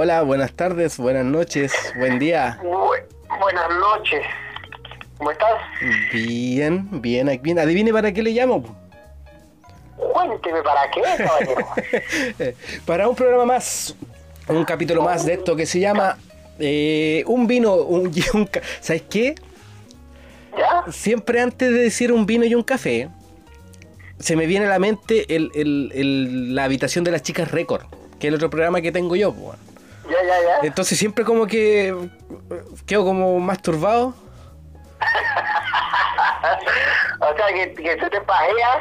Hola, buenas tardes, buenas noches, buen día. Bu- buenas noches. ¿Cómo estás? Bien, bien, bien. Adivine para qué le llamo. Cuénteme para qué, caballero. para un programa más, un capítulo más de esto que se llama eh, Un vino, un, y un ¿Sabes qué? ¿Ya? Siempre antes de decir un vino y un café, se me viene a la mente el- el- el- la habitación de las chicas récord, que es el otro programa que tengo yo. bueno. Ya, ya, ya. Entonces siempre como que eh, quedo como masturbado. o sea, que, que tú te pajeas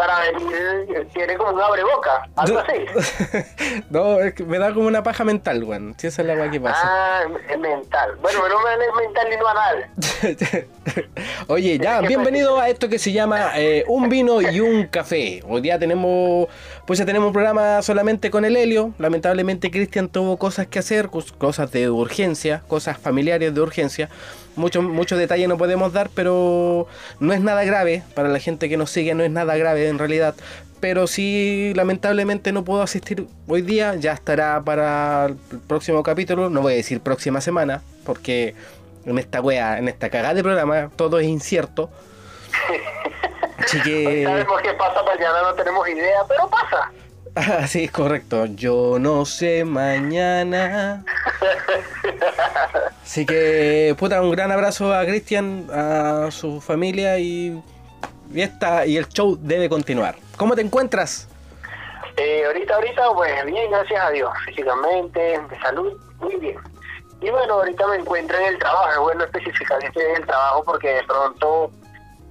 para venir, tiene como un abreboca, algo así. no, es que me da como una paja mental, weón. Si esa es la weá que pasa. Ah, es mental. Bueno, no me es mental ni no anal. Oye, ya, ¿Qué bienvenido a esto que se llama eh, Un vino y un café. Hoy día tenemos, pues ya tenemos un programa solamente con el Helio. Lamentablemente Cristian tuvo cosas que hacer, cos- cosas de urgencia, cosas familiares de urgencia. Muchos muchos detalles no podemos dar, pero no es nada grave. Para la gente que nos sigue no es nada grave en realidad. Pero sí, lamentablemente no puedo asistir hoy día. Ya estará para el próximo capítulo. No voy a decir próxima semana, porque en esta wea, en esta cagada de programa, todo es incierto. Así que. sabemos qué pasa mañana, no tenemos idea, pero pasa. Así es correcto. Yo no sé mañana. Así que, puta, un gran abrazo a Cristian, a su familia y, y, esta, y el show debe continuar. ¿Cómo te encuentras? Eh, ahorita, ahorita, pues bien, gracias a Dios, físicamente, de salud, muy bien. Y bueno, ahorita me encuentro en el trabajo, bueno especificar estoy en el trabajo porque de pronto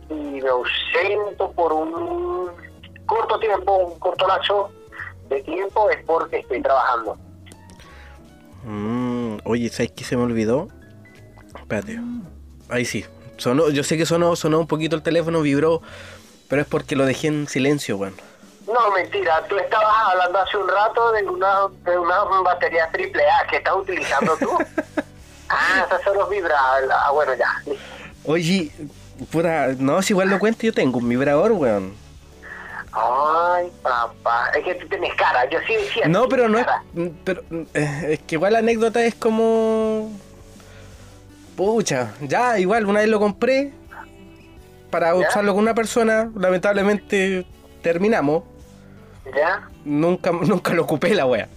me ausento por un corto tiempo, un corto lapso de tiempo, es porque estoy trabajando. Mm, oye, ¿sabes qué se me olvidó? Espérate. Ahí sí. Sonó, yo sé que sonó, sonó un poquito el teléfono, vibró, pero es porque lo dejé en silencio, weón. No, mentira, tú estabas hablando hace un rato de una, de una batería triple A que estás utilizando tú. ah, esas son los vibra. Ah, bueno, ya. Oye, puta, no, si igual lo cuento, yo tengo un vibrador, weón. Ay, papá, es que tú tienes cara, yo sí decía. No, pero no es. Pero eh, es que igual la anécdota es como. Pucha, ya, igual, una vez lo compré para ¿Ya? usarlo con una persona. Lamentablemente terminamos. ¿Ya? Nunca, nunca lo ocupé la wea.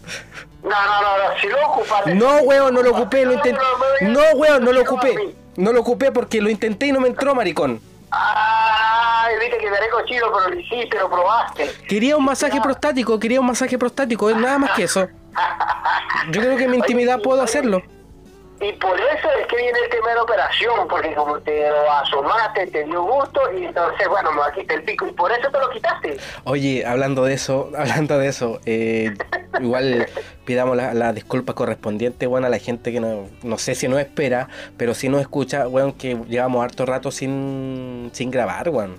No, no, no, no, si lo ocupas. No, weón, no lo ocupé, lo intenté. No, weón, no lo ocupé. No lo ocupé porque lo intenté y no me entró, maricón. Ay, viste que daré cochino, pero lo hiciste, lo probaste. Quería un masaje prostático, quería un masaje prostático, es nada más que eso. Yo creo que en mi intimidad Oye, puedo hacerlo. Y por eso es que viene el tema de la operación, porque como te lo asomaste, te dio gusto, y entonces, bueno, me va a quitar el pico, y por eso te lo quitaste. Oye, hablando de eso, hablando de eso, eh, igual pidamos la, la disculpa correspondiente, bueno, a la gente que no, no sé si nos espera, pero si nos escucha, bueno, que llevamos harto rato sin, sin grabar, weón.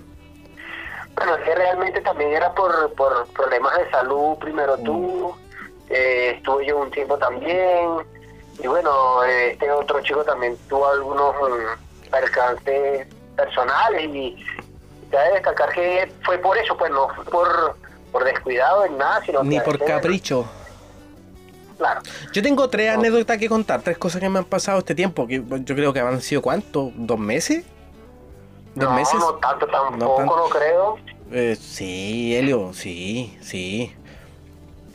Bueno, es que realmente también era por, por problemas de salud, primero tú, eh, estuve yo un tiempo también, y bueno, eh, este otro chico también tuvo algunos mm, percances personales, y cabe destacar que fue por eso, pues no fue por, por descuidado en nada, sino Ni por capricho. Claro. Yo tengo tres anécdotas que contar, tres cosas que me han pasado este tiempo, que yo creo que han sido cuánto, dos meses, dos no, meses. no tanto tampoco, no creo. Eh, sí, Helio, sí, sí.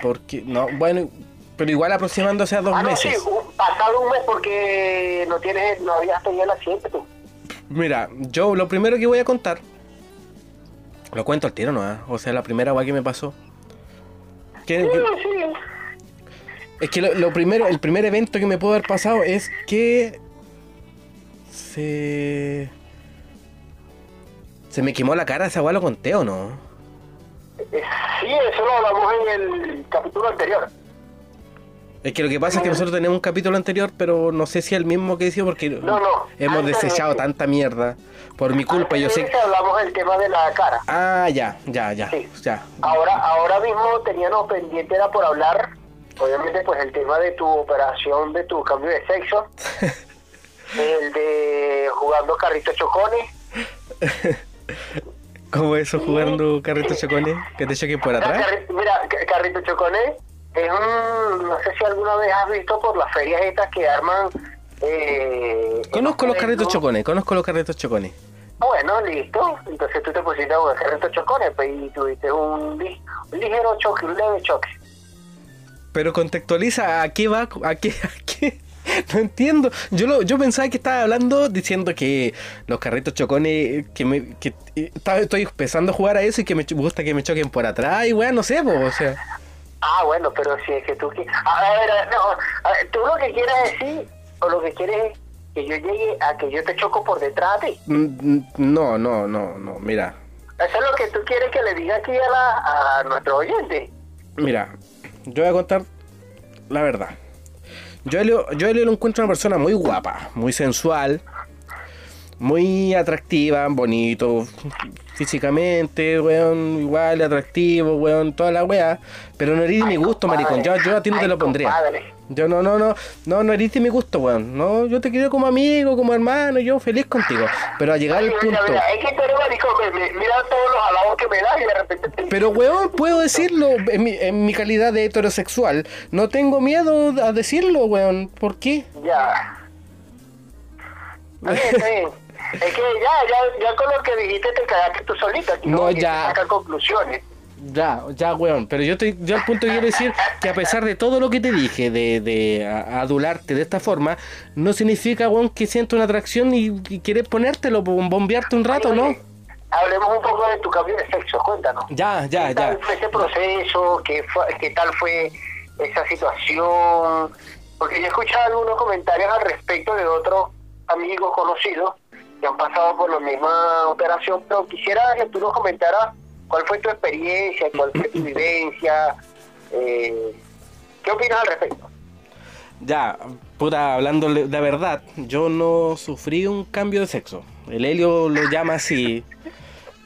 Porque, no, bueno, pero igual aproximándose a dos ah, meses. sí, pasado un mes porque no tienes, no habías tenido el accidente tú. Mira, yo lo primero que voy a contar, lo cuento al tiro, ¿no? ah? O sea, la primera weá que me pasó. Que- Sí, que- sí. es que lo, lo primero, el primer evento que me pudo haber pasado es que se se me quemó la cara, esa weá lo conté o no. Sí, eso lo hablamos en el capítulo anterior. Es que lo que pasa es que nosotros tenemos un capítulo anterior, pero no sé si es el mismo que decía porque No, no, hemos desechado ese. tanta mierda por mi culpa. Yo Antes de sé. hablamos del tema de la cara. Ah, ya, ya, ya, Sí. ya. Ahora, ahora mismo teníamos pendiente era por hablar, obviamente, pues el tema de tu operación, de tu cambio de sexo, el de jugando carritos chocones. ¿Cómo eso jugando carrito chocones? Que te choquen por atrás. mira, ca- carrito chocones, es un, no sé si alguna vez has visto por las ferias estas que arman... Eh, Conozco los carritos chocones, conozco los carritos chocones. Bueno, listo. Entonces tú te pusiste a jugar carritos chocones pues, y tuviste un, li- un ligero choque, un leve choque. Pero contextualiza a qué va, a qué, a qué. No entiendo. Yo lo, yo pensaba que estaba hablando diciendo que los carritos chocones, que me, que eh, estoy empezando a jugar a eso y que me gusta que me choquen por atrás y weón, no sé, o sea. Ah, bueno, pero si es que tú... A ver, no, a ver, tú lo que quieres decir, o lo que quieres es que yo llegue a que yo te choco por detrás de ti. mm, mm, No, no, no, no, mira. Eso es lo que tú quieres que le diga aquí a, la, a nuestro oyente. Mira, yo voy a contar la verdad. Yo yo a Elio lo encuentro una persona muy guapa, muy sensual, muy atractiva, bonito, físicamente, weón, igual, atractivo, weón, toda la weá. Pero no eres de mi gusto, maricón. Yo, yo a ti no te lo pondría. compadre. Yo no, no, no, no, no eres de mi gusto, weón. No, yo te quiero como amigo, como hermano, yo feliz contigo. Pero a llegar al Ay, mira, punto. mira, es que tú eres maricón, mira todos los halagos que me das y de repente te... Pero, weón, puedo decirlo en mi, en mi calidad de heterosexual. No tengo miedo a decirlo, weón. ¿Por qué? Ya. Está bien, está bien. Es que ya, ya, ya con lo que dijiste te cagaste tú solito. Aquí No, ya. sacar conclusiones. Ya, ya, weón. Pero yo estoy, yo al punto quiero decir que a pesar de todo lo que te dije, de, de adularte de esta forma, no significa, weón, que siento una atracción y, y quieres ponértelo, po, bombearte un rato, ¿no? Hablemos un poco de tu cambio de sexo, cuéntanos. Ya, ya, ¿Qué tal ya. fue ese proceso? ¿Qué, fue- ¿Qué tal fue esa situación? Porque yo he escuchado algunos comentarios al respecto de otros amigos conocidos que han pasado por la misma operación, pero quisiera que tú nos comentaras cuál fue tu experiencia, cuál fue tu vivencia, eh, ¿qué opinas al respecto? Ya, puta, hablando de verdad, yo no sufrí un cambio de sexo. El Helio lo llama así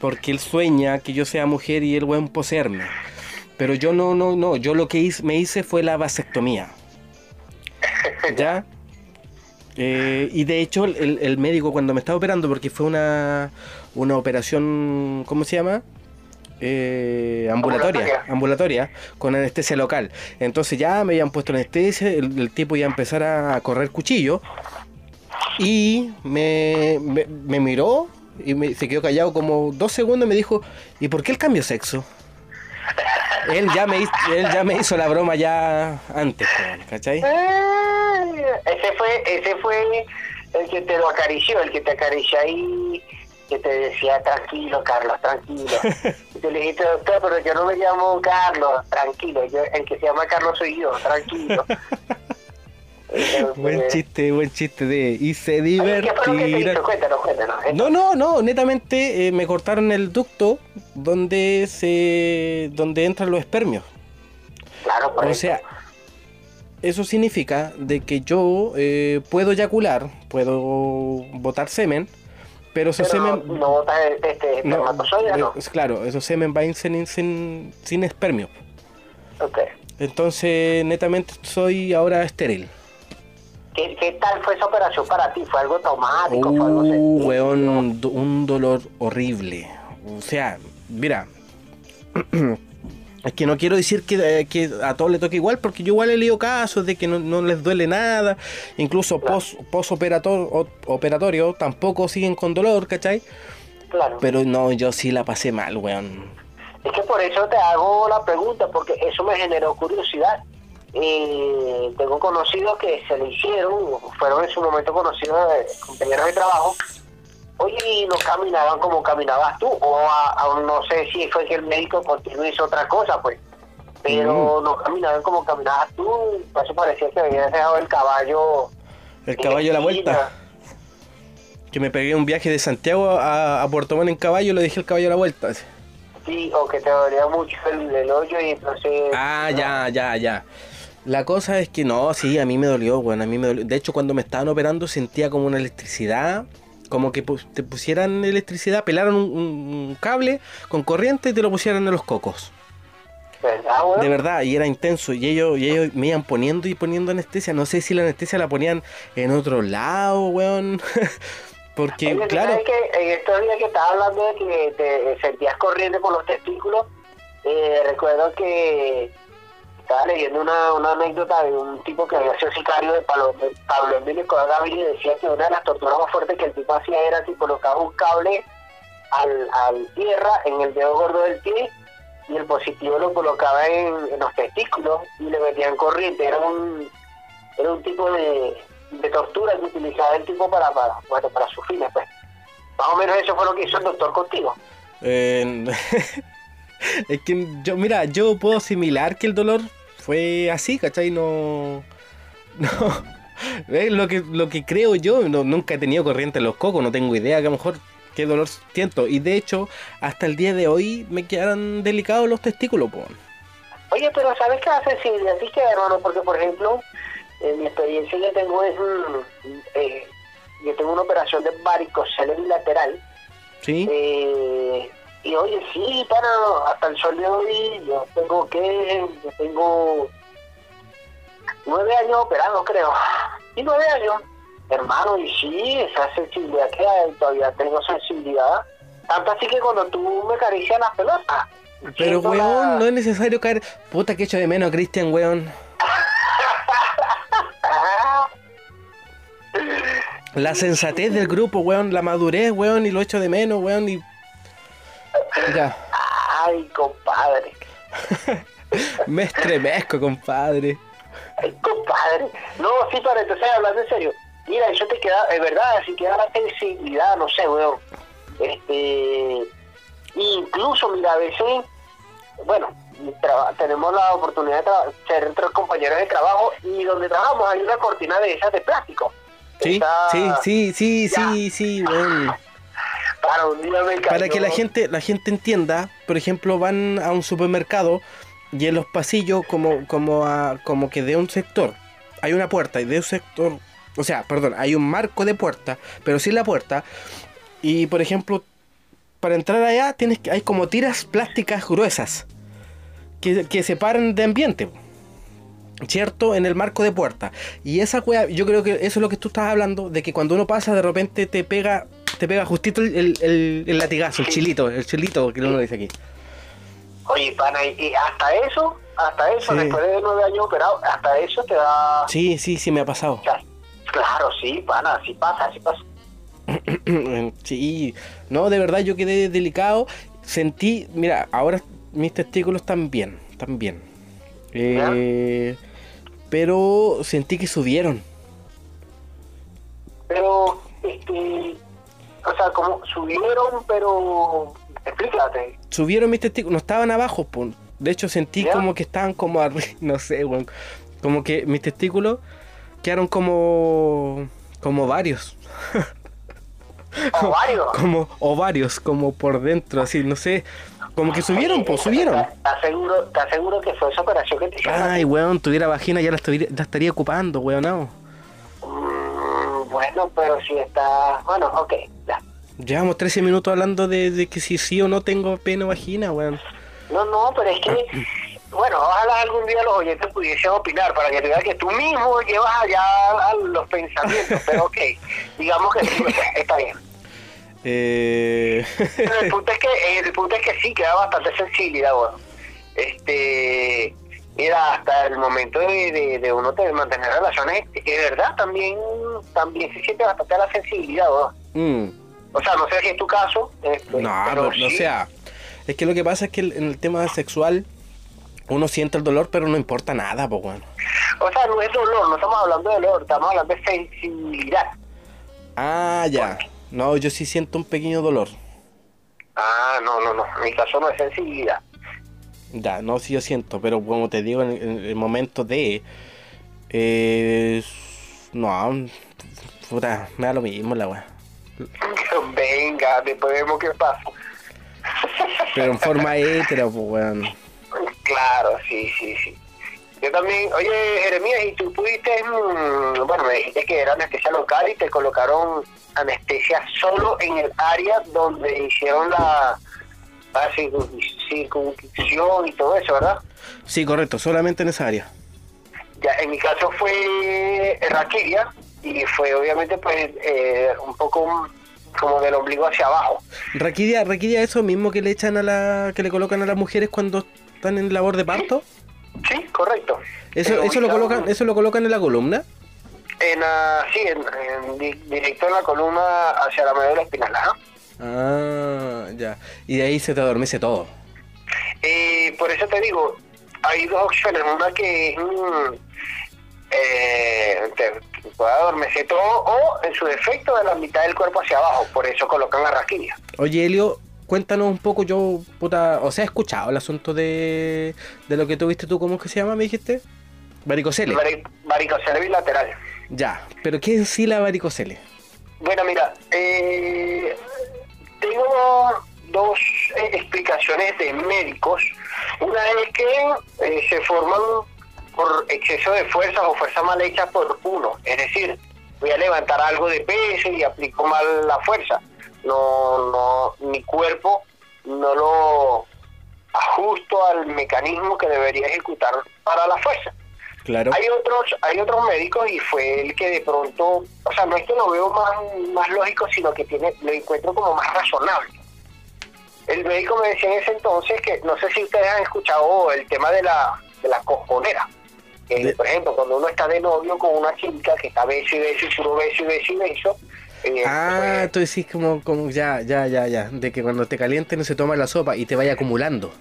porque él sueña que yo sea mujer y él weón poseerme. Pero yo no, no, no, yo lo que hice, me hice fue la vasectomía. ¿Ya? Eh, y de hecho el, el médico cuando me estaba operando, porque fue una, una operación, ¿cómo se llama? Eh, ambulatoria, Ambulatoria. ambulatoria, con anestesia local. Entonces ya me habían puesto anestesia, el, el tipo iba a empezar a correr cuchillo y me, me, me miró y me, se quedó callado como dos segundos y me dijo, ¿y por qué el cambio de sexo? Él ya me, hizo- él ya me hizo la broma ya antes, ¿cachai? Ah, ese fue, ese fue el que te lo acarició, el que te acarició ahí, que te decía tranquilo, Carlos, tranquilo. Y tú le dijiste, doctor, pero yo no me llamo Carlos, tranquilo, yo, el que se llama Carlos soy yo, tranquilo. Entonces, Buen chiste, buen chiste de y se oye, ¿Qué fue lo que te divertirá. hizo? Cuéntanos, cuéntanos. ¿eh? No, no, no, netamente eh, me cortaron el ducto donde se donde entran los espermios. Claro, por O eso. sea, eso significa de que yo eh, puedo eyacular, puedo botar semen, pero esos semen no botas este no, espermatozoide, ¿no? eh, claro, esos semen van sin, sin, sin espermio. Ok. Entonces, netamente soy ahora estéril. ¿Qué, ¿Qué tal fue esa operación para ti? ¿Fue algo traumático? ¿Fue algo Uh, weón, un, do- un dolor horrible. O sea, mira. Es que no quiero decir que, eh, que a todos les toque igual, porque yo igual he leído casos de que no, no les duele nada, incluso Claro. post, postoperatorio operatorio tampoco siguen con dolor, ¿cachai? Claro. Pero no, yo sí la pasé mal, weón. Es que por eso te hago la pregunta, porque eso me generó curiosidad. Eh, tengo conocidos que se le hicieron, fueron en su momento conocidos de compañeros de trabajo. Oye, y no caminaban como caminabas tú, o a- no sé si fue que el médico continuó hizo otra cosa, pues. Pero no caminaban como caminabas tú, por eso parecía que habías dejado el caballo. El caballo a la vuelta. Que me pegué un viaje de Santiago a, a Puerto Montt en caballo y le dejé el caballo a la vuelta. Sí, o que te dolía mucho el, el hoyo y entonces... Ah, ya, ya, ya. La cosa es que no, sí, a mí me dolió, bueno, a mí me dolió. De hecho, cuando me estaban operando sentía como una electricidad, como que te pusieran electricidad, pelaron un, un- cable con corriente y te lo pusieran en los cocos. ¿Verdad? De verdad, y era intenso. Y ellos, y ellos me iban poniendo y poniendo anestesia. No sé si la anestesia la ponían en otro lado, weón. Porque, Oye, ¿tú claro, que en estos días que estabas hablando de que te sentías corriente por los testículos, eh, recuerdo que estaba leyendo una, una anécdota de un tipo que había sido sicario de Pablo, Pablo Emilio Escobar y decía que una de las torturas más fuertes que el tipo hacía era que colocaba un cable al, al tierra en el dedo gordo del pie y el positivo lo colocaba en, en los testículos y le metían corriente. Era un, era un tipo de, de tortura que utilizaba el tipo para, para, bueno, para sus fines. Pues. Más o menos eso fue lo que hizo el doctor contigo. es que yo, mira, yo puedo asimilar que el dolor fue así, ¿cachai? No. No. Es lo que, lo que creo yo, no, nunca he tenido corriente en los cocos, no tengo idea que a lo mejor qué dolor siento. Y de hecho, hasta el día de hoy me quedan delicados los testículos, po. Oye, pero ¿sabes qué hace sensibilidad sí que, hermano? Porque, por ejemplo, en mi experiencia yo tengo es, mm, eh, yo tengo una operación de varicocele bilateral. ¿Sí? Eh, y oye, sí, para hasta el sol de hoy yo tengo que, yo tengo nueve años operado, creo. Y nueve años, hermano, y sí, esa sensibilidad que hay, todavía tengo sensibilidad. Tanto así que cuando tú me acaricias las pelotas. Pero, weón, la- no es necesario caer. Puta que echo de menos a Cristian, weón. La sensatez del grupo, weón. La madurez, weón. Y lo echo de menos, weón. Y. Ya. Ay, compadre. Me estremezco, compadre. Ay, compadre. No, sí, para entonces hablando en serio. Mira, eso te queda, es verdad, si queda la sensibilidad, no sé, weón. Este. Incluso, mira, a veces, bueno, tenemos la oportunidad de ser entre compañeros de trabajo y donde trabajamos hay una cortina de esas de plástico. Sí, sí, sí, sí, Ya. sí, sí, weón. Para un día me Para cayó- que la gente, la gente entienda, por ejemplo, van a un supermercado y en los pasillos, como, como, a- como que de un sector, hay una puerta y de un sector, o sea, perdón, hay un marco de puerta, pero sin la puerta. Y por ejemplo, para entrar allá tienes que, hay como tiras plásticas gruesas que, que separan de ambiente. ¿Cierto? En el marco de puerta. Y esa wea, yo creo que eso es lo que tú estás hablando, de que cuando uno pasa de repente te pega, te pega justito el, el- el- el latigazo, el chilito, el chilito que uno dice aquí. Oye, pana, y, y hasta eso, hasta eso, Sí. después de nueve años operado, hasta eso te da... Sí, sí, sí me ha pasado. o sea, claro, sí, pana, así pasa, así pasa. sí, no, de verdad yo quedé delicado. Sentí, mira, ahora mis testículos están bien, están bien. Eh, pero sentí que subieron. Pero, este, o sea, como subieron, pero, explícate. Subieron mis testículos, no estaban abajo, po. de hecho sentí ¿Ya? como que estaban como arriba, no sé, weón. Como que mis testículos quedaron como como varios, O varios. como ovarios, como por dentro, así, no sé, como que subieron, pues subieron. ¿Te aseguro, te aseguro que fue esa operación que te hicieron? Ay, weón, tuviera vagina ya la, estuviera- la estaría ocupando, weón, no. Bueno, pero si está... Bueno, ok, ya. Llevamos 13 minutos hablando de, de que si sí o no tengo pene o vagina, weón. No, no, pero es que... Bueno, ojalá algún día los oyentes pudiesen opinar para que te veas que tú mismo llevas allá a los pensamientos, pero ok, digamos que sí, pues, está bien. Eh... Pero el punto es que el punto es que sí queda bastante sensibilidad bueno este mira hasta el momento de, de, de uno tener- mantener relaciones de verdad también también se siente bastante la sensibilidad weón. mm. o sea no sé si es tu caso este, No, pero pero, o sí. sea, es que lo que pasa es que en el tema sexual uno siente el dolor, pero no importa nada, pues bueno. o sea no es dolor no estamos hablando de dolor estamos hablando de sensibilidad Ah, ya. No, yo sí siento un pequeño dolor. ah no no no en mi caso no es sensibilidad Ya, no, sí yo siento, pero como te digo, en, en el momento de... eh, no, puta, me da lo mismo la weá. venga después vemos qué pasa Pero en forma hétero, pues weón. Claro, sí, sí, sí. Yo también, oye, Jeremías, ¿y tú pudiste, mm, bueno, me dijiste que era anestesia local y te colocaron anestesia solo en el área donde hicieron la, circun- circuncisión y todo eso, ¿verdad? Sí, correcto, solamente en esa área. Ya, en mi caso fue raquidia y fue obviamente pues eh, un poco como del ombligo hacia abajo. Raquidia, raquidia, eso mismo que le echan a la... que le colocan a las mujeres cuando están en labor de parto. Sí, correcto. ¿Eso, eso, lo, colocan, ¿Eso lo colocan en la columna? En, ah, sí, en, en di- directo en la columna hacia la médula espinal. Ajá. Ah, ya. Y de ahí se te adormece todo. Eh, por eso te digo, hay dos opciones. Una que es mm, eh, te, puede adormecer todo o en su defecto de la mitad del cuerpo hacia abajo. Por eso colocan la rasquilla. Oye, Elio, cuéntanos un poco, yo, puta, o sea, he escuchado el asunto de, de lo que tuviste tú, ¿cómo es que se llama, me dijiste? Varicocele. Vari- Varicocele bilateral. Ya, pero ¿qué es en sí la varicocele? Bueno, mira, eh, tengo dos eh, explicaciones de médicos. Una es que eh, se forman por exceso de fuerzas o fuerzas mal hechas por uno. Es decir, voy a levantar algo de peso y aplico mal la fuerza. No, no, mi cuerpo no lo ajusto al mecanismo que debería ejecutar para la fuerza. Claro. Hay otros, hay otros médicos y fue el que de pronto, o sea, no es que lo veo más, más lógico, sino que tiene, lo encuentro como más razonable. El médico me decía en ese entonces que, no sé si ustedes han escuchado el tema de la, de la cojonera. Que, De- Por ejemplo, cuando uno está de novio con una chica que está beso y beso y puro beso y beso y beso. eh, Ah, pues, tú decís como, como, ya, ya, ya, ya, de que cuando te calienten no se toma la sopa y te vaya acumulando.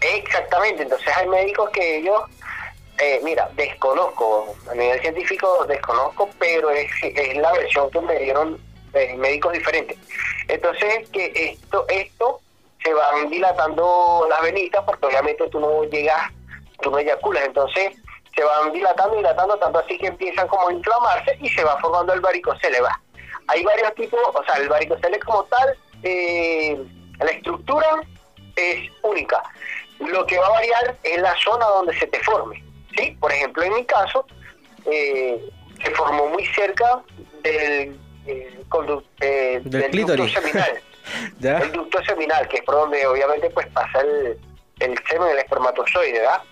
Exactamente, entonces hay médicos que ellos, eh, mira, desconozco, a nivel científico desconozco, pero es, es la versión que me dieron médicos diferentes. Entonces, que esto, esto se van dilatando las venitas, porque obviamente tú no llegas, tú no eyaculas, entonces se van dilatando, dilatando, tanto así que empiezan como a inflamarse y se va formando el varicocele. Va. Hay varios tipos, o sea, el varicocele como tal, eh, la estructura es única. Lo que va a variar es la zona donde se te forme. ¿Sí? Por ejemplo, en mi caso, eh, se formó muy cerca del, eh, condu- eh, Del ducto seminal. ¿Ya? el ducto seminal, que es por donde obviamente pues pasa el, el semen, el espermatozoide, ¿verdad?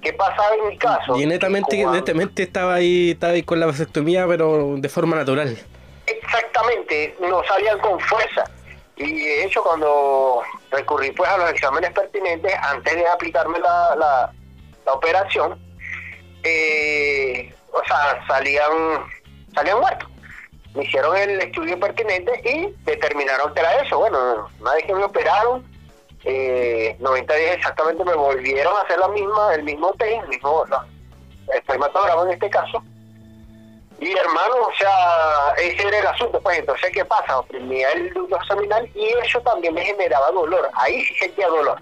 ¿Qué pasaba en mi caso? Y netamente, Que cuando- netamente estaba ahí, estaba ahí con la vasectomía, pero de forma natural. Exactamente, no salían con fuerza. Y de hecho cuando recurrí pues a los exámenes pertinentes, antes de aplicarme la, la, la operación, eh, o sea, salían, salían muertos. Me hicieron el estudio pertinente y determinaron que era eso. Bueno, una vez que me operaron, eh, 90 días exactamente me volvieron a hacer la misma, el mismo test, el mismo no, en este caso. Y hermano, o sea, ese era el asunto. Pues entonces, ¿qué pasa? Oprimía el ducto seminal y eso también me generaba dolor. Ahí sí sentía dolor.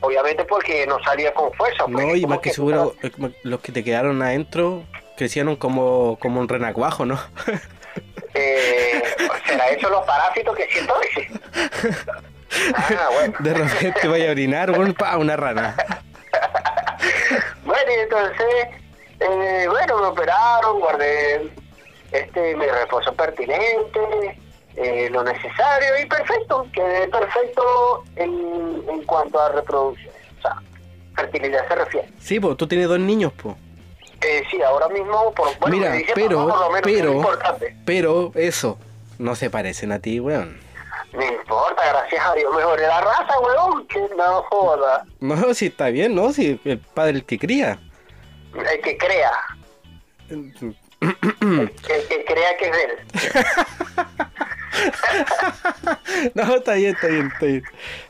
Obviamente porque no salía con fuerza. No, y más que seguro, eh, los que te quedaron adentro crecieron como, como un renacuajo, ¿no? Eh, ¿Será eso los parásitos que siento veces? Ah, bueno. De repente vaya a orinar, bueno, pa, una rana. Bueno, y entonces, eh, bueno, me operaron, guardé este mi reposo pertinente, eh, lo necesario y perfecto, quedé perfecto en, en cuanto a reproducción, o sea, fertilidad se refiere. Sí, pues tú tienes dos niños, pues. Eh, sí, ahora mismo, por, bueno, Mira, pero, por lo menos, que es pero, importante. pero, eso, no se parecen a ti, weón. No importa, gracias a Dios mejoré la raza, weón, que no joda. No, si está bien, ¿no? Si el padre el que cría. El que crea, el que crea que es él. No, está bien, está bien, está bien.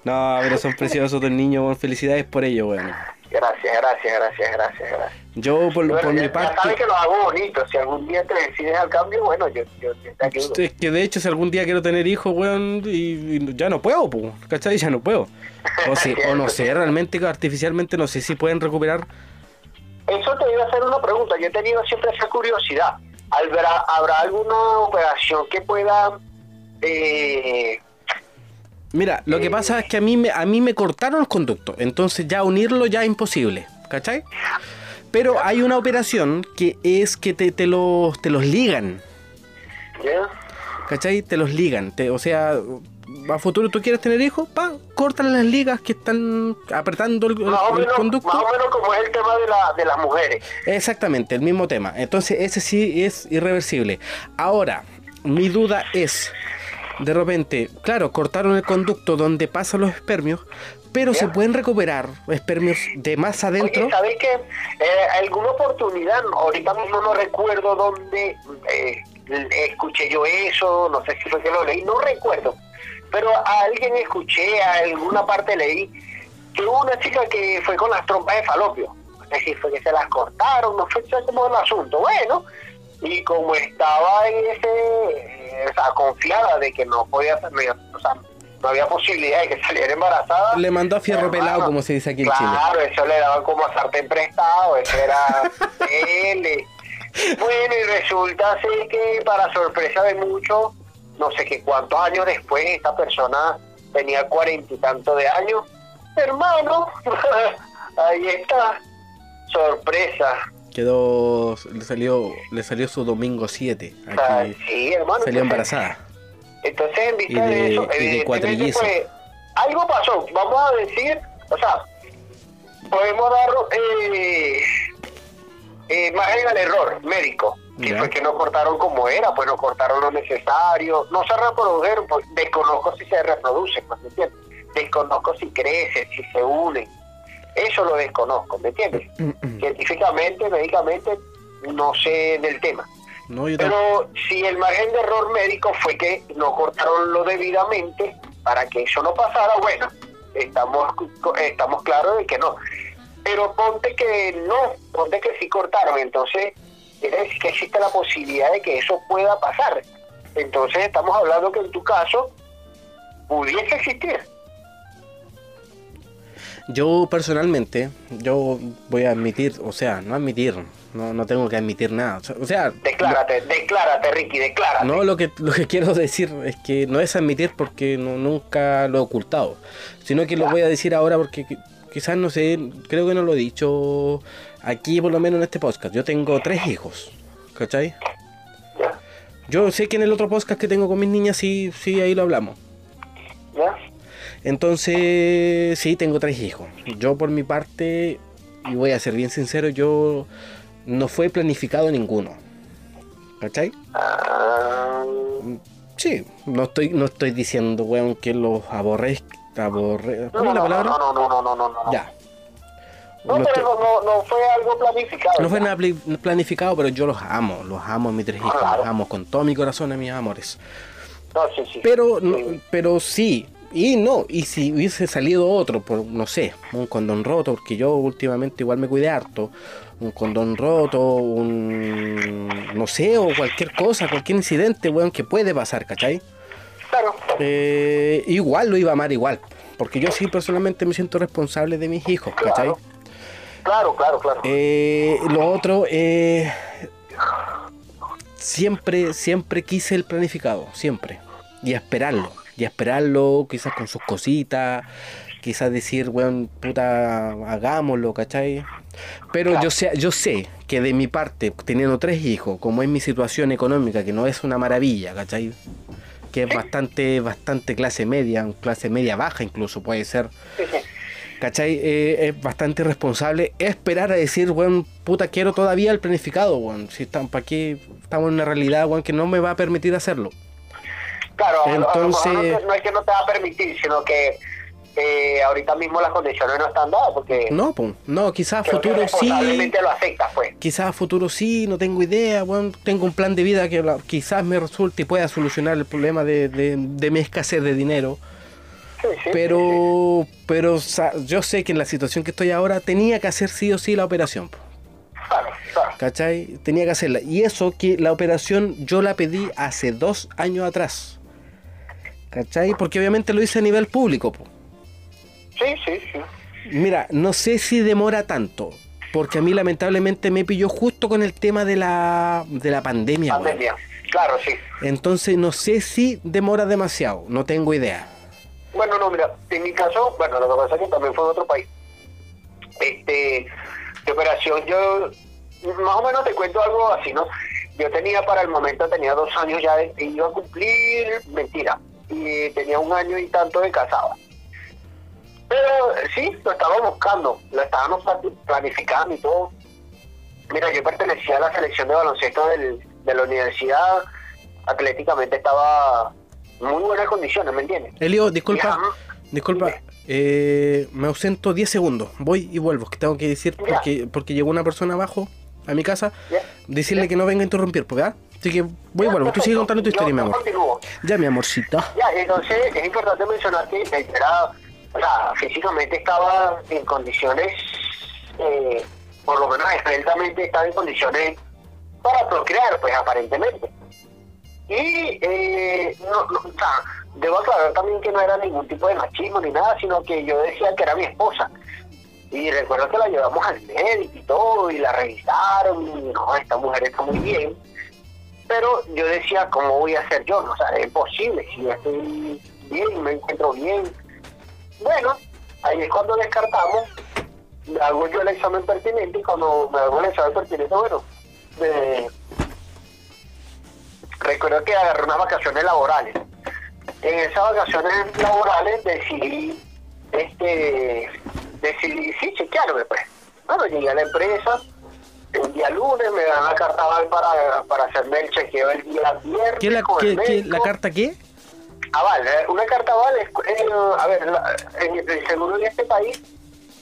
No, pero son preciosos dos niños, weón. Felicidades por ello, weón. Gracias, gracias, gracias, gracias, gracias. Yo, por, Bueno, por ya, mi ya parte... sabes que lo hago bonito. Si algún día te decides al cambio, bueno, yo, yo, yo te ayudo. Es que de hecho, si algún día quiero tener hijos, weón, y, y ya no puedo, pues, ¿cachai? Ya no puedo. O, si, o no sé, realmente, artificialmente, no sé si pueden recuperar. Eso te iba a hacer una pregunta. Yo he tenido siempre esa curiosidad. ¿Habrá, habrá alguna operación que pueda... Eh, Mira, lo que pasa es que a mí, me, a mí me cortaron los conductos, entonces ya unirlo ya es imposible, ¿cachai? Pero hay una operación que es que te, te los, te los ligan, ¿ya? ¿cachai? Te los ligan, te- o sea, a futuro tú quieres tener hijos, pa, cortan las ligas que están apretando el, el- Más, el menos, conducto. más o menos como es el tema de, la, de las mujeres. Exactamente, el mismo tema. Entonces ese sí es irreversible. Ahora, mi duda es, de repente, claro, cortaron el conducto donde pasan los espermios, pero se pueden recuperar espermios de más adentro. Oye, ¿sabes qué? Eh, alguna oportunidad, ahorita mismo no recuerdo dónde eh, escuché yo eso, no sé si fue que lo leí, no recuerdo. Pero a alguien escuché, a alguna parte leí, que hubo una chica que fue con las trompas de falopio. Sé si fue que se las cortaron, no fue como el asunto. Bueno, y como estaba en ese, eh, o sea, confiada de que no podía, o sea, no había posibilidad de que saliera embarazada. Le mandó a fierro Hermano, pelado, como se dice aquí en Chile. Claro, eso le daban como a sartén prestado, eso era L. Bueno, y resulta así que para sorpresa de muchos, no sé qué cuántos años después, esta persona tenía cuarenta y tanto de años. Hermano, ahí está, sorpresa. Quedó, le salió, le salió su domingo 7. O sea, Aquí sí, hermano. salió embarazada. Entonces, en vista de- de, eso, evidentemente, pues, algo pasó. Vamos a decir, o sea, podemos dar eh, eh, margen al error médico. Que fue que no cortaron como era, pues no cortaron lo necesario. No se reprodujeron, pues desconozco si se reproducen, pues, ¿me entiendes? Desconozco si crecen, si se unen. Eso lo desconozco, ¿me entiendes? Científicamente, médicamente, no sé del tema. No. Pero si el margen de error médico fue que no cortaron lo debidamente para que eso no pasara, bueno, estamos estamos claros de que no. Pero ponte que no, ponte que sí cortaron, entonces quiere decir que existe la posibilidad de que eso pueda pasar. Entonces estamos hablando que en tu caso pudiese existir. Yo personalmente, yo voy a admitir, o sea, no admitir, no, no tengo que admitir nada. O sea, Declárate, declárate, Ricky, declárate. no lo que lo que quiero decir es que no es admitir porque no, nunca lo he ocultado, sino que lo voy a decir ahora porque qui- quizás no sé, creo que no lo he dicho aquí por lo menos en este podcast. Yo tengo tres hijos, ¿cachai? Yo sé que en el otro podcast que tengo con mis niñas sí, sí, ahí lo hablamos. ya. Entonces, sí, tengo tres hijos. Yo por mi parte, y voy a ser bien sincero, yo no fue planificado ninguno. ¿Cachai? Sí, no estoy, no estoy diciendo, weón, que los aborrezco. Aborre... no, ¿Cómo es la no, palabra? no, no, no, no, no, no, no. Ya. No, No pero estoy- no, no fue algo planificado. No fue nada planificado, pero yo los amo, los amo a mis tres hijos, Claro. los amo con todo mi corazón a mis amores. No, sí, sí. Pero, no- Sí. pero sí, y no, y si hubiese salido otro, por no sé, un condón roto, porque yo últimamente igual me cuidé harto, un condón roto, un, no sé, o cualquier cosa, cualquier incidente, weón, que puede pasar, ¿cachai? Claro. Eh, igual lo iba a amar igual, porque yo sí personalmente me siento responsable de mis hijos, ¿cachai? Claro. Claro, claro, claro. Eh, lo otro, eh, siempre, siempre quise el planificado, siempre. Y esperarlo, y esperarlo quizás con sus cositas, quizás decir, weón, puta, hagámoslo, ¿cachai? Pero yo sé, yo sé que de mi parte, teniendo tres hijos, como es mi situación económica, que no es una maravilla, ¿cachai? Que es bastante, bastante clase media, clase media baja incluso puede ser. ¿Cachai? Eh, es bastante irresponsable esperar a decir, weón, puta, quiero todavía el planificado, weón. Si estamos, ¿para qué estamos en una realidad, weón, que no me va a permitir hacerlo? Claro, a lo- a lo mejor Entonces- no, es que no te va a permitir, sino que eh, ahorita mismo las condiciones no están dadas, porque No, pues, no, quizás a futuro sí, lo pues. quizás a futuro sí, no tengo idea, weón. Tengo un plan de vida que quizás me resulte y pueda solucionar el problema de, de- de mi escasez de dinero. Sí, sí, sí, sí. Pero, pero yo sé que en la situación que estoy ahora tenía que hacer sí o sí la operación. Claro, claro. ¿Cachai? Tenía que hacerla. Y eso que la operación yo la pedí hace dos años atrás. ¿Cachai? Porque obviamente lo hice a nivel público. po. Sí, sí, sí. Mira, no sé si demora tanto. Porque a mí lamentablemente me pilló justo con el tema de la, de la pandemia. Pandemia. Claro, sí. Entonces no sé si demora demasiado. No tengo idea. Bueno, no, mira, en mi caso, bueno, lo que pasa es que también fue en otro país. Este, de operación, yo más o menos te cuento algo así, ¿no? Yo tenía para el momento, tenía dos años ya, de, iba a cumplir, mentira, y tenía un año y tanto de casado. Pero sí, lo estaba buscando, lo estábamos plani- planificando y todo. Mira, yo pertenecía a la selección de baloncesto del- de la universidad, atléticamente estaba en muy buenas condiciones, ¿me entiendes? Elio, disculpa. Disculpa. Eh, me ausento 10 segundos. Voy y vuelvo. Que tengo que decir porque, porque llegó una persona abajo a mi casa. Ya. Decirle que no venga a interrumpir, pues, ¿verdad? Así que vuelvo. Tú sigue perfecto. contando tu historia, mi amor. Ya, mi amorcito. Ya, entonces es importante mencionar que era, o sea, físicamente estaba en condiciones, eh, por lo menos esbeltamente estaba en condiciones para procrear, pues aparentemente. Y, eh, no, no, o sea, debo aclarar también que no era ningún tipo de machismo ni nada, sino que yo decía que era mi esposa. Y recuerdo que la llevamos al médico y todo, y la revisaron, y no, esta mujer está muy bien. Pero yo decía, ¿cómo voy a hacer yo? O sea, es imposible, si yo estoy bien, me encuentro bien. Bueno, ahí es cuando descartamos, hago yo el examen pertinente, y cuando me hago el examen pertinente, bueno, recuerdo que agarré unas vacaciones laborales. En esas vacaciones laborales decidí, este, decidí, sí, chequearme, pues. Bueno, llegué a la empresa, el día lunes me dan la carta aval para, para hacerme el chequeo el día viernes. ¿Qué la, con el qué- la carta qué? Aval, eh, una carta aval es, eh, a ver, la- en el seguro de este país,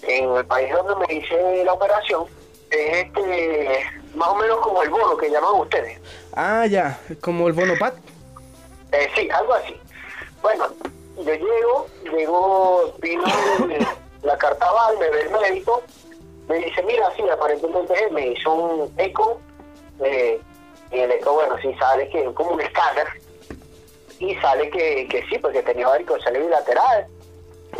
en el país donde me hice la operación, es este, más o menos como el bono que llaman ustedes. Ah, ya. Como el bono pat. Eh, sí, algo así. Bueno, yo llego, llego, vino la carta aval, me ve el médico, me dice, mira, sí, aparentemente me hizo un eco, eh, y el eco, bueno, sí sale que es como un escáner, y sale que, que sí, porque tenía varicocele bilateral.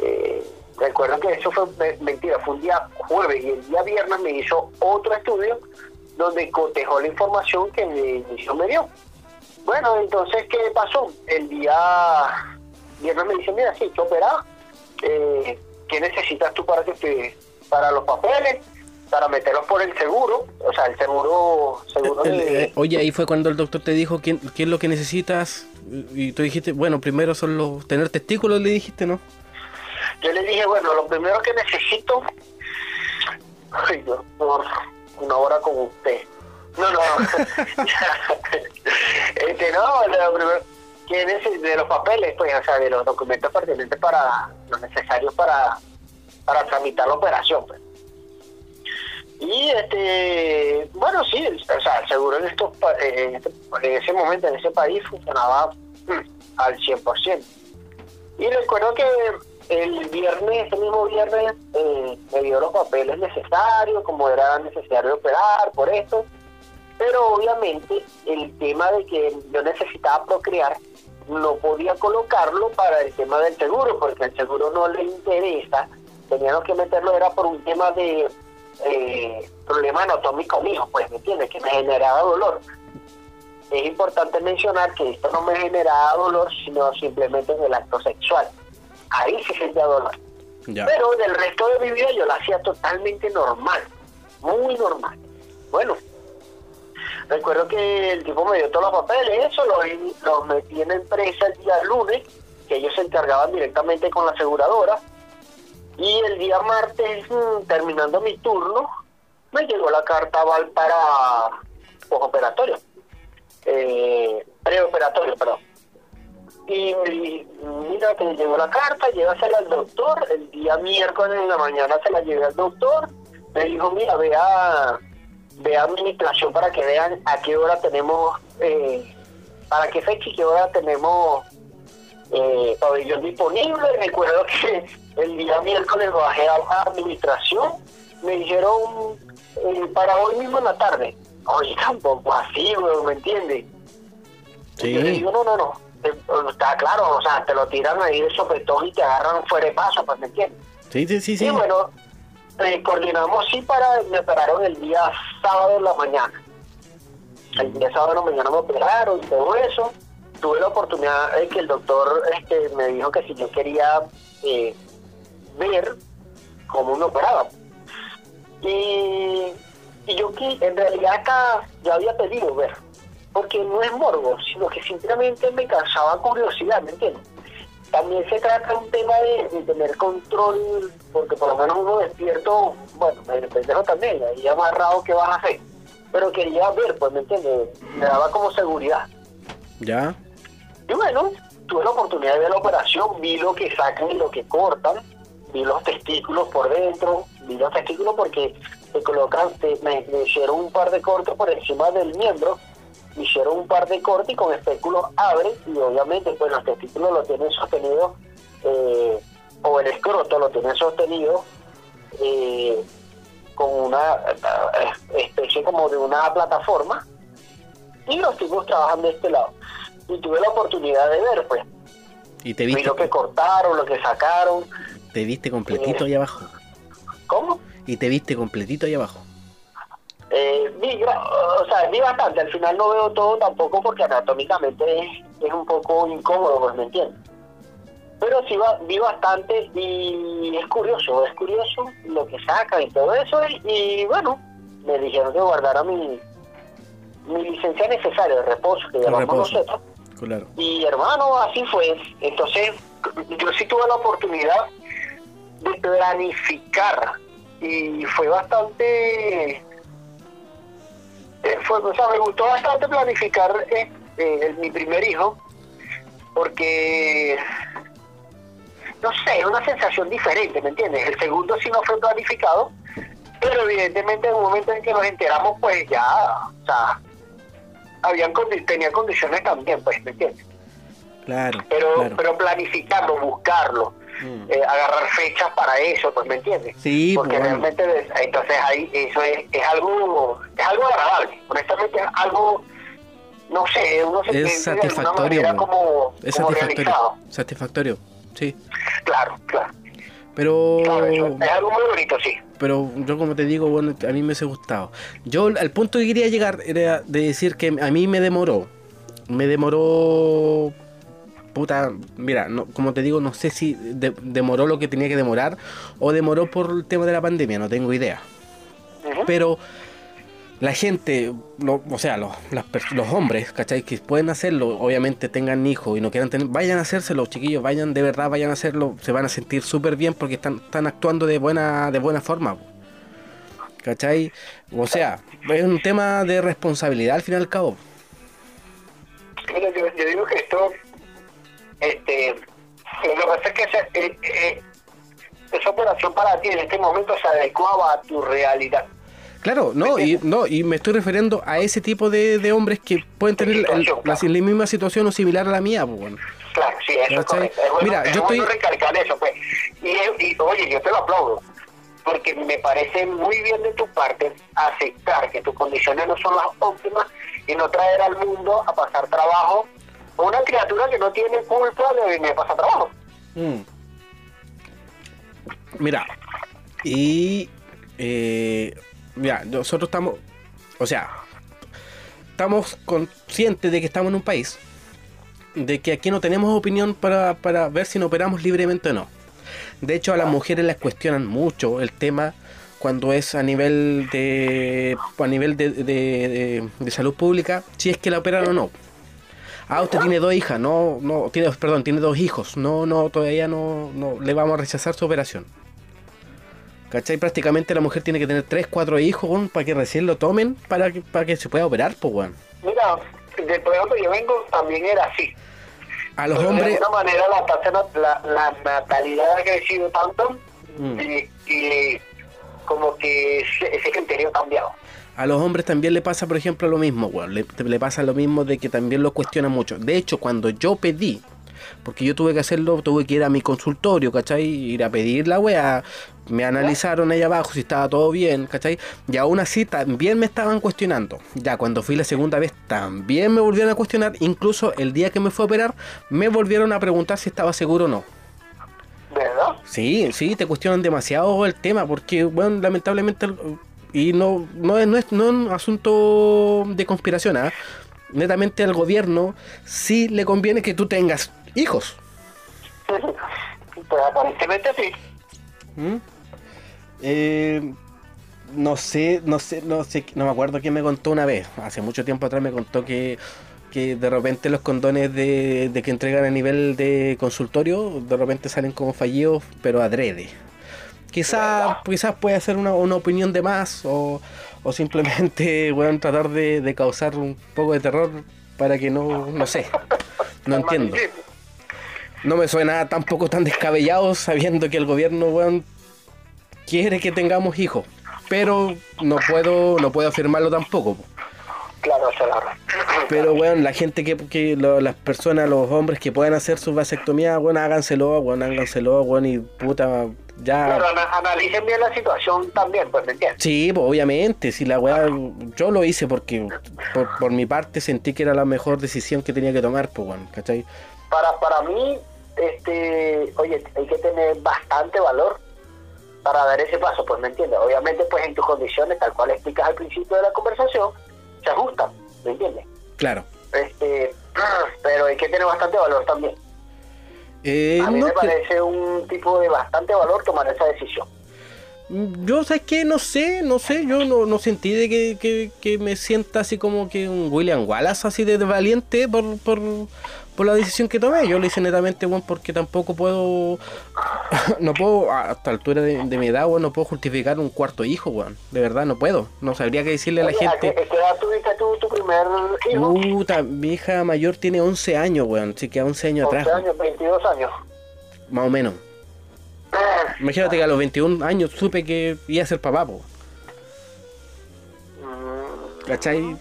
Eh, recuerdo que eso fue me- mentira, fue un día jueves y el día viernes me hizo otro estudio donde cotejó la información que el inicio me dio. Bueno, entonces, ¿qué pasó? El día viernes me dice, mira, sí, te operado. Eh, ¿Qué necesitas tú para que te, para los papeles? Para meterlos por el seguro, o sea, el seguro, seguro El- de- eh, oye, ahí fue cuando el doctor te dijo qué, qué es lo que necesitas. Y tú dijiste, bueno, primero son los. tener testículos, le dijiste, ¿no? Yo le dije, bueno, lo primero que necesito, ay, Dios, por una hora con usted. No, no, este, no, lo primero que de los papeles, pues, o sea, de los documentos pertinentes para, los necesarios para, para tramitar la operación, pues. Y este, bueno, sí, o sea, el seguro en, estos, en, este- en ese momento, en ese país, funcionaba mm, al 100%. Y recuerdo que el viernes, ese mismo viernes, eh, me dio los papeles necesarios, como era necesario operar por esto. Pero obviamente el tema de que yo necesitaba procrear no podía colocarlo para el tema del seguro, porque el seguro no le interesa. Teníamos que meterlo, era por un tema de eh, problema anatómico mío, pues, ¿me entiendes? Que me generaba dolor es importante mencionar que esto no me generaba dolor, sino simplemente en el acto sexual. Ahí sí sentía dolor. Ya. Pero del resto de mi vida yo la hacía totalmente normal, muy normal. Bueno, recuerdo que el tipo me dio todos los papeles, eso, los, los metí en la empresa el día lunes, que ellos se encargaban directamente con la aseguradora. Y el día martes, mm, terminando mi turno, me llegó la carta aval para postoperatorio eh, preoperatorio, perdón. Y mira que llegó la carta, llévasela al doctor, el día miércoles en la mañana se la llevé al doctor, me dijo, mira, vea, vea administración para que vean a qué hora tenemos, eh, para qué fecha y qué hora tenemos eh, pabellón disponible. Recuerdo que el día miércoles bajé a la administración, me dijeron eh, para hoy mismo en la tarde. Oye, tampoco así, güey, ¿me entiendes? Sí. Yo le digo, no, no, no. eh, Está claro, o sea, te lo tiran ahí de sopetón y te agarran fuera de paso, pues, ¿me entiendes? Sí, sí, sí, sí. Y bueno, eh, coordinamos sí para, me operaron el día sábado en la mañana. El día sábado en la mañana me operaron y todo eso. Tuve la oportunidad de que el doctor este, me dijo que si yo quería eh, ver cómo me operaban. Y, y yo que en realidad acá ya había pedido ver, porque no es morbo, sino que simplemente me causaba curiosidad, ¿me entiendes? También se trata un tema de, de tener control, porque por lo menos uno despierto, bueno, me pendejo también, ahí amarrado, ¿qué vas a hacer? Pero quería ver, pues, ¿me entiendes? Me daba como seguridad. Ya. Y bueno, tuve la oportunidad de ver la operación, vi lo que sacan y lo que cortan. vi los testículos por dentro, vi los testículos porque te colocan, te, me, hicieron un par de cortes por encima del miembro, hicieron un par de cortes y con espéculos abren y obviamente pues los testículos lo tienen sostenido eh, o el escroto lo tienen sostenido eh, con una eh, especie como de una plataforma y los tipos trabajan de este lado y tuve la oportunidad de ver pues y te viste lo que cortaron lo que sacaron te viste completito ahí abajo ¿cómo? y te viste completito ahí abajo eh, vi, o sea, vi bastante, al final no veo todo tampoco porque anatómicamente es, un poco incómodo, pues me entiendes. Pero sí va, vi bastante y es curioso, es curioso lo que sacan y todo eso. Y, bueno, me dijeron que guardara mi, mi licencia necesaria de reposo, que llamamos nosotros. Y hermano, así fue. Entonces, yo sí tuve la oportunidad de planificar y fue bastante eh, fue, o sea, me gustó bastante planificar eh, eh, mi primer hijo, porque, no sé, es una sensación diferente, ¿me entiendes? El segundo sí no fue planificado, pero evidentemente en un momento en que nos enteramos, pues ya, o sea, habían tenía condiciones también, pues, ¿me entiendes? Claro. Pero, pero planificarlo, buscarlo, Mm. Eh, agarrar fechas para eso, pues me entiendes. Sí, porque pues, realmente entonces ahí eso es, es algo es algo agradable, honestamente es algo no sé, uno se es satisfactorio, como, es satisfactorio, satisfactorio, sí. Claro, claro. Pero es algo muy bonito, sí. Pero yo como te digo, bueno, a mí me ha gustado. Yo al punto que quería llegar era de decir que a mí me demoró. Me demoró puta, mira, no, como te digo, no sé si demoró lo que tenía que demorar o demoró por el tema de la pandemia, no tengo idea. Pero la gente, o sea, los, los hombres, ¿cachai? Que pueden hacerlo, obviamente tengan hijos y no quieran tener, vayan a hacérselo, chiquillos, vayan de verdad, vayan a hacerlo, se van a sentir súper bien porque están, están actuando de buena, de buena forma. ¿Cachai? O sea, es un tema de responsabilidad al fin y al cabo. yo digo que esto este, lo que pasa es que esa, eh, eh, esa operación para ti en este momento se adecuaba a tu realidad. Claro, no, y no, y me estoy refiriendo a ese tipo de, de hombres que pueden tener la, misma situación o similar a la mía, pues bueno. Claro, sí, eso es correcto. Mira, yo estoy recalcar eso, pues. Y, y, oye, yo te lo aplaudo, porque me parece muy bien de tu parte aceptar que tus condiciones no son las óptimas y no traer al mundo a pasar trabajo una criatura que no tiene culpa de me pasa trabajo. Mm. Mira, y eh, mira, nosotros estamos, o sea, estamos conscientes de que estamos en un país, de que aquí no tenemos opinión para, para ver si nos operamos libremente o no. De hecho, a las mujeres les cuestionan mucho el tema cuando es a nivel de a nivel de, de, de salud pública, si es que la operan o no ah, usted tiene dos hijas, no, no, tiene, perdón, tiene dos hijos, no, no, todavía no, no, le vamos a rechazar su operación. ¿Cachai? Prácticamente la mujer tiene que tener tres, cuatro hijos, para que recién lo tomen, para que, para que se pueda operar, pues, weón. Mira, del programa que yo vengo también era así. A los hombres... De alguna manera la, la, natalidad ha crecido tanto mm. y, como que ese, criterio ha cambiado. A los hombres también le pasa, por ejemplo, lo mismo, weón. Le, pasa lo mismo de que también lo cuestionan mucho. De hecho, cuando yo pedí, porque yo tuve que hacerlo, tuve que ir a mi consultorio, ¿cachai? Ir a pedir la weá. Me analizaron ahí abajo si estaba todo bien, ¿cachai? Y aún así también me estaban cuestionando. Ya cuando fui la segunda vez también me volvieron a cuestionar. Incluso el día que me fue a operar, me volvieron a preguntar si estaba seguro o no. ¿Verdad? Sí, sí, te cuestionan demasiado el tema, porque, bueno, lamentablemente y no, no, es, no, es, no un asunto de conspiración, ¿ah? netamente al gobierno sí le conviene que tú tengas hijos. Pues aparentemente sí. ¿Mm? Eh, no sé, no sé, no sé, no me acuerdo quién me contó una vez, hace mucho tiempo atrás me contó que, que de repente los condones de, de que entregan a nivel de consultorio, de repente salen como fallidos, pero adrede. Quizás quizás puede ser una, opinión de más o, simplemente bueno, tratar de, causar un poco de terror para que no, no sé, no entiendo. No me suena tampoco tan descabellado sabiendo que el gobierno, weón, quiere que tengamos hijos. Pero no puedo, no puedo afirmarlo tampoco. po. Claro, claro. Pero, weón, la gente que, que lo- las personas, los hombres que puedan hacer su vasectomía, weón, háganselo, weón, háganselo, weón, y puta, ya. Ana- analicen bien la situación también, pues, ¿me entiendes? Sí, pues, obviamente, si la weá, yo lo hice porque por, por mi parte sentí que era la mejor decisión que tenía que tomar, pues, weón, ¿cachai? Para, para mí, este, oye, hay que tener bastante valor para dar ese paso, pues, ¿me entiendes? Obviamente, pues, en tus condiciones, tal cual explicas al principio de la conversación, se ajustan, ¿me entiendes? Claro. Este, pero hay que tener bastante valor también. Eh, A mí no me que- parece un tipo de bastante valor tomar esa decisión. Yo, ¿sabes qué? No sé, no sé, yo no, no sentí de que, que, que me sienta así como que un William Wallace así de, de valiente por, por, por la decisión que tomé. Yo lo hice netamente, bueno, porque tampoco puedo, no puedo, a esta altura de, de mi edad, weón, no puedo justificar un cuarto hijo, weón. De verdad, no puedo. No sabría qué decirle a la Oye, ¿a gente. qué- edad tuviste tú tu primer hijo? Puta, mi hija mayor tiene 11 años, weón. Sí, que 11 años 11 atrás, años, 22 años. más o menos. Imagínate que a los 21 años supe que iba a ser papá, po. Mm, ¿Cachai?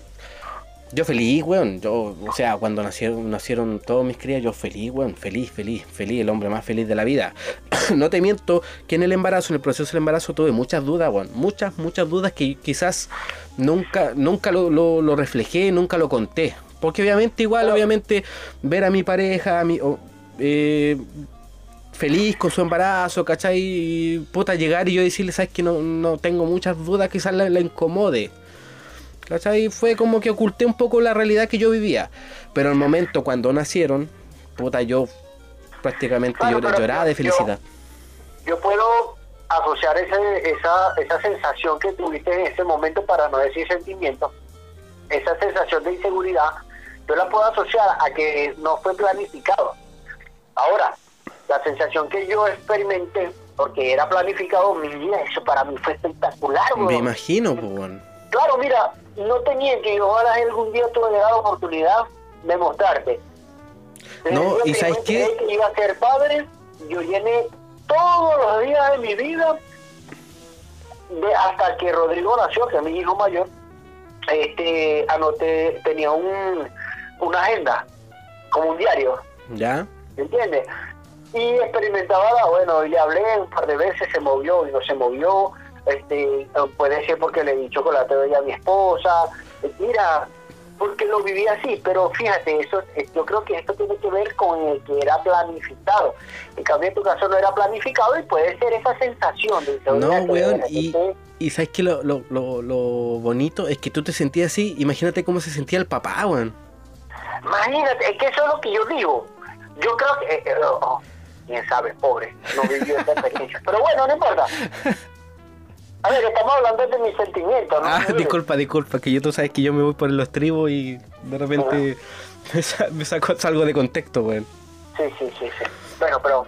Yo feliz, weón. Yo, o sea, cuando nacieron, nacieron todos mis crías, yo feliz, weón. Feliz, feliz, feliz, el hombre más feliz de la vida. no te miento que en el embarazo, en el proceso del embarazo, tuve muchas dudas, weón. Muchas, muchas dudas que quizás nunca, nunca lo, lo, lo reflejé, nunca lo conté. Porque obviamente, igual, obviamente, ver a mi pareja, a mi, eh, feliz con su embarazo, ¿cachai? Y puta, llegar y yo decirle, sabes que no, no tengo muchas dudas, quizás la, la incomode. ¿Cachai? Fue como que oculté un poco la realidad que yo vivía. Pero al momento cuando nacieron, puta, yo prácticamente Claro, lloraba de felicidad. yo puedo asociar ese, esa, esa sensación que tuviste en ese momento, para no decir sentimiento, esa sensación de inseguridad, yo la puedo asociar a que no fue planificado. Ahora, la sensación que yo experimenté, porque era planificado, mi vida, eso para mí fue espectacular, Me weón. imagino, pues. Claro, mira, no tenía que ojalá algún día tuviera la oportunidad de mostrarte. No, Desde ¿y sabes qué? que iba a ser padre, yo llené todos los días de mi vida, de, hasta que Rodrigo nació, que es mi hijo mayor, este, anoté, tenía un, una agenda, como un diario, ¿Ya? ¿me entiendes? Y experimentaba, bueno, le hablé un par de veces, se movió y no se movió, este, puede ser porque le di chocolate hoy a mi esposa, mira, porque lo viví así, pero fíjate, eso, eh, yo creo que esto tiene que ver con el que era planificado. En cambio, en tu caso no era planificado y puede ser esa sensación de No, weón, y, sabes que lo, lo, lo, lo bonito es que tú te sentías así, imagínate cómo se sentía el papá, weón. Imagínate, es que eso es lo que yo digo. Yo creo que, eh, eh, oh, quién sabe, pobre, no vivió esa experiencia. Pero bueno, no importa. A ver, estamos hablando de mis sentimientos, ¿no? Ah, disculpa, disculpa, que yo tú sabes que yo me voy por los tribos y de repente me, sa- me saco salgo de contexto, weón. Sí, sí, sí, sí. Bueno, pero,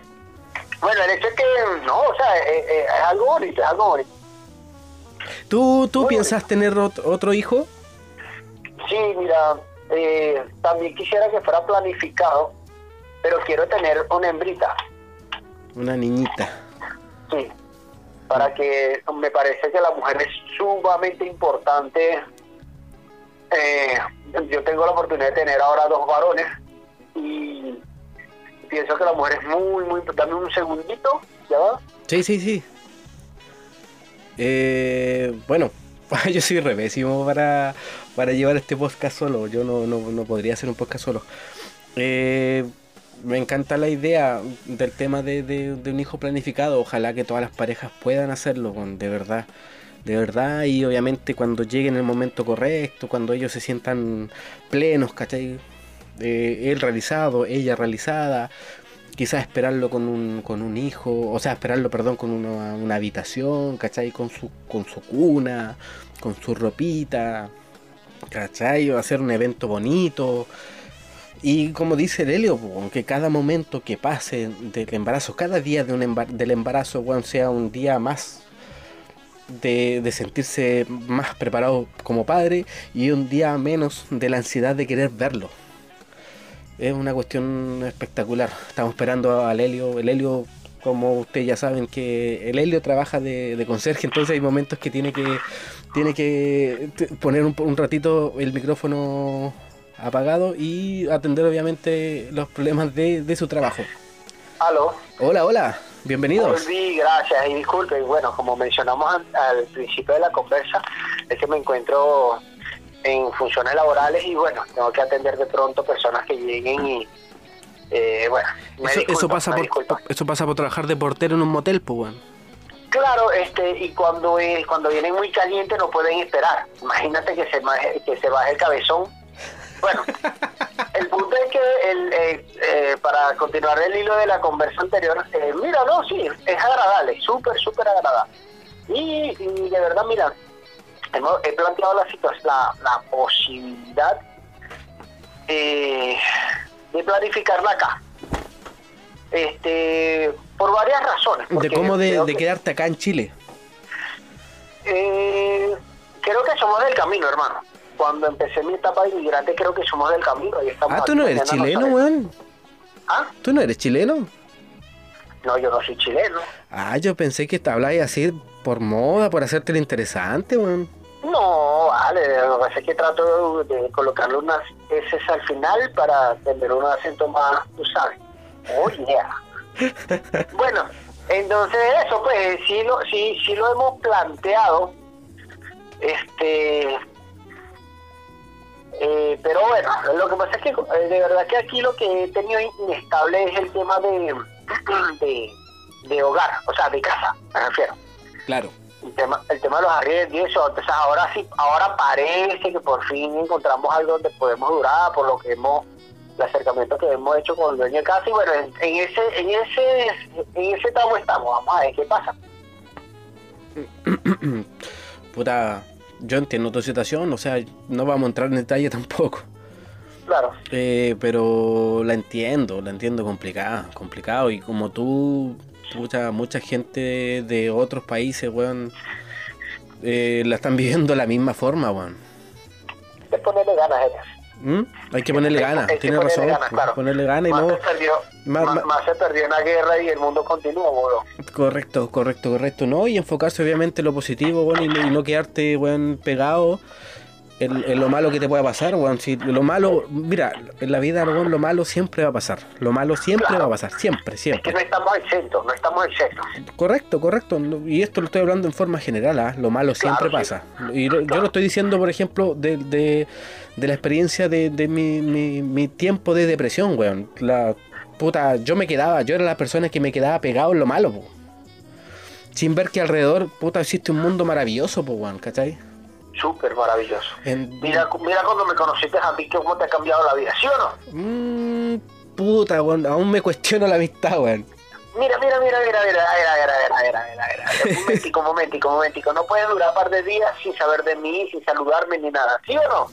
bueno, el hecho es que, no, o sea, eh, eh, es algo bonito, es algo bonito. ¿Tú, tú Muy piensas tener ot- otro hijo? Sí, mira, eh, también quisiera que fuera planificado, pero quiero tener una hembrita, Una niñita. sí, para que me parece que la mujer es sumamente importante. Eh, yo tengo la oportunidad de tener ahora dos varones y pienso que la mujer es muy, muy... Dame un segundito, ¿ya va? Sí, sí, sí. Eh, bueno, yo soy revésimo para, para llevar este podcast solo. Yo no, no, no podría hacer un podcast solo. Eh, me encanta la idea del tema de, de- un hijo planificado. Ojalá que todas las parejas puedan hacerlo, de verdad. De verdad, y obviamente cuando llegue en el momento correcto, cuando ellos se sientan plenos, ¿cachai? Él realizado, ella realizada, quizás esperarlo con un, con un hijo, o sea, esperarlo, perdón, con una, una habitación, ¿cachai? Con su, con su cuna, con su ropita, ¿cachai? O hacer un evento bonito. Y como dice el Helio, po, que cada momento que pase del embarazo, cada día de un embar- del embarazo, weón, sea un día más de, de sentirse más preparado como padre y un día menos de la ansiedad de querer verlo. Es una cuestión espectacular. Estamos esperando al Helio. El Helio, como ustedes ya saben, que el trabaja de, de conserje, entonces hay momentos que tiene que tiene que poner un, un ratito el micrófono apagado y atender obviamente los problemas de, de su trabajo. Aló. Hola, hola, bienvenidos. Volví, gracias y disculpe. Y bueno, como mencionamos al, al principio de la conversa, es que me encuentro en funciones laborales y bueno, tengo que atender de pronto personas que lleguen y eh, bueno, me Eso, disculpa, eso pasa me por, eso pasa por trabajar de portero en un motel, pues bueno. Claro, este y cuando eh, cuando vienen muy calientes no pueden esperar. Imagínate que se que se baje el cabezón. Bueno, el punto es que el, eh, eh, para continuar el hilo de la conversa anterior, eh, mira, no, sí, es agradable, súper, súper agradable. Y, y de verdad, mira, hemos, he planteado la situación, la, la posibilidad de planificarla acá. Este, por varias razones. De cómo de, creo de que- quedarte acá en Chile. eh, creo que somos del camino, hermano. Cuando empecé mi etapa de inmigrante, creo que somos del camino. Y estamos Ah, tú no eres chileno, weón. ¿Ah? ¿Tú no eres chileno? No, yo no soy chileno. Ah, yo pensé que te hablabas así por moda, por hacerte lo interesante, weón. No, vale, lo que pasa es que trato de, de colocarle unas S al final para tener un acento más, tú sabes. Oh, yeah. bueno, entonces eso, pues sí lo, sí, sí lo hemos planteado. Este. Eh, pero bueno, lo que pasa es que eh, de verdad que aquí lo que he tenido inestable es el tema de, de, de hogar, o sea, de casa, me refiero Claro. el tema, el tema de los arriendos y eso, entonces ahora sí, ahora parece que por fin encontramos algo donde podemos durar, por lo que hemos, el acercamiento que hemos hecho con el dueño de casa y bueno, en, en ese, en ese, en ese tramo estamos, vamos a ver qué pasa. Puta, yo entiendo tu situación, o sea, no vamos a entrar en detalle tampoco. Claro, Eh, pero la entiendo, la entiendo complicada, complicado. Y como tú, pucha, mucha gente de otros países, weón, eh, la están viviendo de la misma forma, weón. que ponerle ganas. ¿Mm? Hay que ponerle ganas, tiene ponerle razón. ganas, claro. Ponerle ganas y Más, no. se perdió, más- más, más- más se perdió en la guerra y el mundo continúa, boludo. Correcto, correcto, correcto. No, y enfocarse obviamente en lo positivo, weón, y, no- y no quedarte, weón, pegado en lo malo que te pueda pasar, weón. Si lo malo, mira, en la vida, weón, lo malo siempre va a pasar. Lo malo siempre Claro. va a pasar, siempre, Es que siempre. no estamos exentos, no estamos exentos. Correcto, correcto. Y esto lo estoy hablando en forma general, ¿ah? lo malo siempre Claro, sí. pasa. Y yo lo estoy diciendo, por ejemplo, de, de, de la experiencia de, de mi, mi, mi tiempo de depresión, weón. La puta, yo me quedaba, yo era la persona que me quedaba pegado en lo malo, po. Sin ver que alrededor, puta, existe un mundo maravilloso, po, weón, ¿cachai? Súper maravilloso. En- Mira, mira cuando me conociste a mí, cómo te ha cambiado la vida, ¿sí o no? Mm, puta, weón, aún me cuestiono la amistad, weón. Mira, mira, mira, mira, mira, mira, mira, mira, mira, mira, momentico, momentico, momentico. No puedes durar un par de días sin saber de mí, sin saludarme ni nada, ¿sí o no?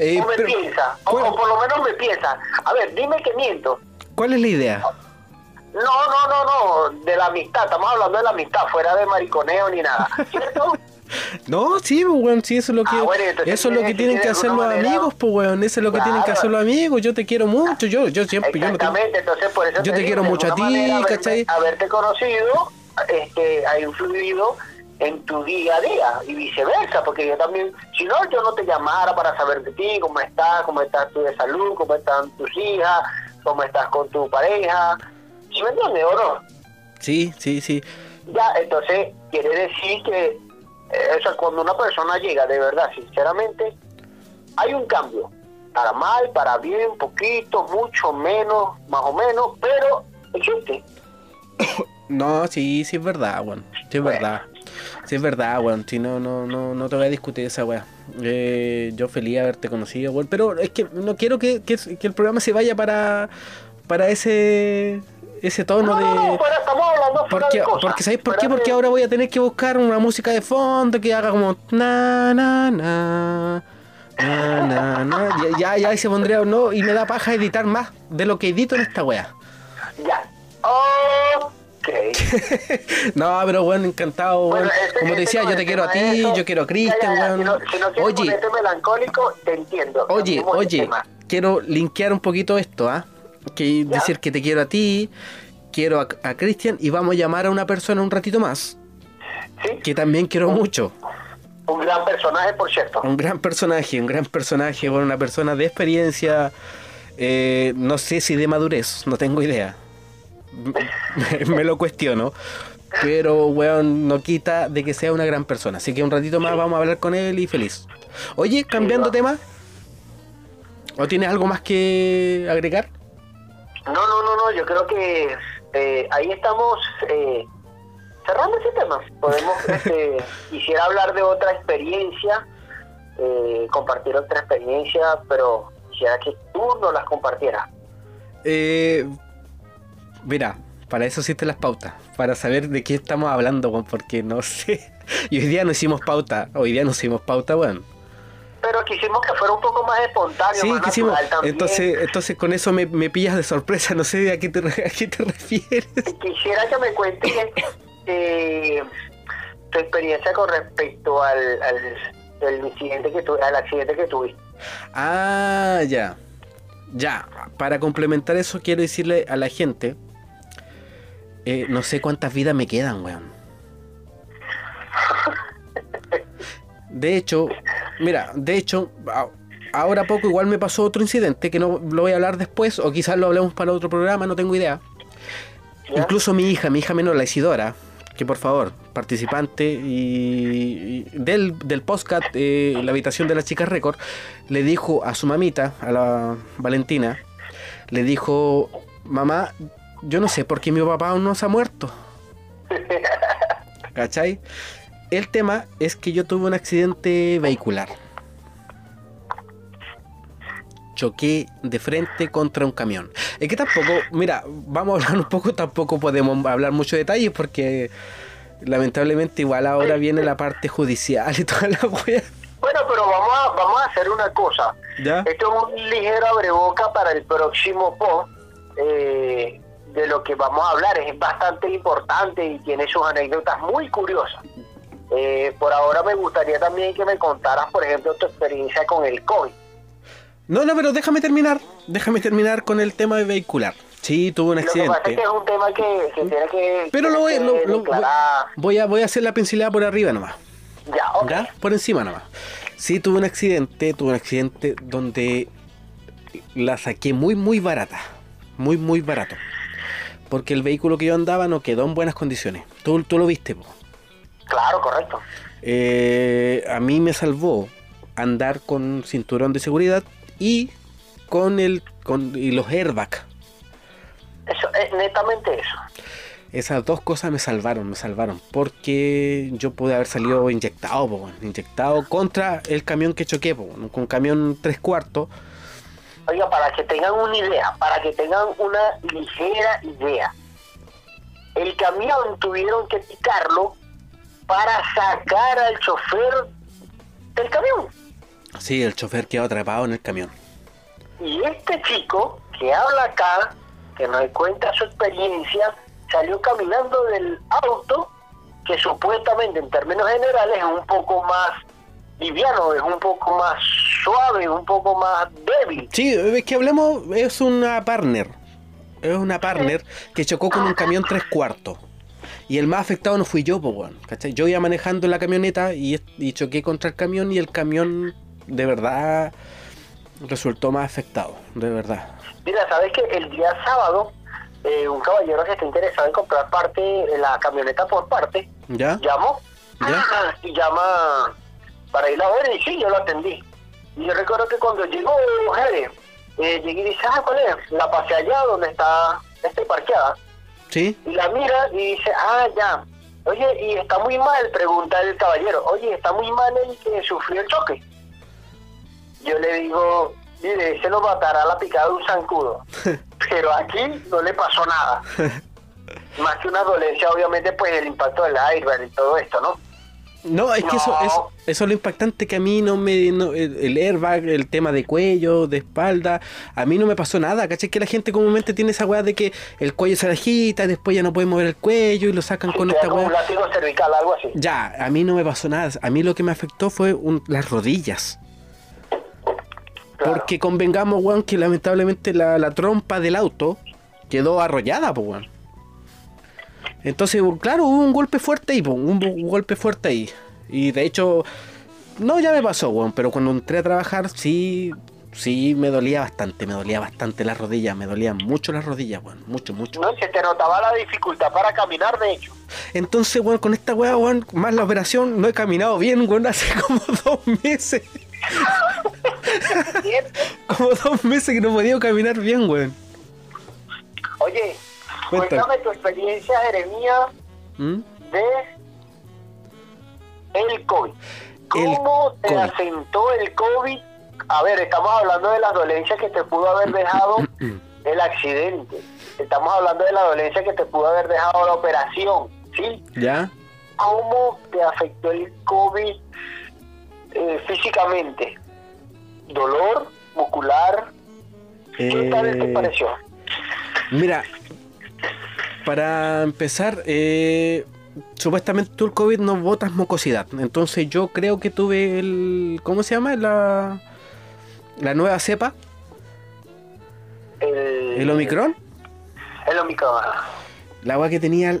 Eh, o me pero, piensa, o, ¿cuál, o por lo menos me piensa. A ver, dime que miento. cuál es la idea? No, no, no, no, de la amistad, estamos hablando de la amistad, fuera de mariconeo ni nada, ¿cierto? No, sí, pues, weón, sí, eso es lo que, Ah, bueno, entonces eso es lo que tienen que hacer los manera- amigos, pues, weón, eso es lo que tienen que hacer los amigos, yo te quiero mucho, yo, yo siempre, yo no tengo... Exactamente, entonces por eso yo te quiero mucho a ti, ¿cachai? Haberte conocido este, ha influido en tu día a día y viceversa, porque yo también, si no, yo no te llamara para saber de ti, cómo estás, cómo estás tú de salud, cómo están tus hijas, cómo estás con tu pareja, ¿sí me entiendes o no? Sí, sí, sí, Ya, entonces quiere decir que, o sea, cuando una persona llega de verdad, sinceramente, hay un cambio, para mal, para bien, poquito, mucho, menos, más o menos, pero existe. no, sí, sí es verdad, weón, sí es Bueno. verdad, sí es verdad, weón, si no, no, no, no te voy a discutir esa weá, eh, yo feliz de haberte conocido, weón, pero es que no quiero que, que, que el programa se vaya para, para ese, ese tono No, de... no, no, fuera Porque, porque ¿sabéis por qué? Porque ahora voy a tener que buscar una música de fondo que haga como na na na na na na ya ya, ya ahí se pondría no y me da paja editar más de lo que edito en esta wea. Ya. Ok. No, pero bueno, encantado, Bueno, este- Como te este decía, yo te quiero a ti, eso, yo quiero a Cristian, weón. Si no, si no Oye, melancólico, te entiendo. oye, oye, quiero linkear un poquito esto, ¿ah? Que Ya. decir que te quiero a ti, quiero a, a Cristian y vamos a llamar a una persona un ratito más, Sí, que también quiero mucho. un gran personaje, por cierto. Un gran personaje, un gran personaje, bueno, una persona de experiencia, eh, no sé si de madurez, no tengo idea. Me, me lo cuestiono. Pero, weón, no quita de que sea una gran persona. Así que un ratito más vamos a hablar con él y feliz. Oye, cambiando tema. ¿O tienes algo más que agregar? No, no, no, no, yo creo que eh, ahí estamos eh, cerrando ese tema. Podemos, este, quisiera hablar de otra experiencia, eh, compartir otra experiencia, pero quisiera que tú nos las compartieras. Eh, mira, para eso existen las pautas. Para saber de qué estamos hablando, porque no sé. Y hoy día no hicimos pauta. Hoy día no hicimos pauta, weón. Pero quisimos que fuera un poco más espontáneo, Sí, más quisimos. Entonces, entonces con eso me, me pillas de sorpresa. No sé a qué te, a qué te refieres. Quisiera que me cuentes eh, tu experiencia con respecto al, al, al incidente que tu, al accidente que tuviste. Ah, ya. Ya. Para complementar eso, quiero decirle a la gente. eh, no sé cuántas vidas me quedan, weón. De hecho, mira, de hecho, ahora poco igual me pasó otro incidente que no lo voy a hablar después, o quizás lo hablemos para otro programa, no tengo idea. ¿ya? Incluso mi hija, mi hija menor, la Isidora, que por favor, participante y, y del, del podcast eh, La habitación de las chicas récord, le dijo a su mamita, a la Valentina, le dijo, mamá, yo no sé por qué mi papá aún no se ha muerto. ¿Cachai? El tema es que yo tuve un accidente vehicular. Choqué de frente contra un camión. Es que tampoco, mira, vamos a hablar un poco, tampoco podemos hablar mucho de detalles porque lamentablemente igual ahora viene la parte judicial y toda la wea. Bueno, pero vamos a, vamos a hacer una cosa. ¿Ya? Esto es un ligero abreboca para el próximo post eh, de lo que vamos a hablar. Es bastante importante y tiene sus anécdotas muy curiosas. Eh, por ahora me gustaría también que me contaras, por ejemplo, tu experiencia con el COVID. No, no, pero déjame terminar. Déjame terminar con el tema de vehicular. Sí, tuve un Lo que pasa es accidente. que es un tema que, que tiene que... Pero lo lo- lo- voy a, voy a hacer la pincelada por arriba nomás. Ya, ok. ¿Ya? Por encima nomás. Sí, tuve un accidente, tuve un accidente donde la saqué muy, muy barata. Muy, muy barato. Porque el vehículo que yo andaba no quedó en buenas condiciones. Tú, tú lo viste, po. Claro, correcto. Eh, a mí me salvó andar con cinturón de seguridad y con el con y los airbags. Eso es netamente eso. Esas dos cosas me salvaron, me salvaron. Porque yo pude haber salido inyectado, po, inyectado contra el camión que choqué, po, con un camión tres cuartos. Oiga, para que tengan una idea, para que tengan una ligera idea, el camión tuvieron que picarlo para sacar al chofer del camión. Sí, el chofer quedó atrapado en el camión. Y este chico que habla acá, que nos cuenta su experiencia, salió caminando del auto, que supuestamente en términos generales es un poco más liviano, es un poco más suave, un poco más débil. Sí, es que hablemos, es una partner. Es una partner que chocó con un camión tres cuartos. Y el más afectado no fui yo, pues, weón. ¿cachai? Yo iba manejando la camioneta y, y choqué contra el camión y el camión de verdad resultó más afectado, de verdad. Mira, sabes que el día sábado, eh, un caballero que está interesado en comprar parte, de la camioneta por parte, ¿Ya? llamó ¿Ya? y llama para ir a ver y sí, yo lo atendí. Y yo recuerdo que cuando llegó Jere, eh, llegué y dice, ah, ¿cuál es? La pasé allá donde está, está parqueada. ¿Sí? Y la mira y dice, ah, ya. Oye, y está muy mal, pregunta el caballero. Oye, está muy mal el que sufrió el choque. Yo le digo, mire, se lo matará la picada de un zancudo. Pero aquí no le pasó nada. Más que una dolencia, obviamente, pues el impacto del airbag y todo esto, ¿no? No, es que eso, eso, eso es lo impactante que a mí no me... no- el, el airbag, el tema de cuello, de espalda, a mí no me pasó nada, ¿cachai? Que la gente comúnmente tiene esa weá de que el cuello se agita, después ya no puede mover el cuello y lo sacan con esta un weá. cervical, algo así. Ya, a mí no me pasó nada. A mí lo que me afectó fue un- las rodillas. Porque convengamos, weón, que lamentablemente la, la trompa del auto quedó arrollada, pues, weón. Entonces, claro, hubo un golpe fuerte ahí, un, un golpe fuerte ahí. Y de hecho, no, ya me pasó, weón, pero cuando entré a trabajar, sí, sí, me dolía bastante, me dolía bastante las rodillas, me dolían mucho las rodillas, weón, mucho, mucho. No, se te notaba la dificultad para caminar, de hecho. Entonces, weón, con esta weá, weón, más la operación, no he caminado bien, weón, hace como dos meses. como dos meses que no he podido caminar bien, weón. Oye, Cuéntame. cuéntame tu experiencia, Jeremías, ¿Mm? de el COVID. ¿Cómo te COVID. asentó el COVID? A ver, estamos hablando de las dolencias que te pudo haber dejado el accidente. Estamos hablando de la dolencia que te pudo haber dejado la operación, ¿sí? ¿Ya? ¿Cómo te afectó el COVID eh, físicamente? ¿Dolor muscular? ¿Qué tal te Eh, pareció? Mira, para empezar, eh, supuestamente tú el COVID no botas mucosidad. Entonces yo creo que tuve el... ¿Cómo se llama? La, la nueva cepa, El, el Omicron. El Omicron. La agua que tenía,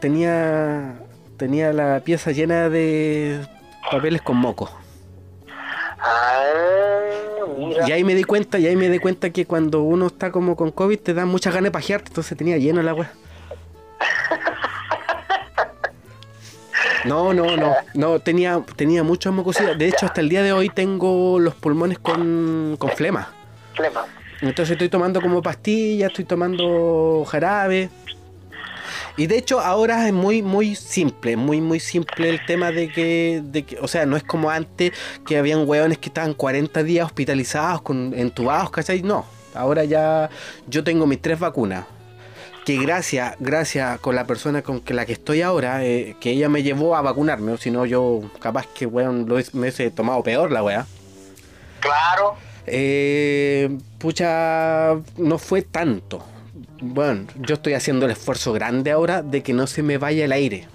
tenía, tenía la pieza llena de papeles con moco. Ah, mira. Y ahí me di cuenta, y ahí me di cuenta que cuando uno está como con COVID te da muchas ganas de pajearte, entonces tenía lleno el agua. No, no, no, no, tenía, tenía mucha mucosidad. De hecho, hasta el día de hoy tengo los pulmones con, con flema. Flema. Entonces estoy tomando como pastillas, estoy tomando jarabe. Y de hecho ahora es muy, muy simple, muy, muy simple el tema de que, de que o sea, no es como antes que habían hueones que estaban 40 días hospitalizados, con, entubados, ¿cachai? No, ahora ya yo tengo mis tres vacunas. Que gracias, gracias con la persona con que la que estoy ahora, eh, que ella me llevó a vacunarme, o si no yo capaz que weón, lo me hubiese tomado peor la weá. Claro. Eh, pucha, no fue tanto. Bueno, yo estoy haciendo el esfuerzo grande ahora de que no se me vaya el aire.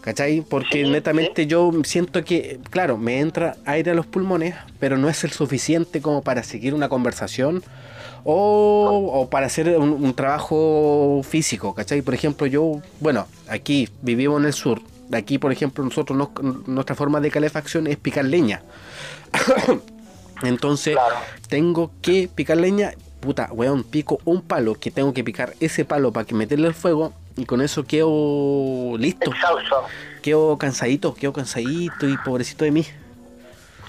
¿Cachai? Porque Sí, netamente yo siento que, claro, me entra aire a los pulmones, pero no es el suficiente como para seguir una conversación o, o para hacer un, un trabajo físico, ¿cachai? Por ejemplo, yo, bueno, aquí vivimos en el sur. Aquí, por ejemplo, nosotros, nos- nuestra forma de calefacción es picar leña. Entonces, Claro. tengo que picar leña. Puta, weón, pico un palo que tengo que picar ese palo para que meterle el fuego y con eso quedo listo. Exhausto. Quedo cansadito, quedo cansadito y pobrecito de mí.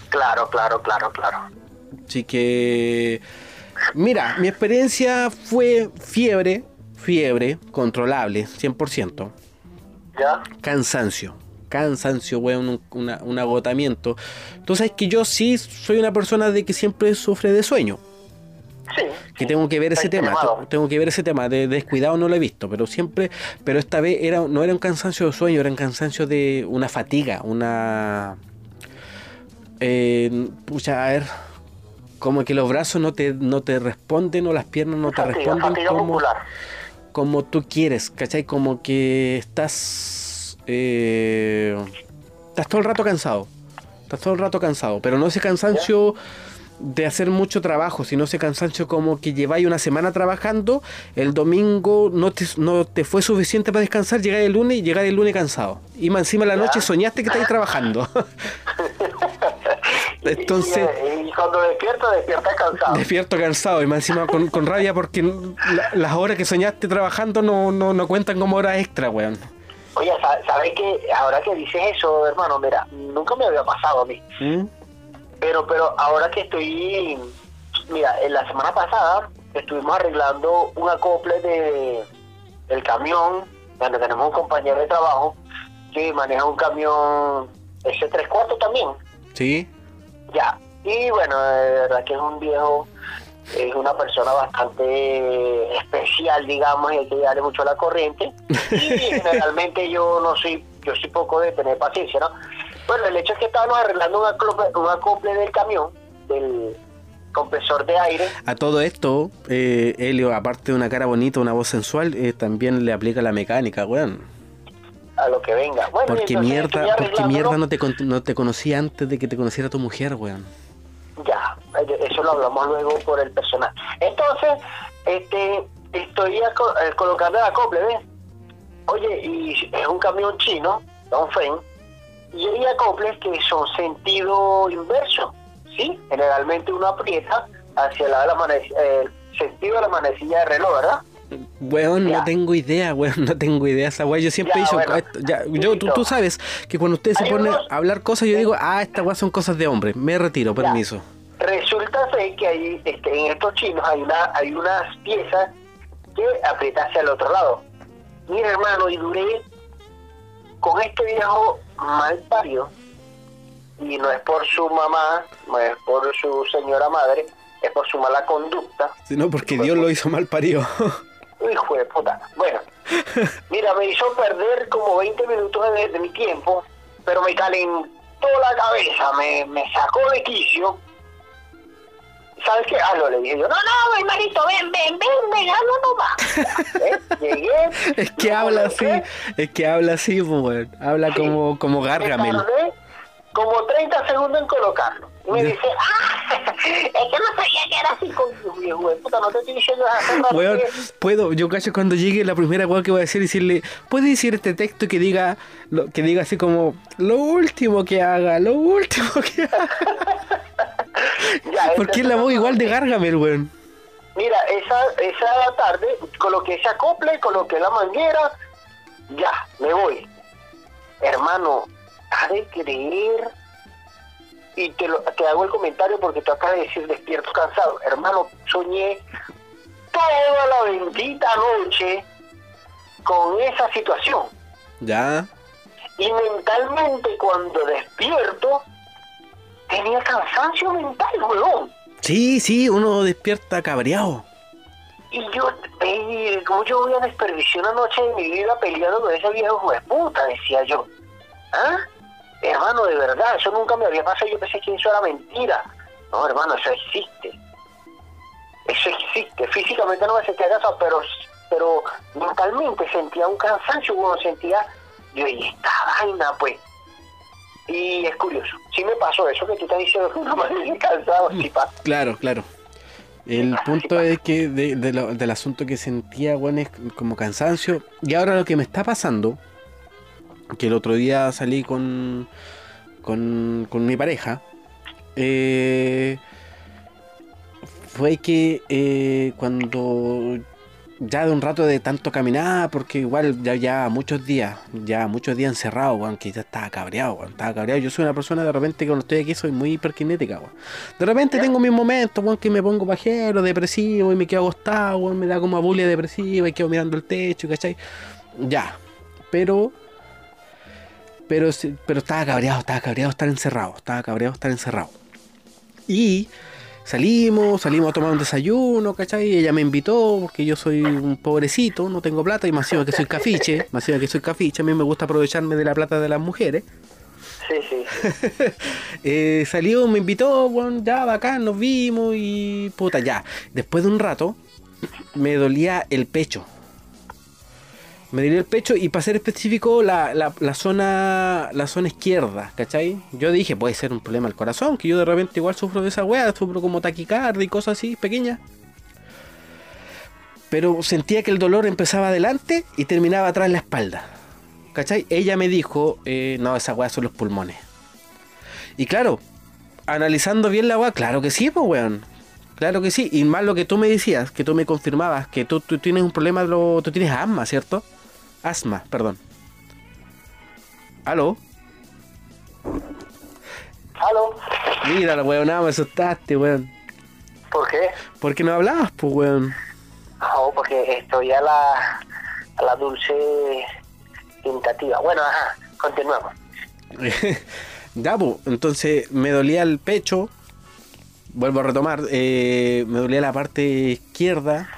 Claro, claro, claro, claro. Así que, mira, mi experiencia fue fiebre, fiebre, controlable, 100%. ¿Ya? Cansancio, cansancio, weón, un, una- un agotamiento. Tú sabes que yo sí soy una persona de que siempre sufre de sueño. Sí. que tengo que ver ese tema, te- tengo que ver ese tema, de descuidado no lo he visto, pero siempre, pero esta vez era, no era un cansancio de sueño, era un cansancio de una fatiga, una, eh, pucha, a ver, como que los brazos no te, no te responden o las piernas no te Fatiga, responden fatiga como, como tú quieres, ¿cachai? Como que estás, eh, estás todo el rato cansado, estás todo el rato cansado, pero no ese cansancio de hacer mucho trabajo, sino ese cansancio como que lleváis una semana trabajando, el domingo no te, no te fue suficiente para descansar, llegáis el lunes y llegáis el lunes cansado. Y más encima en la noche soñaste que estáis trabajando. Entonces, Y, y cuando despierta, despierta cansado. despierto cansado y más encima con, con rabia porque la- las horas que soñaste trabajando no, no, no cuentan como horas extra, weón. Oye, sa- ¿sabes qué? Ahora que dices eso, hermano, mira, nunca me había pasado a mí. ¿Mm? Pero, pero ahora que estoy, mira, en la semana pasada estuvimos arreglando un acople de el camión, donde tenemos un compañero de trabajo que maneja un camión ese tres cuartos también, ¿Sí? ya. Y bueno, de verdad que es un viejo, es una persona bastante especial, digamos, y hay que darle mucho a la corriente. Y generalmente yo no soy, yo soy poco de tener paciencia, ¿no? Bueno, el hecho es que estábamos arreglando un acople, un acople del camión, del compresor de aire. A todo esto, eh, Helio, aparte de una cara bonita, una voz sensual, eh, también le aplica la mecánica, weón. a lo que venga. Bueno, Porque mierda, porque mierda no te, con- no te conocí antes de que te conociera tu mujer, weón. Ya, eh, eso lo hablamos luego por el personal. Entonces, este, estoy eh, colocando el acople, ¿ves? Oye, y es un camión chino, Don Fen, y hay acoples que son sentido inverso, ¿sí? Generalmente uno aprieta hacia el lado de la manec- eh, sentido de la manecilla de reloj, ¿verdad? Weón, Ya. no tengo idea, weón, no tengo idea esa weá. Yo siempre dicho, bueno, yo, tú, tú sabes que cuando ustedes se ponen unos- a hablar cosas, yo digo, ah, estas weas son cosas de hombre. Me retiro, Ya. permiso. Resulta ser que hay, este, en estos chinos hay una hay unas piezas que aprieta hacia el otro lado. Mira, hermano, y duré con este viejo mal parido, y no es por su mamá, no es por su señora madre, es por su mala conducta. Sino porque Dios lo hizo mal parido. Hijo de puta. Bueno, mira, me hizo perder como 20 minutos de, de mi tiempo, pero me calentó la cabeza, me, me sacó de quicio. ¿Sabes qué? Hazlo, le dije yo. No, no, hermanito, ven, ven, ven, ven, hazlo nomás. ¿Eh? Llegué. es que habla así, coloqué, es que habla así, pues. Habla Sí. como, como me Gargamel. como 30 segundos en colocarlo. Y me Ya. dice, ah, es que no sabía que era así con viejo puta, no te estoy diciendo Weón, que- puedo, yo cacho cuando llegue la primera weá que voy a decir decirle, ¿puedes decir este texto que diga, lo, que diga así como, lo último que haga, lo último que haga? Ya, Porque es la voz igual de Gargamel, weón. Mira, esa, esa tarde coloqué ese acople, coloqué la manguera, ya, me voy. Hermano, ha de creer, y te, lo, te hago el comentario porque tú acabas de decir despierto cansado. Hermano, soñé toda la bendita noche con esa situación. Ya. Y mentalmente cuando despierto, tenía cansancio mental, weón. Sí, sí, uno despierta cabreado. Y yo, eh, ¿cómo yo voy a desperdiciar una noche de mi vida peleando con ese viejo de puta? Decía yo. ¿Ah? Hermano, de verdad, eso nunca me había pasado. Yo pensé que eso era mentira. No, hermano, eso existe. Eso existe. Físicamente no me sentía cansado, pero, pero mentalmente sentía un cansancio, uno sentía, yo, y esta vaina, pues. Y es curioso. Sí me pasó eso que tú estás diciendo, no me cansado, sí pasa. Claro, claro. El punto es que de- de lo- del asunto que sentía, weón, es como cansancio. Y ahora lo que me está pasando, que el otro día salí con, con, con mi pareja, eh, fue que eh, cuando ya de un rato de tanto caminar, porque igual ya, ya muchos días, ya muchos días encerrado, weón, que ya estaba cabreado, weón, estaba cabreado. Yo soy una persona de repente que cuando estoy aquí soy muy hiperkinética, weón. De repente tengo mis momentos, weón, que me pongo pajero, depresivo y me quedo acostado, weón, me da como abulia depresiva y quedo mirando el techo, ¿cachai? Ya, pero... Pero, pero estaba cabreado, estaba cabreado estar encerrado, estaba cabreado estar encerrado. Y salimos, salimos a tomar un desayuno, ¿cachai? Ella me invitó porque yo soy un pobrecito, no tengo plata y más encima que soy cafiche, más encima que soy cafiche, a mí me gusta aprovecharme de la plata de las mujeres. Sí, sí. Eh, salió, me invitó, bueno, ya bacán, nos vimos y puta, ya. Después de un rato, me dolía el pecho. Me dolía el pecho y para ser específico, la, la- zona la zona izquierda, ¿cachai? Yo dije, puede ser un problema al corazón, que yo de repente igual sufro de esa weá, sufro como taquicardia y cosas así pequeñas. Pero sentía que el dolor empezaba adelante y terminaba atrás en la espalda. ¿Cachai? Ella me dijo, eh, no, esa weá son los pulmones. Y claro, analizando bien la weá, claro que sí, pues weón. Claro que sí. Y más lo que tú me decías, que tú me confirmabas, que tú, tienes un problema, tú tienes asma, ¿cierto? Asma, perdón. ¿Aló? ¿Aló? Mira, weón, nada, me asustaste, weón. ¿Por qué? ¿Por qué no hablabas, pues, weón? No, porque estoy a la, a la dulce tentativa. Bueno, ajá, continuamos. ya, pues, entonces me dolía el pecho. Vuelvo a retomar, eh, me dolía la parte izquierda.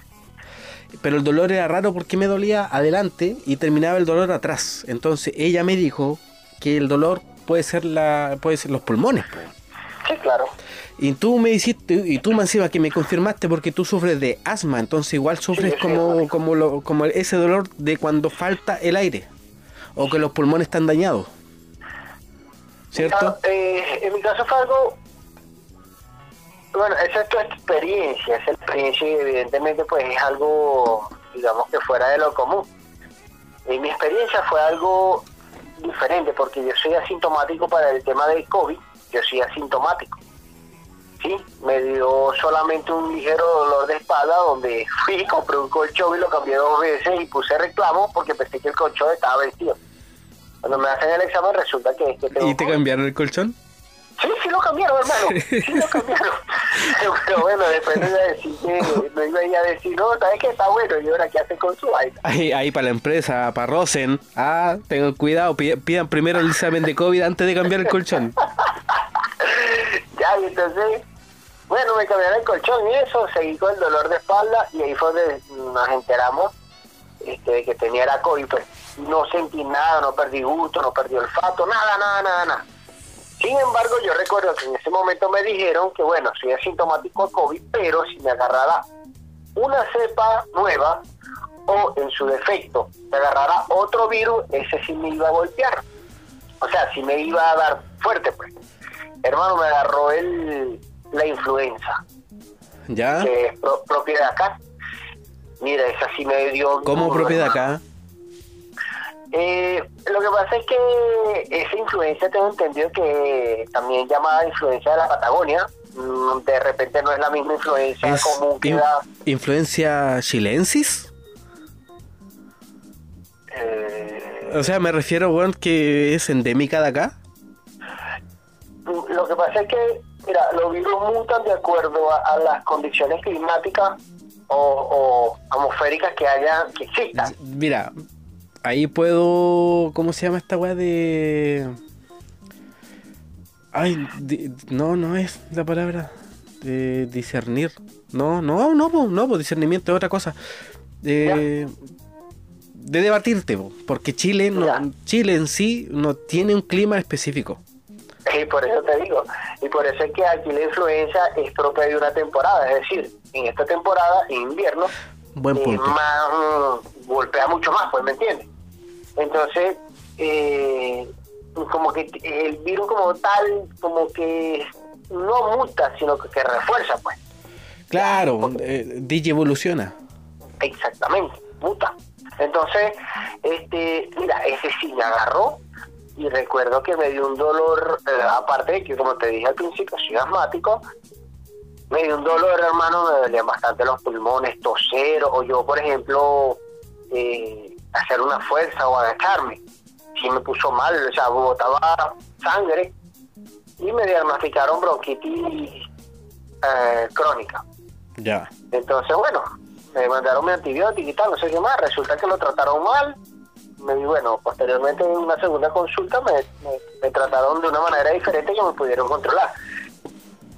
Pero el dolor era raro porque me dolía adelante y terminaba el dolor atrás. Entonces ella me dijo que el dolor puede ser la puede ser los pulmones. Sí, claro. Y tú me hiciste, y tú me encima que me confirmaste porque tú sufres de asma, entonces igual sufres Sí, como, como, lo- como ese dolor de cuando falta el aire o que los pulmones están dañados. ¿Cierto? Eh, en mi caso fue algo Bueno, esa es tu experiencia, esa experiencia y evidentemente pues es algo, digamos que fuera de lo común. En mi experiencia fue algo diferente porque yo soy asintomático para el tema del COVID, yo soy asintomático. Sí, me dio solamente un ligero dolor de espalda donde fui, compré un colchón y lo cambié dos veces y puse reclamo porque pensé que el colchón estaba vestido. Cuando me hacen el examen resulta que es que tengo ¿Y te cambiaron el colchón? Sí, sí lo cambiaron, hermano. Sí lo cambiaron. Pero bueno, después me iba a decir que, me iba a decir, no, ¿sabes qué? Está bueno. Y ahora, ¿qué hacen con su vaina? Ahí, ahí para la empresa, para Rosen. Ah, tengan cuidado, pi- pidan primero el examen de COVID antes de cambiar el colchón. Ya, y entonces, bueno, me cambiaron el colchón y eso, seguí con el dolor de espalda y ahí fue donde nos enteramos este, de que tenía la COVID. Pues no sentí nada, no perdí gusto, no perdí olfato, nada, nada, nada, nada. Sin embargo, yo recuerdo que en ese momento me dijeron que, bueno, soy asintomático a COVID, pero si me agarrara una cepa nueva o en su defecto me agarrara otro virus, ese sí me iba a golpear. O sea, sí me iba a dar fuerte, pues. Hermano, me agarró el, la influenza, ¿Ya? que es pro- propia de acá. Mira, esa sí me dio... ¿Cómo propiedad acá? Eh, lo que pasa es que esa influencia tengo entendido que también llamada influencia de la Patagonia, mm, de repente no es la misma influencia ¿Es común que in- da... influencia chilensis? eh, O sea, me refiero, weón, que es endémica de acá. lo que pasa es que, mira, los virus mutan de acuerdo a, a las condiciones climáticas o, o atmosféricas que haya, que existan. Mira, ahí puedo. ¿Cómo se llama esta weá de.? Ay, di- no, no es la palabra. De discernir. No, no, no, po, no, pues discernimiento es otra cosa. De, de debatirte, po, porque Chile, no, Ya. Chile en sí no tiene un clima específico. Y por eso te digo, y por eso es que aquí la influenza es propia de una temporada, es decir, en esta temporada, en invierno, Buen eh, más mm, golpea mucho más, pues, ¿me entiendes? Entonces, eh, como que el virus como tal, como que no muta, sino que, que refuerza, pues. Claro, eh, DJ evoluciona. Exactamente, muta. Entonces, este, mira, ese sí me agarró y recuerdo que me dio un dolor, eh, aparte de que como te dije al principio, soy asmático, me dio un dolor, hermano, me dolían bastante los pulmones, toser, o yo, por ejemplo, eh, hacer una fuerza o agacharme. Sí me puso mal, o sea, botaba sangre y me diagnosticaron bronquitis eh, crónica. Ya. Entonces, bueno, me mandaron mi antibiótico y tal, no sé qué más. Resulta que lo trataron mal. Me, y bueno, posteriormente en una segunda consulta me, me- me trataron de una manera diferente que me pudieron controlar.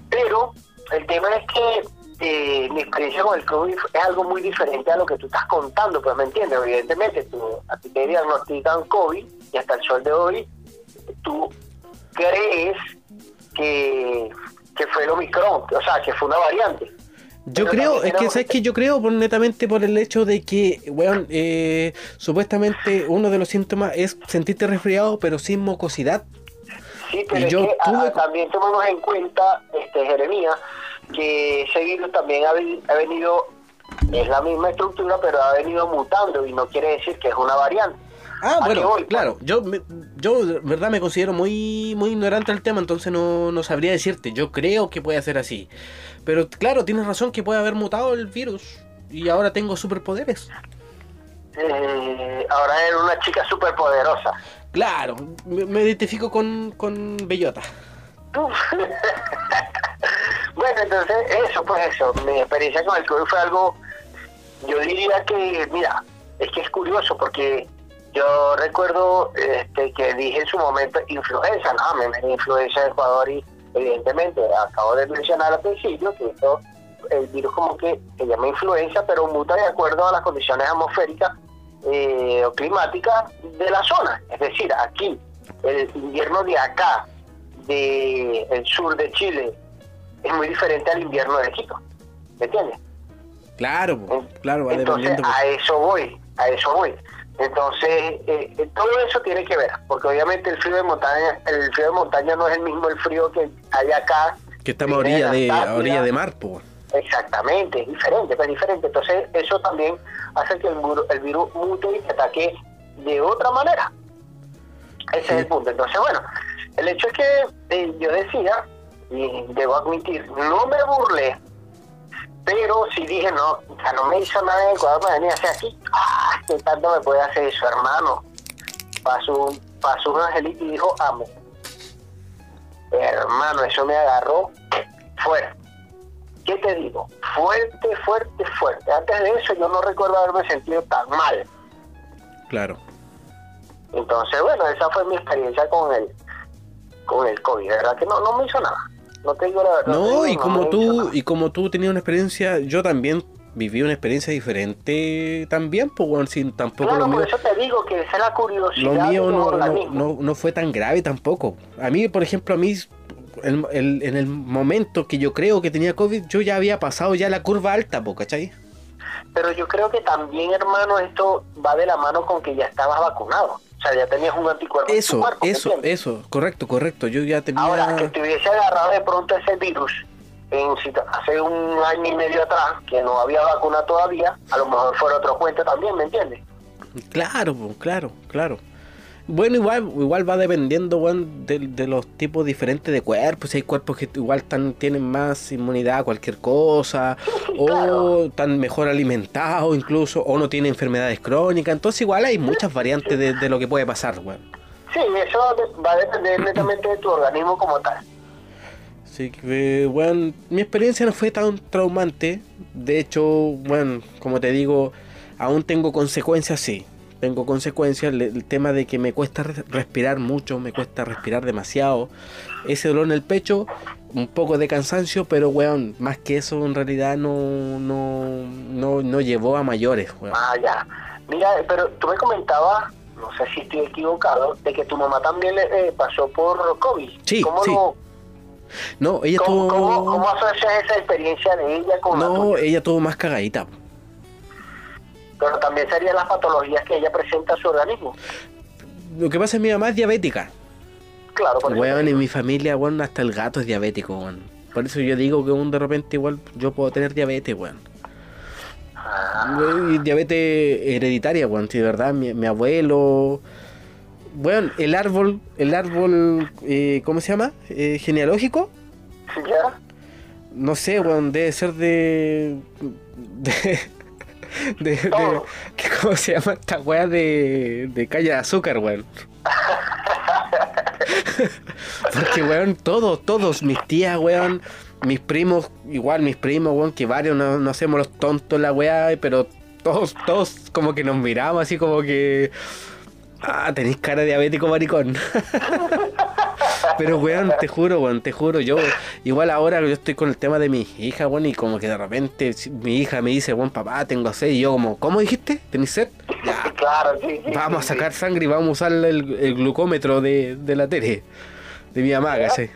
Pero el tema es que eh, mi experiencia con el COVID es algo muy diferente a lo que tú estás contando, pues me entiendes. Evidentemente, tú, a ti te diagnostican COVID y hasta el sol de hoy tú crees que, que fue el Omicron, o sea, que fue una variante. Yo creo, es que, ¿sabes que Yo creo por, netamente por el hecho de que, weón, eh, supuestamente uno de los síntomas es sentirte resfriado, pero sin mucosidad. Sí, pero Y es yo que también tomamos en cuenta, este Jeremías, que ese virus también ha, ha venido, es la misma estructura, pero ha venido mutando y no quiere decir que es una variante. Ah, ¿A qué bueno, voy, pues? claro, yo, me- yo verdad me considero muy, muy ignorante del tema, entonces no, no sabría decirte. Yo creo que puede ser así. Pero claro, tienes razón que puede haber mutado el virus y ahora tengo superpoderes. Eh, ahora era una chica súper poderosa. Claro, me, me identifico con, con Bellota. bueno, entonces eso, pues eso, mi experiencia con el COVID fue algo, yo diría que, mira, es que es curioso porque yo recuerdo este, que dije en su momento influenza, no, me me influenza de Ecuador y evidentemente acabo de mencionar al principio que esto, el virus como que se llama influenza, pero muta de acuerdo a las condiciones atmosféricas eh, o climáticas de la zona. Es decir, aquí, el invierno de acá, del el sur de Chile, es muy diferente al invierno de Quito. ¿Me entiendes? Claro, claro, va Entonces, a eso voy, a eso voy. Entonces, eh, eh, todo eso tiene que ver, porque obviamente el frío de montaña, el frío de montaña no es el mismo el frío que hay acá Que estamos a orilla de, a orilla de mar, pues. Exactamente, es diferente, es diferente. Entonces, eso también hace que el, virus, el virus mute y te ataque de otra manera. Ese es el punto. Entonces, bueno, el hecho es que eh, yo decía, y debo admitir, no me burlé, pero sí dije, no, sea, no me hizo nada de cuando me venía hacia aquí. ¡Ah! ¿Qué tanto me puede hacer eso, hermano? Pasó, pasó un angelito y dijo, amo. Hermano, eso me agarró fuerte. ¿Qué te digo? Fuerte, fuerte, fuerte. Antes de eso yo no recuerdo haberme sentido tan mal. Claro. Entonces, bueno, esa fue mi experiencia con el, con el COVID. Verdad que no, no me hizo nada. No te digo la verdad. No, y como tú, y como tú tenías una experiencia, yo también viví una experiencia diferente también, pues bueno, sin tampoco Claro, lo por mío. eso te digo que esa es la curiosidad Lo mío no, no, no, fue tan grave tampoco. A mí, por ejemplo, a mí, el- el- en el momento que yo creo que tenía COVID, yo ya había pasado ya la curva alta, po, ¿cachai? Pero yo creo que también, hermano, esto va de la mano con que ya estabas vacunado. O sea, ya tenías un anticuerpo en tu Eso, cuerpo. ¿me eso, eso, correcto, correcto. Yo ya tenía... Ahora, que te hubiese agarrado de pronto ese virus en, hace un año y medio atrás, que no había vacuna todavía, a lo mejor fuera otro cuento también, ¿me entiendes? Claro, claro, claro. Bueno, igual, igual va dependiendo weón, de, de los tipos diferentes de cuerpos. Hay cuerpos que igual tan, tienen más inmunidad a cualquier cosa, o están mejor alimentados incluso, o no tienen enfermedades crónicas. Entonces igual hay muchas variantes de, de lo que puede pasar, weón. Sí, eso va a depender netamente de tu organismo como tal. Así que, bueno, mi experiencia no fue tan traumante. De hecho, bueno, como te digo, aún tengo consecuencias, sí. Tengo consecuencias. Le- El tema de que me cuesta re- respirar mucho, me cuesta respirar demasiado. Ese dolor en el pecho, un poco de cansancio, pero, weón, más que eso en realidad no, no, no, no llevó a mayores, weón. Ah, ya. Mira, pero tú me comentabas, no sé si estoy equivocado, de que tu mamá también le eh, pasó por COVID. Sí, ¿Cómo, sí. lo- No, ella cómo, tuvo... cómo- cómo asocias esa experiencia de ella con la No, tuya? ella tuvo más cagadita. Pero también serían las patologías que ella presenta a su organismo. Lo que pasa es que mi mamá es diabética. Claro, por eso Weón, en mi familia, weón, hasta el gato es diabético, weón. Por eso yo digo que un de repente igual yo puedo tener diabetes, weón. Ah, diabetes hereditaria, weón, sí, de verdad, mi, mi abuelo... Weón, el árbol, el árbol, eh, ¿cómo se llama? Eh, genealógico. ¿Ya? No sé, weón, debe ser de... de... De, de-. ¿qué- ¿Cómo se llama esta weá de, de caña de azúcar, weón? Porque, weón, todos, todos, mis tías, weón, mis primos, igual mis primos, weón, que varios no, no hacemos los tontos la weá, pero todos, todos como que nos miramos así como que... Ah, tenéis cara de diabético maricón. Pero, weón, te juro, weón, te juro, yo, igual ahora yo estoy con el tema de mi hija, weón, y como que de repente mi hija me dice, weón, papá, tengo sed, y yo como, ¿cómo dijiste? ¿Tenés sed? Ya, Claro, sí, sí, vamos a sacar sangre y vamos a usar el, el glucómetro de, de la tele, de mi mamá, ¿cachai?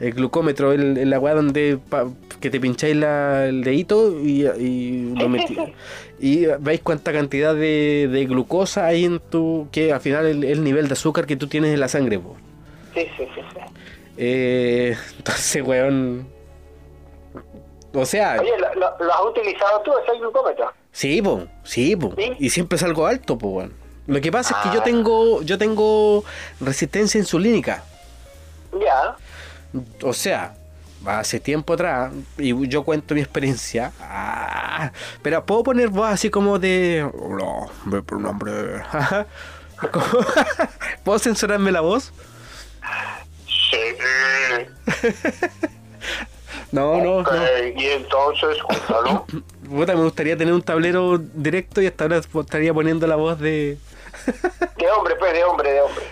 El glucómetro, el, el weá donde pa- que te pincháis la- el dedito y, y lo metí. Y veis cuánta cantidad de, de glucosa hay en tu. que al final el, el nivel de azúcar que tú tienes en la sangre, po. Sí, sí, sí, sí. Eh, entonces, weón. O sea, Oye, ¿lo, lo- lo has utilizado tú ese glucómetro? sí, po, sí, po. ¿Sí? Y siempre salgo alto, po, weón. Lo que pasa es que yo Ah. tengo, yo tengo resistencia insulínica. Ya. O sea, hace tiempo atrás, y yo cuento mi experiencia. ah, pero puedo poner voz así como de. Hola, mi pronombre. ¿Puedo censurarme la voz? Sí. No, no, no. Y entonces, cuéntalo. Puta, me gustaría tener un tablero directo y hasta ahora estaría poniendo la voz de. De hombre, pues, de hombre, de hombre.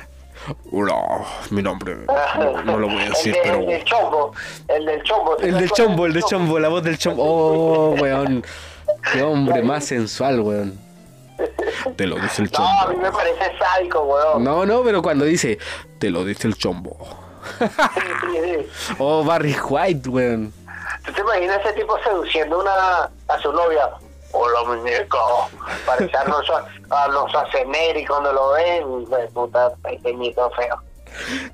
Hola, mi nombre. No, no lo voy a el, decir, de- pero. el del chombo. El del chombo. El del chombo, el del chombo, la voz del chombo. Oh, weón. Qué hombre más sensual, weón. Te lo dice el No, a mí chombo. me parece sádico, weón. No, no, pero cuando dice, te lo dice el chombo. Oh, Barry White, weón. ¿Tú te imaginas ese tipo seduciendo una, a su novia? Hola, muñeco. Parece a los, a los y cuando lo ven, de puta, pequeñito feo.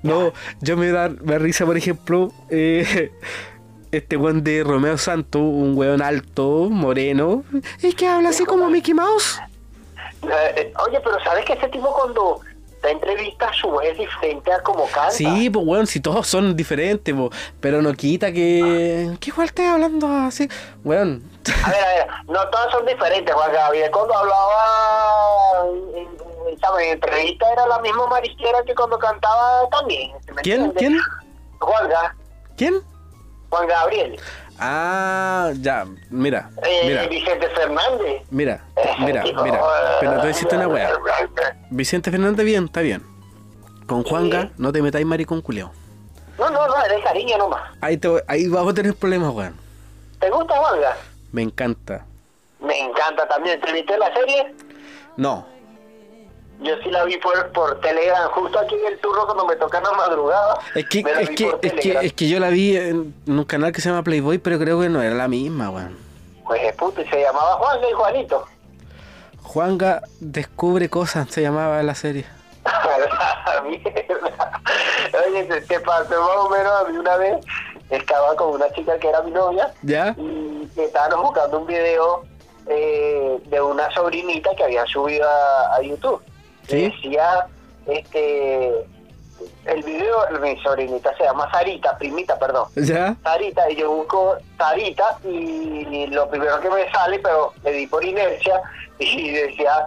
No, yo me da, me risa, por ejemplo, eh, este weón de Romeo Santo, un weón alto, moreno, y que habla así como Mickey Mouse. Eh, oye, pero ¿sabes que ese tipo cuando da entrevista a su voz es diferente a como canta? Sí, pues weón, si todos son diferentes, po, pero no quita que. que igual esté hablando así. Weón. A ver, a ver, no todos son diferentes, Juan Gabriel. Cuando hablaba en, en, ¿sabes? en entrevista era la misma marisquera que cuando cantaba también. ¿me ¿Quién? entiendes? ¿Quién? Juan, Ga- ¿Quién? Juan Gabriel. Ah, ya, mira, Eh, mira, Vicente Fernández. mira, mira, mira. Pero te voy a decirte una weá. eh, Vicente Fernández, bien, está bien. Con Juanga, no te metáis maricón culiao. No, no, no, es de cariño nomás. Ahí, te, ahí vas a tener problemas, weón. ¿Te gusta Juanga? Me encanta. Me encanta también. ¿Te viste la serie? No, Yo sí la vi por, por Telegram, justo aquí en el turno cuando me tocan la madrugada. es que, es que, es que, es que yo la vi en un canal que se llama Playboy, pero creo que no era la misma, weón. Pues de puta, y se llamaba Juanga y Juanito. Juanga descubre cosas, se llamaba la serie. La mierda. Oye, te, te pasó más o menos a mí una vez. Estaba con una chica que era mi novia ¿Ya? y estábamos buscando un video eh, de una sobrinita que había subido a, a YouTube. Sí. Decía, este, el video, mi sobrinita se llama Sarita, primita, perdón. ¿Ya? Sarita, y yo busco Sarita y lo primero que me sale, pero le di por inercia y decía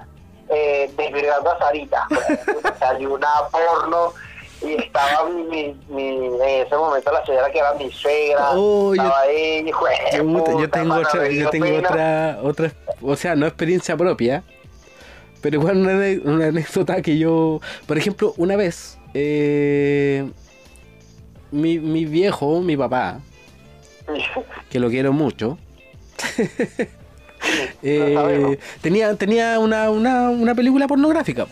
eh, desvirgando a Sarita. Salió una porno y estaba mi, mi, mi- en ese momento la señora que era mi suegra, Oh, yo- estaba Yo, puta, yo tengo otra, yo tengo pena. otra, otra, o sea, no experiencia propia, pero igual una, una anécdota que yo, por ejemplo, una vez, eh, mi, mi viejo, mi papá, que lo quiero mucho, eh, tenía, tenía una, una, una película pornográfica,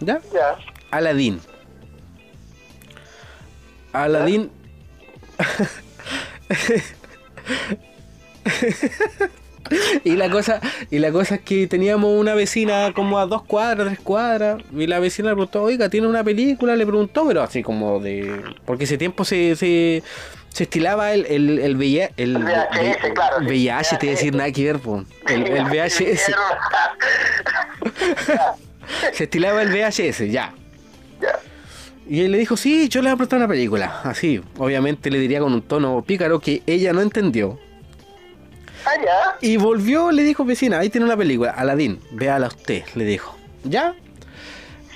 ¿ya? Ya. Aladdin. Aladdin. y la cosa, y la cosa es que teníamos una vecina como a dos cuadras, tres cuadras, y la vecina le preguntó, oiga, ¿tiene una película? Le preguntó, pero así como de. Porque ese tiempo se, se, se estilaba el, el, el, VHS, claro. VIH, te iba a decir nada que ver, po. el, el VHS. Se estilaba el VHS, ya. Ya. Y él le dijo, sí, yo le voy a prestar una película. Así, obviamente le diría con un tono pícaro que ella no entendió. Ah. Y volvió, le dijo, vecina, ahí tiene una película, Aladín, véala usted, le dijo. ¿Ya?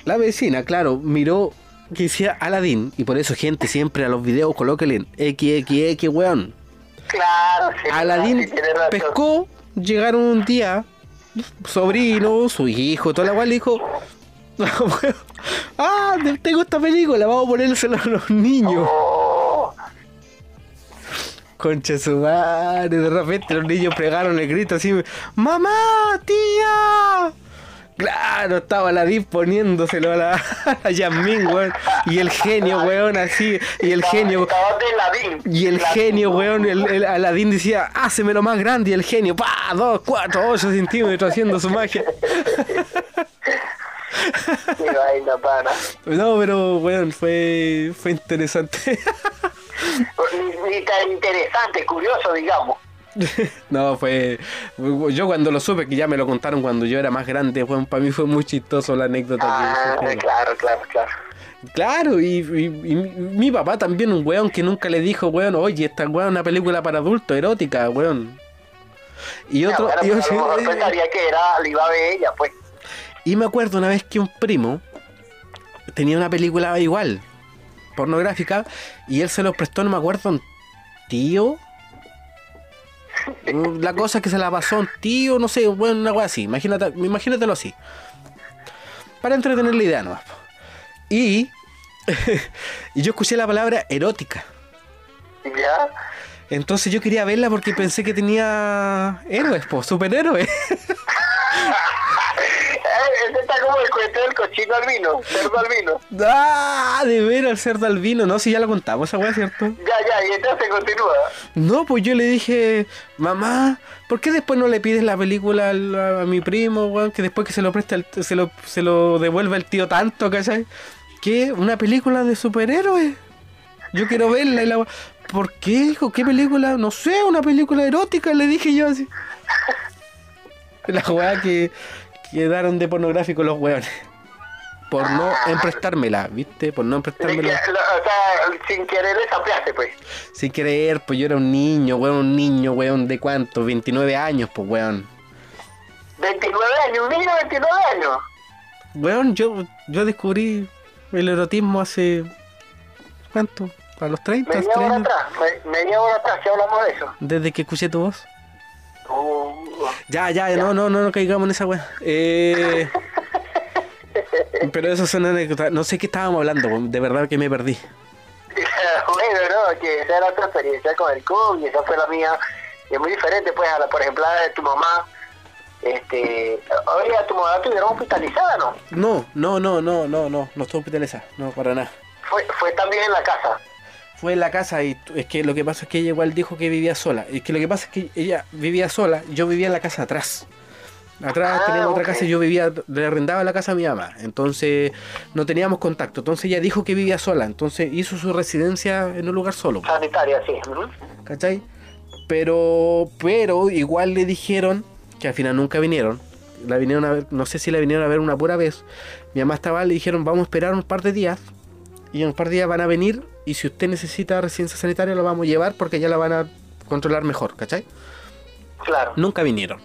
La vecina, claro, miró que decía Aladín, y por eso gente siempre a los videos colóquenle XXX, weón. Claro, sí. Aladín sí, pescó, llegaron un día, sobrino, su hijo, toda la cual le dijo, ah, tengo esta película, vamos a ponérsela a los niños. Oh, Concha su madre, de repente los niños pegaron el grito así, ¡Mamá, tía! Claro, estaba la poniéndoselo a la, a la Yasmín, weón. Y el genio, weón, así. Y el genio, y el genio, weón, el, el Aladín decía, hácemelo más grande. Y el genio, pa, dos, cuatro, ocho centímetros haciendo su magia. No, pero, weón, fue, fue interesante. Ni, ni tan interesante, curioso, digamos. No, fue. Yo cuando lo supe, que ya me lo contaron cuando yo era más grande, weón, para mí fue muy chistoso la anécdota. Ah, que claro, claro, claro. Claro, y, y- y mi, papá también, un weón que nunca le dijo, weón, oye, esta weón es una película para adultos, erótica, weón. Y otro. Ya, y, bueno, otro- pero a lo mejor pensaría que era, le iba a ver ella, pues. y me acuerdo una vez que un primo tenía una película igual, pornográfica, y él se lo prestó, no me acuerdo, un tío. La cosa es que se la pasó a un tío, no sé, bueno, una cosa así, imagínate, imagínatelo así. Para entretener la idea, ¿no? Y, y yo escuché la palabra erótica. ¿Ya? Entonces yo quería verla porque pensé que tenía héroes, pues, superhéroes. Está como el cuento del cochino albino, cerdo albino. ¡Ah! De ver al cerdo albino, no, si ya lo contamos esa weá, ¿cierto? Ya, ya, y entonces continúa. No, pues yo le dije, mamá, ¿por qué después no le pides la película a, a mi primo, weón? Que después que se lo preste, al- se, lo, se lo devuelva el tío tanto, ¿cachai? qué? ¿Una película de superhéroes? Yo quiero verla y la... ¿Por qué, hijo? ¿Qué película? No sé, una película erótica, le dije yo así. La weá que quedaron de pornográfico los weones. Por no emprestármela, ¿viste? Por no que- emprestármela. o sea, sin querer ampliaste, pues. Sin querer, pues yo era un niño, weón, un niño, weón, ¿de cuánto? 29 años, pues, weón. 29 años, un niño de 29 años. Weón, yo, yo descubrí el erotismo hace... ¿Cuánto? ¿A los 30? Media 3 hora atrás, me- media hora atrás, si hablamos de eso. Desde que escuché tu voz. Ya, ya, no, no, no, no caigamos en esa weá. Eh, pero eso son anécdotas. No sé qué estábamos hablando, de verdad que me perdí. bueno, no, que esa era tu experiencia con el COVID, y esa fue la mía. Y es muy diferente, pues, a la, por ejemplo, a la de tu mamá. Este, oye, a tu mamá la tuvieron hospitalizada, ¿no? No, no, no, no, no, no, no estoy hospitalizada, no, para nada. Fue, fue también en la casa. Fue en la casa y es que lo que pasa es que ella igual dijo que vivía sola. Es que lo que pasa es que ella vivía sola, yo vivía en la casa atrás. Atrás Ah, teníamos otra ok. casa y yo vivía, le arrendaba la casa a mi mamá. Entonces no teníamos contacto. Entonces ella dijo que vivía sola. Entonces hizo su residencia en un lugar solo. Sanitaria, sí. ¿Cachai? Pero, pero igual le dijeron que al final nunca vinieron. La vinieron a ver, no sé si la vinieron a ver una pura vez. Mi mamá estaba, le dijeron, vamos a esperar un par de días. Y en un par de días van a venir. Y si usted necesita residencia sanitaria, lo vamos a llevar porque ya la van a controlar mejor, ¿cachai? Claro. Nunca vinieron.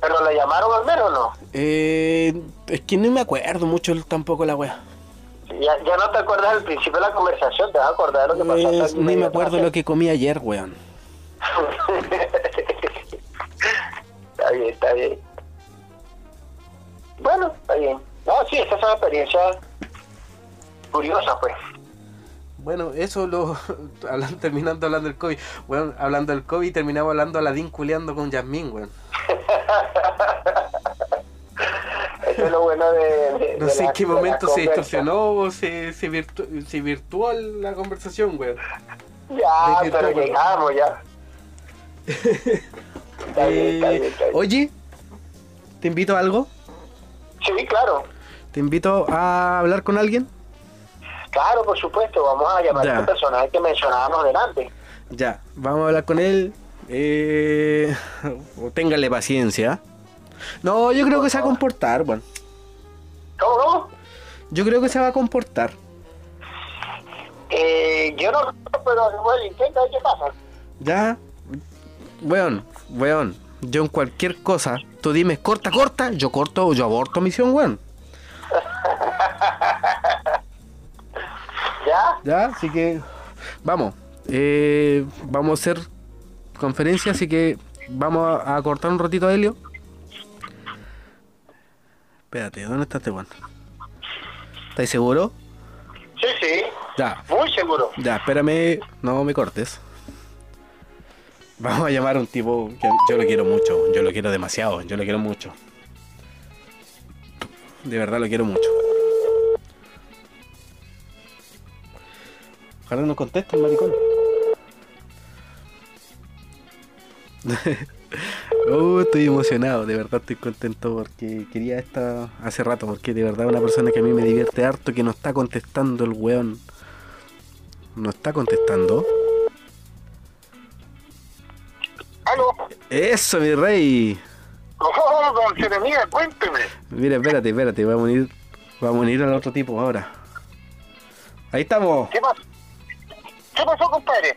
¿Pero la llamaron al menos o no? Eh, es que no me acuerdo mucho tampoco la wea. Ya, ya no te acuerdas del principio de la conversación, te vas a acordar de lo que pasó. Ni me acuerdo lo que comí ayer, weón. está bien, está bien. Bueno, está bien. No, sí, esa es una experiencia curiosa, pues. Bueno, eso lo. hablan- terminando hablando del COVID. Bueno, hablando del COVID, terminamos hablando Aladín culeando con Yasmín, weón. Eso es lo bueno de. de- No de sé en qué momento se distorsionó o se, se, virtu- se virtuó la conversación, weón. Ya, pero llegamos ya. Está bien, está bien, Eh, está bien. oye, ¿te invito a algo? Sí, claro. ¿Te invito a hablar con alguien? Claro, por supuesto. Vamos a llamar Ya. a este personaje que mencionábamos delante. Ya, vamos a hablar con él. Eh, téngale paciencia. No, yo creo que se va a comportar, bueno. ¿Cómo, cómo? Yo creo que se va a comportar. Eh, yo no, pero bueno, intenta ver qué pasa. Ya, weón, weón. Yo en cualquier cosa, tú dime corta, corta, yo corto o yo aborto misión, weón. ¿Ya? Ya, así que vamos. Eh, vamos a hacer conferencia, así que vamos a, a cortar un ratito a Helio. Espérate, ¿dónde está este weón? ¿Estáis seguro? Sí, sí. Ya, Muy seguro. ya, espérame, no me cortes. Vamos a llamar a un tipo que yo lo quiero mucho, yo lo quiero demasiado, yo lo quiero mucho. De verdad lo quiero mucho. Ojalá no conteste el maricón. Oh, estoy emocionado, de verdad estoy contento porque quería esta hace rato, porque de verdad es una persona que a mí me divierte harto que no está contestando el weón. No está contestando. ¿Aló? Eso, mi rey. Oh, don Jeremías, cuénteme. Mira, espérate, espérate, vamos a ir, vamos a ir al otro tipo ahora. Ahí estamos. ¿Qué pasó? ¿Qué pasó, compadre?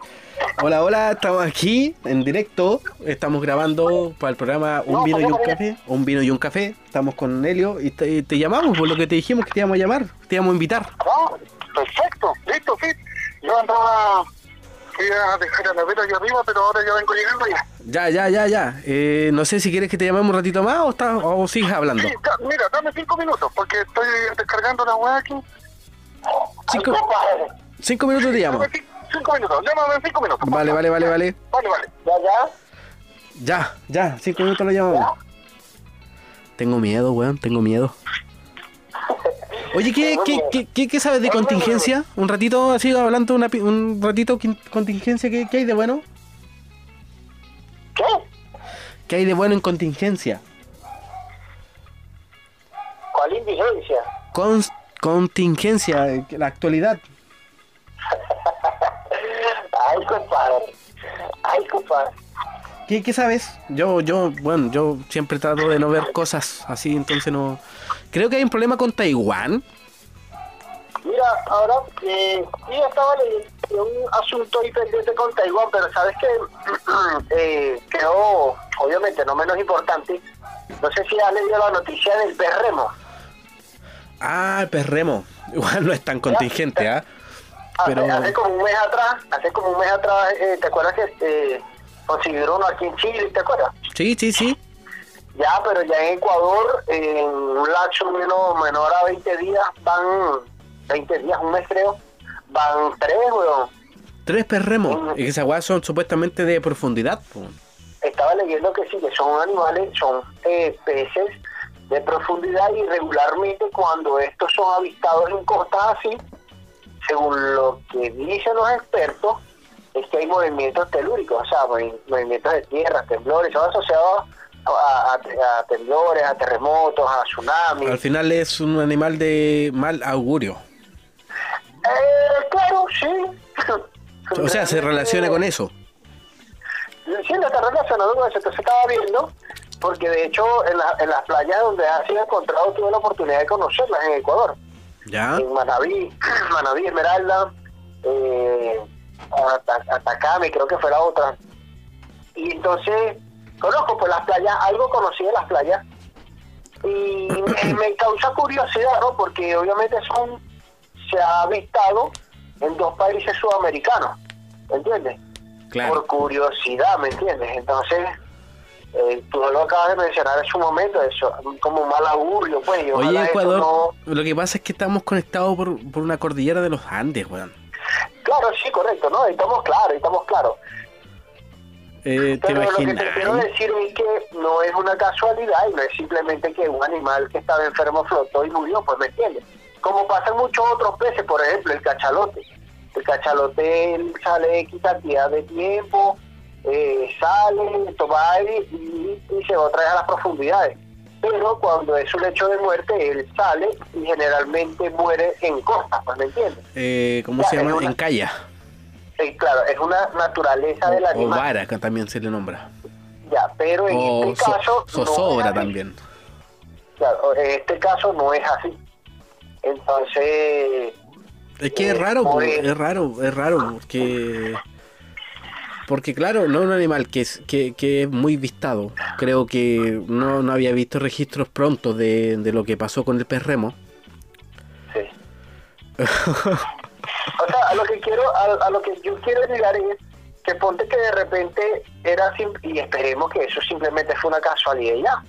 Hola, hola, estamos aquí en directo. Estamos grabando para el programa Un No, vino y un café. Un vino y un café. Estamos con Helio y te, te llamamos por lo que te dijimos que te íbamos a llamar, te íbamos a invitar. Ah, perfecto, listo, sí. Yo andaba, fui a dejar a la vera allá arriba, pero ahora ya vengo llegando ya. Ya, ya, ya, ya. Eh, no sé si quieres que te llamemos un ratito más o, está, o sigues hablando. Sí, da- mira, dame cinco minutos, porque estoy descargando la weá aquí. Cinco- Ay. Cinco minutos te llamo. Dame cinco minutos, llámame en cinco minutos. Vale, vale, vale, vale. Vale, vale. Ya, ya. Ya, ya, cinco minutos lo llamamos. Tengo miedo, weón, tengo miedo. Oye, ¿qué, qué, qué, qué- qué sabes de contingencia? Un ratito así, hablando una, un ratito contingencia, ¿qué, ¿qué hay de bueno? ¿Qué? ¿Qué hay de bueno en contingencia? ¿Cuál indigencia? con, contingencia, la actualidad. Ay, compadre. Ay, compadre. ¿Qué, ¿Qué sabes? Yo, yo, bueno, yo siempre trato de no ver cosas así, entonces no... Creo que hay un problema con Taiwán. Mira, ahora, eh, sí estaba leyendo un asunto ahí pendiente con Taiwán, pero sabes que eh, creo, obviamente, no menos importante, no sé si has leído la noticia del perremo. Ah, el perremo. Igual no es tan contingente, ¿ah? Pero- Hace como un mes atrás, hace como un mes atrás, eh, ¿te acuerdas que eh, consiguieron uno aquí en Chile, te acuerdas? Sí, sí, sí. Ya, pero ya en Ecuador, en un lapso menos, menor a 20 días, van 20 días, un mes creo, van tres, weón. Tres perremos. Y esas weas son supuestamente de profundidad. Estaba leyendo que sí, que son animales, son eh, peces de profundidad y regularmente cuando estos son avistados en costas así, según lo que dicen los expertos, es que hay movimientos telúricos, o sea, movi- movimientos de tierra, temblores, son asociados a, a- a temblores, a terremotos, a tsunamis. Al final es un animal de mal augurio. Eh, claro, sí. O sea, se relaciona con eso. Sí, no está relacionado con eso. Entonces estaba viendo, porque de hecho en, la- en las playas donde ha sido encontrado tuve la oportunidad de conocerlas en Ecuador. ¿Ya? En Manabí, Manabí, Esmeralda, eh, Ata- Atacame, creo que fue la otra. Y entonces conozco pues las playas, algo conocí de las playas. Y me, me causa curiosidad, ¿no? Porque obviamente son, se ha avistado en dos países sudamericanos, ¿entiendes? Claro. por curiosidad, ¿me entiendes? Entonces, eh, tú lo acabas de mencionar en su momento, eso, como un mal augurio, pues. Oye, Ecuador, no- lo que pasa es que estamos conectados por, por una cordillera de los Andes, weón. Claro, sí, correcto, ¿no? Estamos claros, estamos claros. Eh, ¿Te Pero lo que te quiero decir es que no es una casualidad y no es simplemente que un animal que estaba enfermo flotó y murió, pues, ¿me entiendes? Como pasa en muchos otros peces, por ejemplo, el cachalote. El cachalote sale X cantidad de tiempo, eh, sale, toma aire y, y se va otra vez a las profundidades. Pero cuando es un hecho de muerte, él sale y generalmente muere en costa, pues, ¿me entiendes? Eh, ¿Cómo Ya, se llama? una- En calla. Eh, claro, es una naturaleza del O animal. vara, que también se le nombra. Ya, pero en O este so- caso... no zozobra así. también. Claro, en este caso no es así. Entonces, Es que es Eh, raro, por- es raro, es raro, porque... Porque claro, no es un animal que es, que, que es muy vistado. Creo que no, no había visto registros prontos de, de lo que pasó con el perremo. sí. o sea, a lo que quiero, a, a lo que yo quiero llegar es que ponte que de repente era y esperemos que eso simplemente fue una casualidad ya.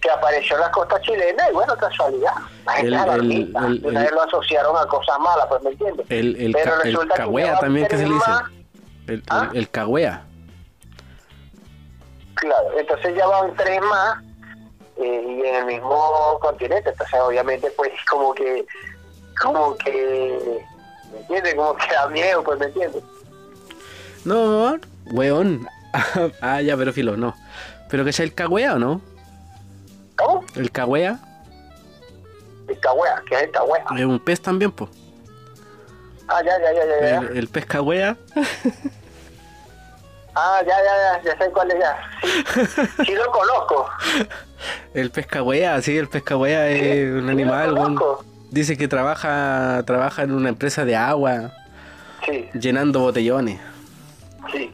Que apareció en las costas chilenas y bueno, casualidad. La gente El- lo asociaron a cosas malas, pues me entiendes. El, el, Pero resulta que también que se le dice. El, ¿Ah? el cagüea. Claro, entonces ya van tres más eh, y en el mismo continente, entonces obviamente pues como que, como que, ¿me entiendes? Como que da miedo, pues me entiendes. No, weón. ah, ya, pero filo, no. ¿Pero que sea el cagüea o no? ¿Cómo? El cagüea El cagüea, ¿qué es el cagüea? es un pez también, pues. Ah, ya, ya, ya, ya. El, el pez cagüea. Ah, ya, ya, ya, ya sé cuál es ya. Sí, sí lo conozco. El pez cagüea, sí, el pez cagüea es un sí animal, conozco. Dice que trabaja, trabaja en una empresa de agua, Sí, llenando botellones. sí,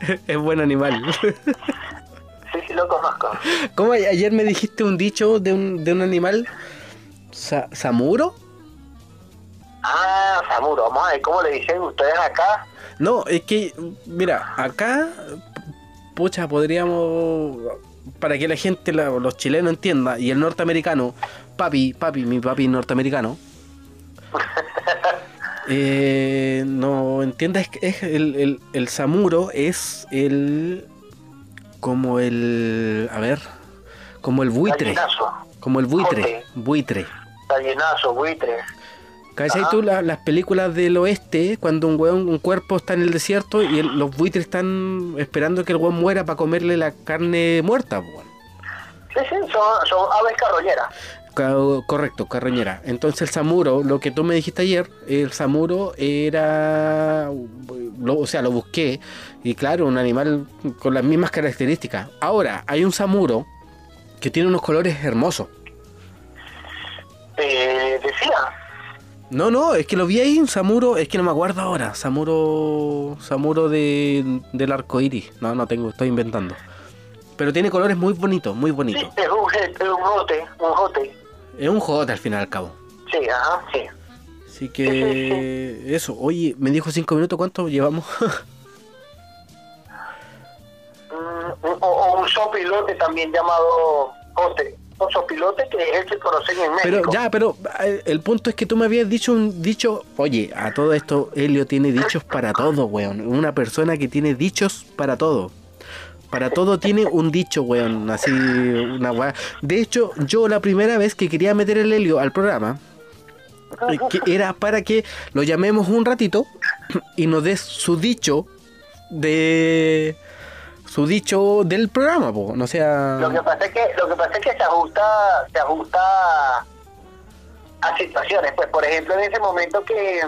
es buen animal. sí, sí lo conozco. ¿Cómo ayer me dijiste un dicho de un, de un animal? Sa- ¿Samuro? Ah, Samuro, vamos a ver cómo le dicen ustedes acá. No, es que, mira, acá, pucha, podríamos, para que la gente, la- los chilenos entienda, y el norteamericano, papi, papi, mi papi norteamericano, eh, no entienda, es, que es el, el, el samuro es el, como el, a ver, como el buitre, Gallinazo, como el buitre, Jote. buitre. gallinazo, buitre. ¿Cachai Ajá. tú la- las películas del oeste, cuando un weón, un cuerpo está en el desierto y el- los buitres están esperando que el weón muera para comerle la carne muerta, weón? Sí, sí, son, son aves carroñeras. Ca- Correcto, carroñera. Entonces el samuro, lo que tú me dijiste ayer, el samuro era, lo- o sea, lo busqué y claro, un animal con las mismas características. Ahora, hay un samuro que tiene unos colores hermosos. Eh, decía, No, no, es que lo vi ahí, un samuro, es que no me acuerdo ahora, samuro, samuro de, del arco iris. No, no tengo, estoy inventando. Pero tiene colores muy bonitos, muy sí, bonitos. es un, je- es un jote, un jote. Es un jote al fin y al cabo. Sí, ajá, sí. Así que eso, oye, me dijo cinco minutos, ¿cuánto llevamos? Mm, o, o un sopilote también llamado jote. Un sopilote que es el que conocen en México. pero ya, pero eh, el punto es que tú me habías dicho un dicho, oye, a todo esto Helio tiene dichos para todo, weón. Una persona que tiene dichos para todo. Para todo tiene un dicho, weón, así una weá. De hecho, yo la primera vez que quería meter el Helio al programa, eh, que era para que lo llamemos un ratito y nos des su dicho de su dicho del programa, po. no sea Lo que pasa es que lo que pasa es que se ajusta se ajusta a situaciones. Pues por ejemplo en ese momento que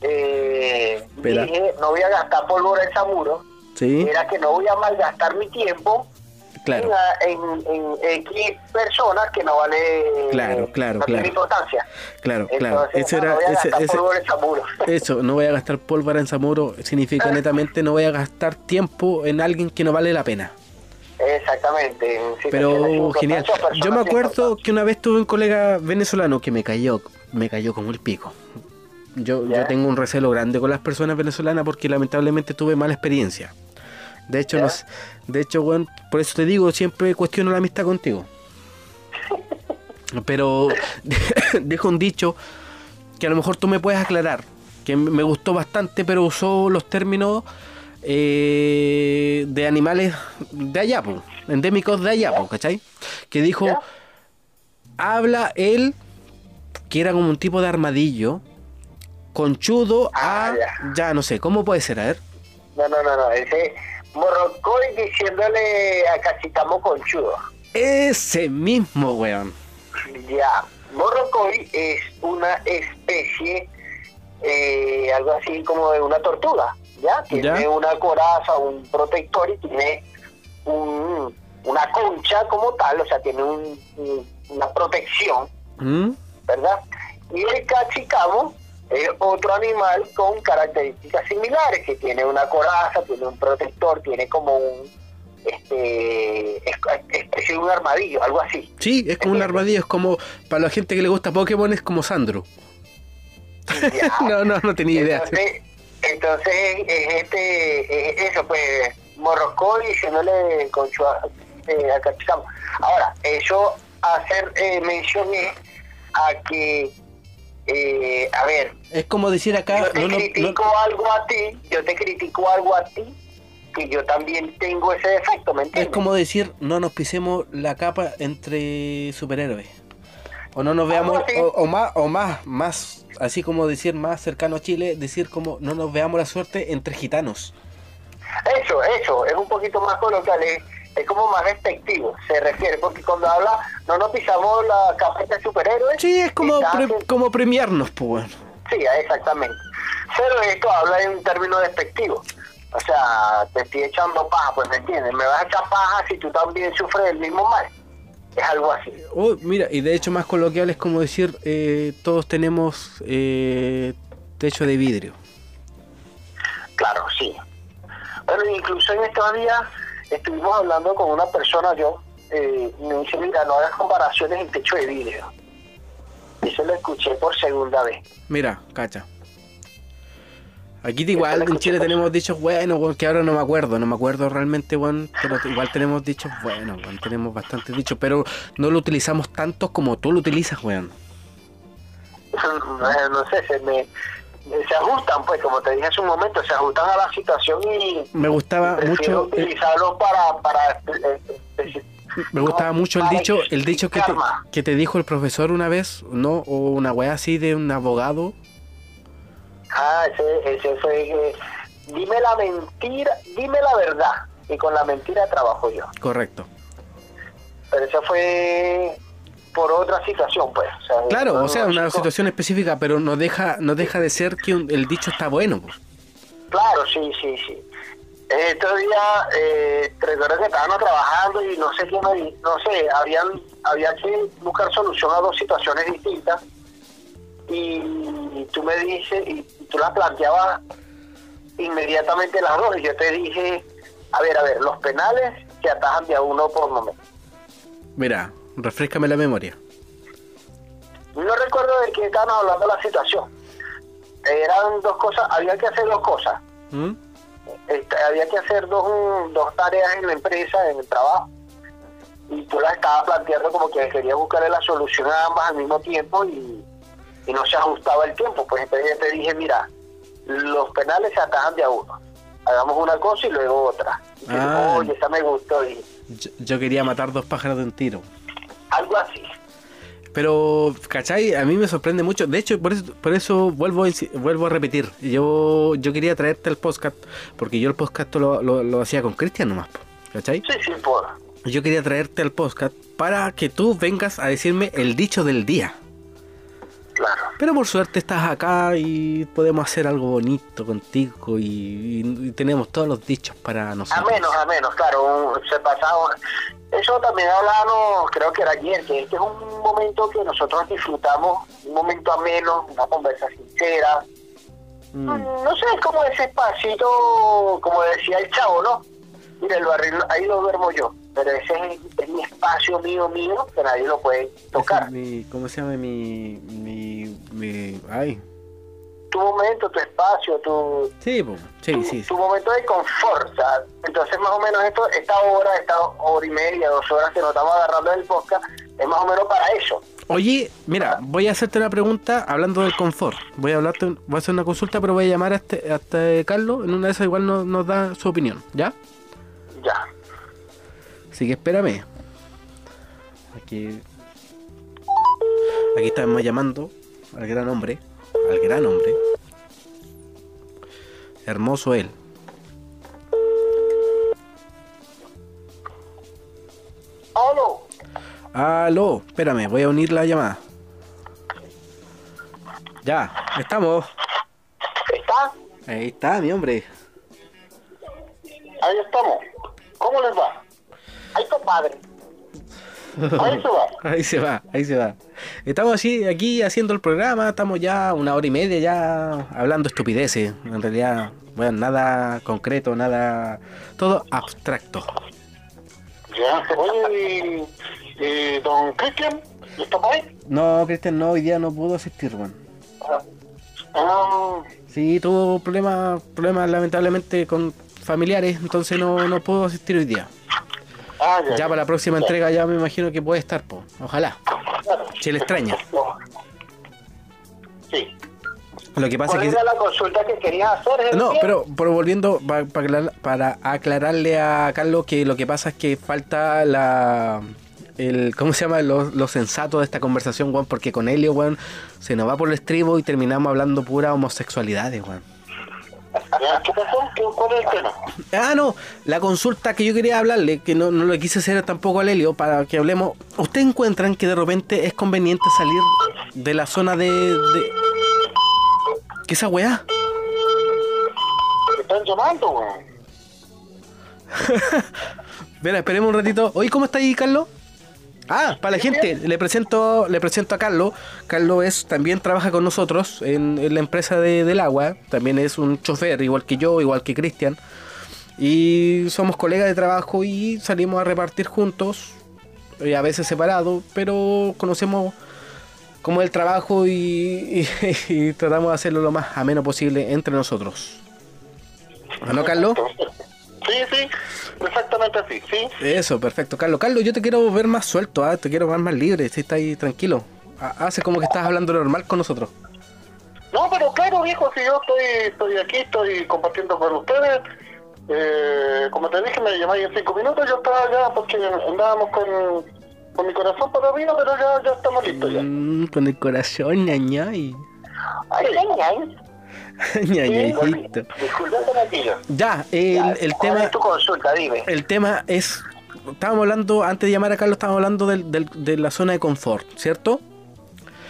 eh, dije no voy a gastar pólvora en Samuro, sí, era que no voy a malgastar mi tiempo claro. en, en, X personas que no vale Claro, claro, no claro. importancia. Claro, claro. Entonces, Eso no, era, no voy a ese- gastar ese- pólvora en eso, no voy a gastar pólvora en Zamoro, significa netamente no voy a gastar tiempo en alguien que no vale la pena. Exactamente. Pero genial. Yo me acuerdo que una vez tuve un colega venezolano que me cayó, me cayó como el pico. Yo, yo tengo un recelo grande con las personas venezolanas porque lamentablemente tuve mala experiencia. De hecho, Ya. no sé- de hecho, bueno, por eso te digo, siempre cuestiono la amistad contigo. Pero dejo un dicho que a lo mejor tú me puedes aclarar, que me gustó bastante, pero usó los términos eh, de animales de allá, po, endémicos de allá, po, ¿cachai? Que dijo, Ya. habla él, que era como un tipo de armadillo, conchudo a, Ah, ya. ya no sé, ¿cómo puede ser? A ver. No, no, no, no. Ese Morrocoy diciéndole a Cachicamo conchudo. Ese mismo, weón. Ya. Morrocoy es una especie, eh, algo así como de una tortuga. ¿Ya? Tiene Ya. una coraza, un protector y tiene un, una concha como tal, o sea, tiene un- un- una protección. ¿Mm? ¿verdad? Y el cachicamo es otro animal con características similares, que tiene una coraza, tiene un protector, tiene como un este es- especie de un armadillo, algo así. Sí, es como un armadillo, es como, para la gente que le gusta Pokémon, es como Sandro. Ya. No, no, no tenía idea. Entonces, entonces es este, es eso, pues, Morrocoy diciéndole a, eh. Ahora, eso hacer eh, mencioné a que, eh, a ver, Es como decir acá, yo te no, no, no- critico algo a ti, yo te critico algo a ti, que yo también tengo ese defecto, ¿me es como decir, no nos pisemos la capa entre superhéroes. O no nos veamos, o más, o más, más, así como decir más cercano a Chile, decir como no nos veamos la suerte entre gitanos. Eso, eso, es un poquito más coloquial, es, es como más despectivo, se refiere, porque cuando habla, no nos pisamos la capa de superhéroes. Sí, es como, pre- como premiarnos, pues bueno. Sí, exactamente. Pero esto habla en un término despectivo. O sea, te estoy echando paja, pues me entiendes. Me vas a echar paja si tú también sufres del mismo mal. Es algo así. Oh, mira, y de hecho más coloquial es como decir, eh, todos tenemos eh, techo de vidrio. Claro, sí. Bueno, incluso en estos días estuvimos hablando con una persona, yo, eh, me dice, mira, no hagas comparaciones en techo de vidrio. Eso lo escuché por segunda vez. Mira, cacha. Aquí igual en Chile tenemos dichos buenos, weón, que ahora no me acuerdo, no me acuerdo realmente, weón, pero igual tenemos dichos buenos, weón, tenemos bastantes dichos, pero no lo utilizamos tantos como tú lo utilizas, weón. Eh, no sé, se me... Se ajustan, pues, como te dije hace un momento, se ajustan a la situación y Me gustaba mucho, eh, utilizarlos para... para eh, eh, me gustaba mucho el dicho, el dicho que te, que te dijo el profesor una vez, ¿no? O una weá así de un abogado. Ah, ese, ese fue... eh, dime la mentira, dime la verdad, y con la mentira trabajo yo. Correcto. Pero eso fue por otra situación, pues. O sea, Claro, no, o sea, una chico, situación específica, pero no deja, no deja de ser que un- el dicho está bueno. pues. Claro, sí, sí, sí. Estos días, eh, recuerdo que estábamos trabajando y no sé qué, no sé, habían, había que buscar solución a dos situaciones distintas y tú me dices, y tú las planteabas inmediatamente las dos y yo te dije, a ver, a ver, los penales se atajan de a uno por momento. Mira, refrescame la memoria. No recuerdo de qué estaban hablando la situación. Eran dos cosas, había que hacer dos cosas. ¿Mm? Este, había que hacer dos, dos tareas en la empresa, en el trabajo, y tú las estabas planteando como que querías buscarle la solución a ambas al mismo tiempo y, y no se ajustaba el tiempo. Pues entonces yo te dije, mira, los penales se atajan de a uno. Hagamos una cosa y luego otra. Y Ah. Oye, esa me gustó. Y Yo, yo quería matar dos pájaros de un tiro. Algo así. Pero, ¿cachai? A mí me sorprende mucho. De hecho, por eso, por eso vuelvo, vuelvo a repetir. Yo, yo quería traerte el podcast, porque yo el podcast lo, lo, lo hacía con Cristian nomás, ¿cachai? Sí, sí, por. Yo quería traerte al podcast para que tú vengas a decirme el dicho del día. Claro. Pero por suerte estás acá y podemos hacer algo bonito contigo y, y- y tenemos todos los dichos para A nosotros. menos, a menos, claro, se pasaba. Eso también hablábamos, creo que era ayer, que este es un momento que nosotros disfrutamos, un momento ameno, una conversa sincera. Mm. No sé, es como ese espacito, como decía el chavo, ¿no? Mira, el barril, ahí lo duermo yo, pero ese es, es mi espacio mío, mío, que nadie lo puede tocar. Mi- ¿Cómo se llama mi, mi, mi... Ay. Tu momento, tu espacio, tu, Sí, sí, tu, sí. sí. tu momento de confort. sea, entonces, más o menos, esto, esta hora, esta hora y media, dos horas que nos estamos agarrando del podcast, es más o menos para eso. Oye, mira, voy a hacerte una pregunta hablando del confort. Voy a hablarte, voy a hacer una consulta, pero voy a llamar a este, a este Carlos. En una de esas igual nos, nos da su opinión, ¿ya? Ya. Así que espérame. Aquí. Aquí estamos llamando al gran hombre. Al gran hombre. Hermoso él. Aló. Aló, espérame, voy a unir la llamada. Ya, estamos. ¿Está? Ahí está, mi hombre. Ahí estamos. ¿Cómo les va? Ahí está padre. Ahí se va. Ahí se va, ahí se va. Estamos así, aquí haciendo el programa, estamos ya una hora y media ya hablando estupideces. En realidad, bueno, nada concreto, nada. Todo abstracto. Ya. Oye, y don Cristian, ¿está por ahí? No, Cristian, no, hoy día no pudo asistir, weón. Ah, Sí, tuvo problemas, problemas lamentablemente con familiares, entonces no, no pudo asistir hoy día. Ah, ya. Ya para la próxima entrega ya me imagino que puede estar, po. Ojalá. Claro. Se le extraña. Sí. Lo que pasa ¿Cuál es que... era la consulta que querías hacer? No, pero, pero volviendo pa- pa aclarar- para aclararle a Carlos que lo que pasa es que falta la el ¿cómo se llama? Lo, lo sensato de esta conversación, weón, porque con Helio, weón, se nos va por el estribo y terminamos hablando pura homosexualidades, weón. Ya, ¿Qué pasó? ¿Qué- ¿Cuál es el tema? Ah, no, la consulta que yo quería hablarle, que no, no lo quise hacer tampoco al Helio, para que hablemos. ¿Ustedes encuentran que de repente es conveniente salir de la zona de. de... ¿Qué esa weá? ¿Te están llamando, weón? Mira, esperemos un ratito. Oye, ¿cómo está ahí, Carlos? Ah, para la gente, le presento, le presento a Carlos. Carlos es, también trabaja con nosotros en, la empresa de- del agua. También es un chofer, igual que yo, igual que Cristian. Y somos colegas de trabajo y salimos a repartir juntos, eh, a veces separados, pero conocemos cómo es el trabajo y, y- y tratamos de hacerlo lo más ameno posible entre nosotros. ¿Ah, ¿No, Carlos? Sí, sí, exactamente así, sí. Eso, perfecto. Carlos, Carlos, yo te quiero ver más suelto, ¿ah? te quiero ver más libre, si estás ahí tranquilo. Ha- Hace como que estás hablando normal con nosotros. No, pero claro, viejo, si yo estoy, estoy aquí, estoy compartiendo con ustedes. Eh, como te dije, me llamáis en cinco minutos, yo estaba allá porque andábamos con, con mi corazón para arriba, pero ya, ya estamos listos ya. Mm, con el corazón, ñañay. Ay, ay, Ya, el, el ¿Cuál tema es tu consulta? Dime. el tema es estábamos hablando, antes de llamar a Carlos, estábamos hablando del- del- de la zona de confort, ¿cierto?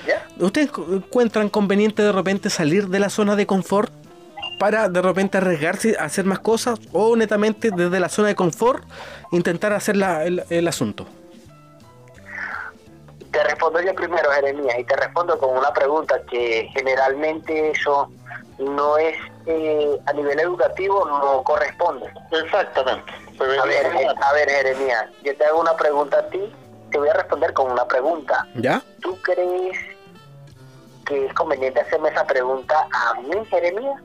¿Ya? ¿Ustedes encuentran conveniente de repente salir de la zona de confort para de repente arriesgarse a hacer más cosas o netamente desde la zona de confort intentar hacer la- el, el asunto? Te respondo yo primero, Jeremías, y te respondo con una pregunta que generalmente eso no es eh, a nivel educativo, no corresponde. Exactamente. A ver, eh, a ver, Jeremías, yo te hago una pregunta a ti, te voy a responder con una pregunta. ¿Ya? ¿Tú crees que es conveniente hacerme esa pregunta a mí, Jeremías?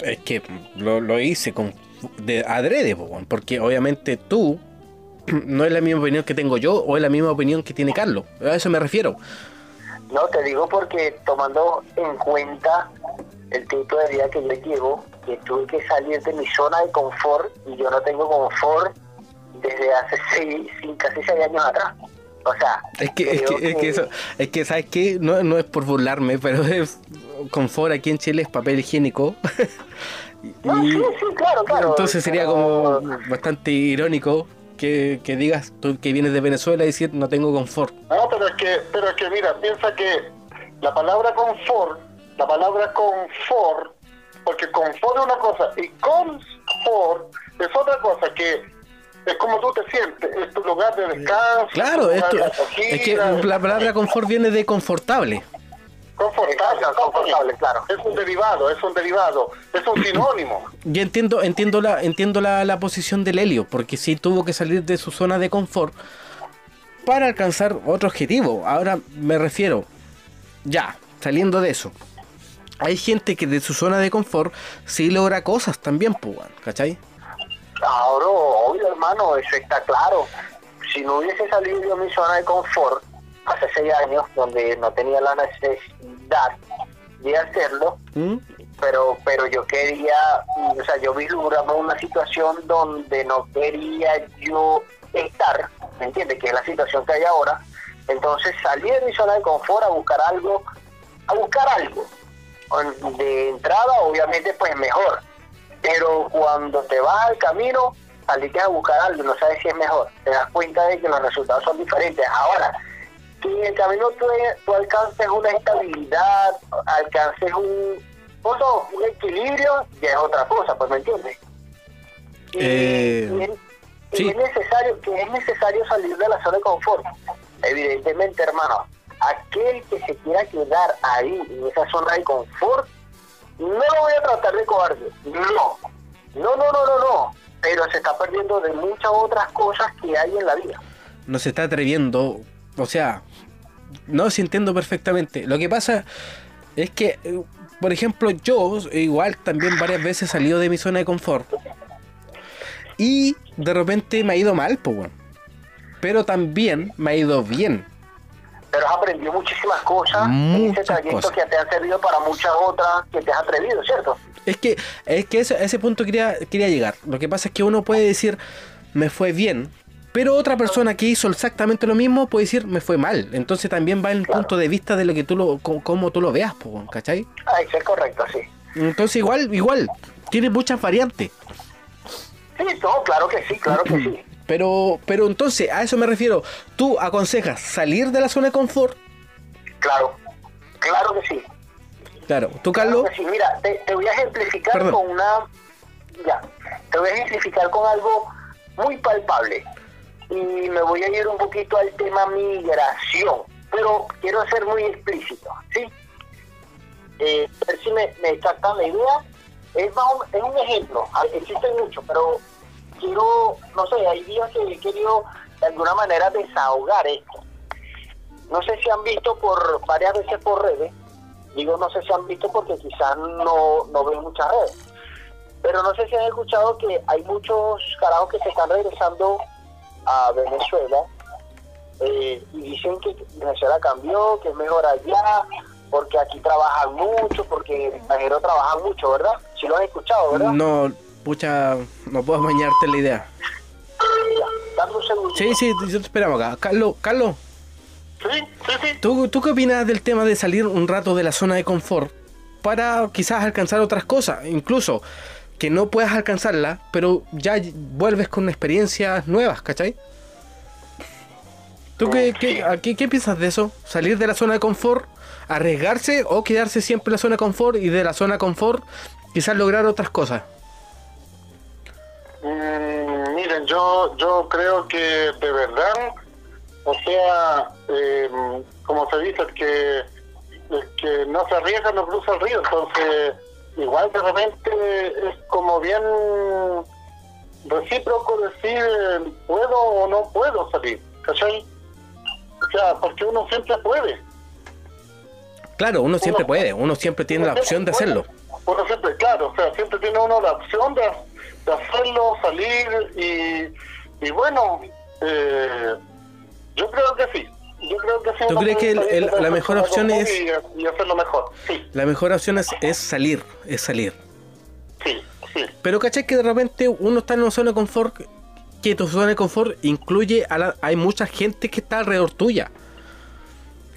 Es que lo, lo hice con de adrede, porque obviamente tú no es la misma opinión que tengo yo o es la misma opinión que tiene Carlos. A eso me refiero. No, te digo porque tomando en cuenta el tipo de vida que yo llevo, que tuve que salir de mi zona de confort y yo no tengo confort desde hace seis, casi seis años atrás. O sea, Es que, es que, es que eso, es que, ¿sabes qué? No, no es por burlarme, pero es confort aquí en Chile es papel higiénico. No, Y sí, sí, claro, claro. entonces sería como bastante irónico que, que digas tú que vienes de Venezuela y decir no tengo confort. No, pero es que, pero es que mira, piensa que la palabra confort, la palabra confort, porque confort es una cosa y confort es otra cosa que es como tú te sientes, es tu lugar de descanso. Claro, tu esto lugar de es que la palabra confort viene de confortable. Confortable, confortable, claro. Es un derivado, es un derivado, es un sinónimo. Yo entiendo, entiendo la, entiendo la, la posición del Helio, porque sí tuvo que salir de su zona de confort para alcanzar otro objetivo. Ahora me refiero, ya, saliendo de eso. Hay gente que de su zona de confort sí logra cosas también, pues, weón, ¿cachai? Ahora, obvio, hermano, eso está claro. Si no hubiese salido de mi zona de confort hace seis años, donde no tenía la necesidad de hacerlo, ¿Mm? pero pero yo quería, o sea, yo vislumbraba una situación donde no quería yo estar, ¿me entiendes? Que es la situación que hay ahora. Entonces salí de mi zona de confort a buscar algo, a buscar algo. De entrada, obviamente, pues mejor. Pero cuando te vas al camino, saliste a buscar algo y no sabes si es mejor. Te das cuenta de que los resultados son diferentes. Ahora, que en el camino tú, tú alcances una estabilidad, alcances un, un equilibrio, ya es otra cosa, pues me entiendes. Y, Eh, y es, y sí. es necesario, que es necesario salir de la zona de confort. Evidentemente, hermano, aquel que se quiera quedar ahí, en esa zona de confort, no lo voy a tratar de cobarde. No, no, no, no, no, no. Pero se está perdiendo de muchas otras cosas que hay en la vida. no se está atreviendo. O sea, no sí entiendo perfectamente. Lo que pasa es que, eh, por ejemplo, yo igual también varias veces he salido de mi zona de confort. Y de repente me ha ido mal, pues, weón. Pero también me ha ido bien. Pero has aprendido muchísimas cosas en Muchas ese trayecto cosas. que te han servido para muchas otras que te has atrevido, ¿cierto? Es que, es que eso- a ese punto quería, quería llegar. Lo que pasa es que uno puede decir, me fue bien. Pero otra persona que hizo exactamente lo mismo puede decir, me fue mal. Entonces también va en el Claro. punto de vista de lo que tú lo, cómo tú lo veas, ¿cachai? Eso es correcto, sí. Entonces igual, igual, tiene muchas variantes. Sí, no, claro que sí, claro que sí. Pero, pero entonces, a eso me refiero. Tú aconsejas salir de la zona de confort. Claro, claro que sí. Claro, tú, Carlos. Claro sí. Mira, te, te voy a ejemplificar Perdón. con una... Ya, te voy a ejemplificar con algo muy palpable. Y me voy a ir un poquito al tema migración. Pero quiero ser muy explícito, ¿sí? Eh, a ver si me, me la idea. Es, más o- es un ejemplo. Existen muchos, pero quiero, no sé, hay días que he querido de alguna manera desahogar esto. No sé si han visto por varias veces por redes, digo no sé si han visto porque quizás no, no ven muchas redes, pero no sé si han escuchado que hay muchos carajos que se están regresando a Venezuela eh, y dicen que Venezuela cambió, que es mejor allá, porque aquí trabajan mucho, porque en el extranjero trabajan mucho, ¿verdad? Si lo han escuchado, ¿verdad? No, pucha, no puedo bañarte la idea. Ya, dame un segundo. Sí, sí, yo te esperamos acá. Carlos, Carlos, Sí, sí, sí. ¿tú, ¿tú qué opinas del tema de salir un rato de la zona de confort para quizás alcanzar otras cosas? Incluso que no puedas alcanzarla, pero ya vuelves con experiencias nuevas, ¿cachai? ¿Tú qué, qué, a qué, qué piensas de eso? ¿Salir de la zona de confort, arriesgarse o quedarse siempre en la zona de confort y de la zona de confort quizás lograr otras cosas? Mm, miren, yo, yo creo que de verdad, o sea, eh, como se dice, el que, el que no se arriesga no cruza el río, entonces igual de repente es como bien recíproco decir puedo o no puedo salir, ¿cachai? O sea, porque uno siempre puede. Claro, uno siempre Uno- puede, uno siempre tiene la opción de siempre hacerlo. puede. Uno siempre, claro, o sea, siempre tiene uno la opción de, de hacerlo, salir y, y bueno, eh, yo creo que sí. Yo creo que. ¿Tú crees que el- el- la mejor opción es- Y, y hacerlo mejor, sí, La mejor opción es, es salir, es salir. sí, sí. Pero ¿cachai que de repente uno está en una zona de confort que tu zona de confort incluye a la, hay mucha gente que está alrededor tuya.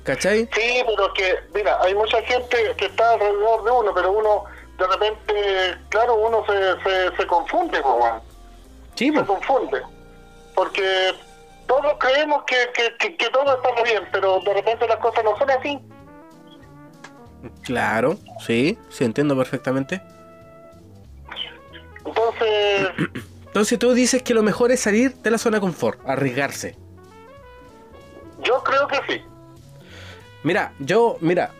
¿Cachai? Sí, pero que, mira, hay mucha gente que está alrededor de uno, pero uno, de repente, claro, uno se, se, se confunde, weón. Sí, se confunde. Porque todos creemos que, que, que, que todo está bien, pero de repente las cosas no son así. Claro, sí, sí, entiendo perfectamente. Entonces, Entonces tú dices que lo mejor es salir de la zona de confort, arriesgarse. yo creo que sí. Mira, yo, mira,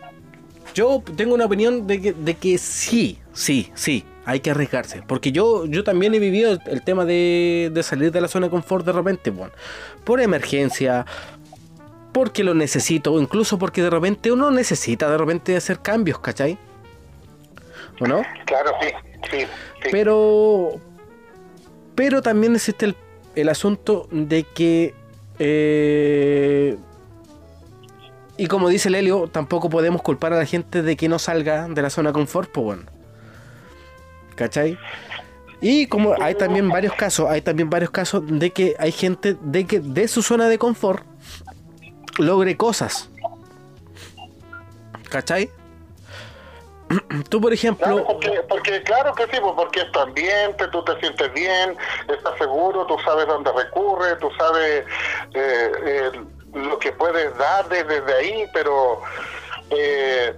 yo tengo una opinión de que, de que sí, sí, sí, hay que arriesgarse. Porque yo, yo también he vivido el, el tema de, de salir de la zona de confort de repente, bueno, por emergencia, porque lo necesito, o incluso porque de repente uno necesita de repente hacer cambios, ¿cachai? ¿O no? Claro, sí, sí, sí. Pero. Pero también existe el, el asunto de que. eh, y como dice el Helio, tampoco podemos culpar a la gente de que no salga de la zona de confort, pues bueno. ¿Cachai? Y como hay también varios casos, hay también varios casos de que hay gente de que de su zona de confort logre cosas. ¿Cachai? Tú, por ejemplo, Claro, porque, claro que sí, pues, porque es tu ambiente, tú te sientes bien, estás seguro, tú sabes dónde recurre, tú sabes eh, eh, lo que puedes dar desde, desde ahí, pero eh,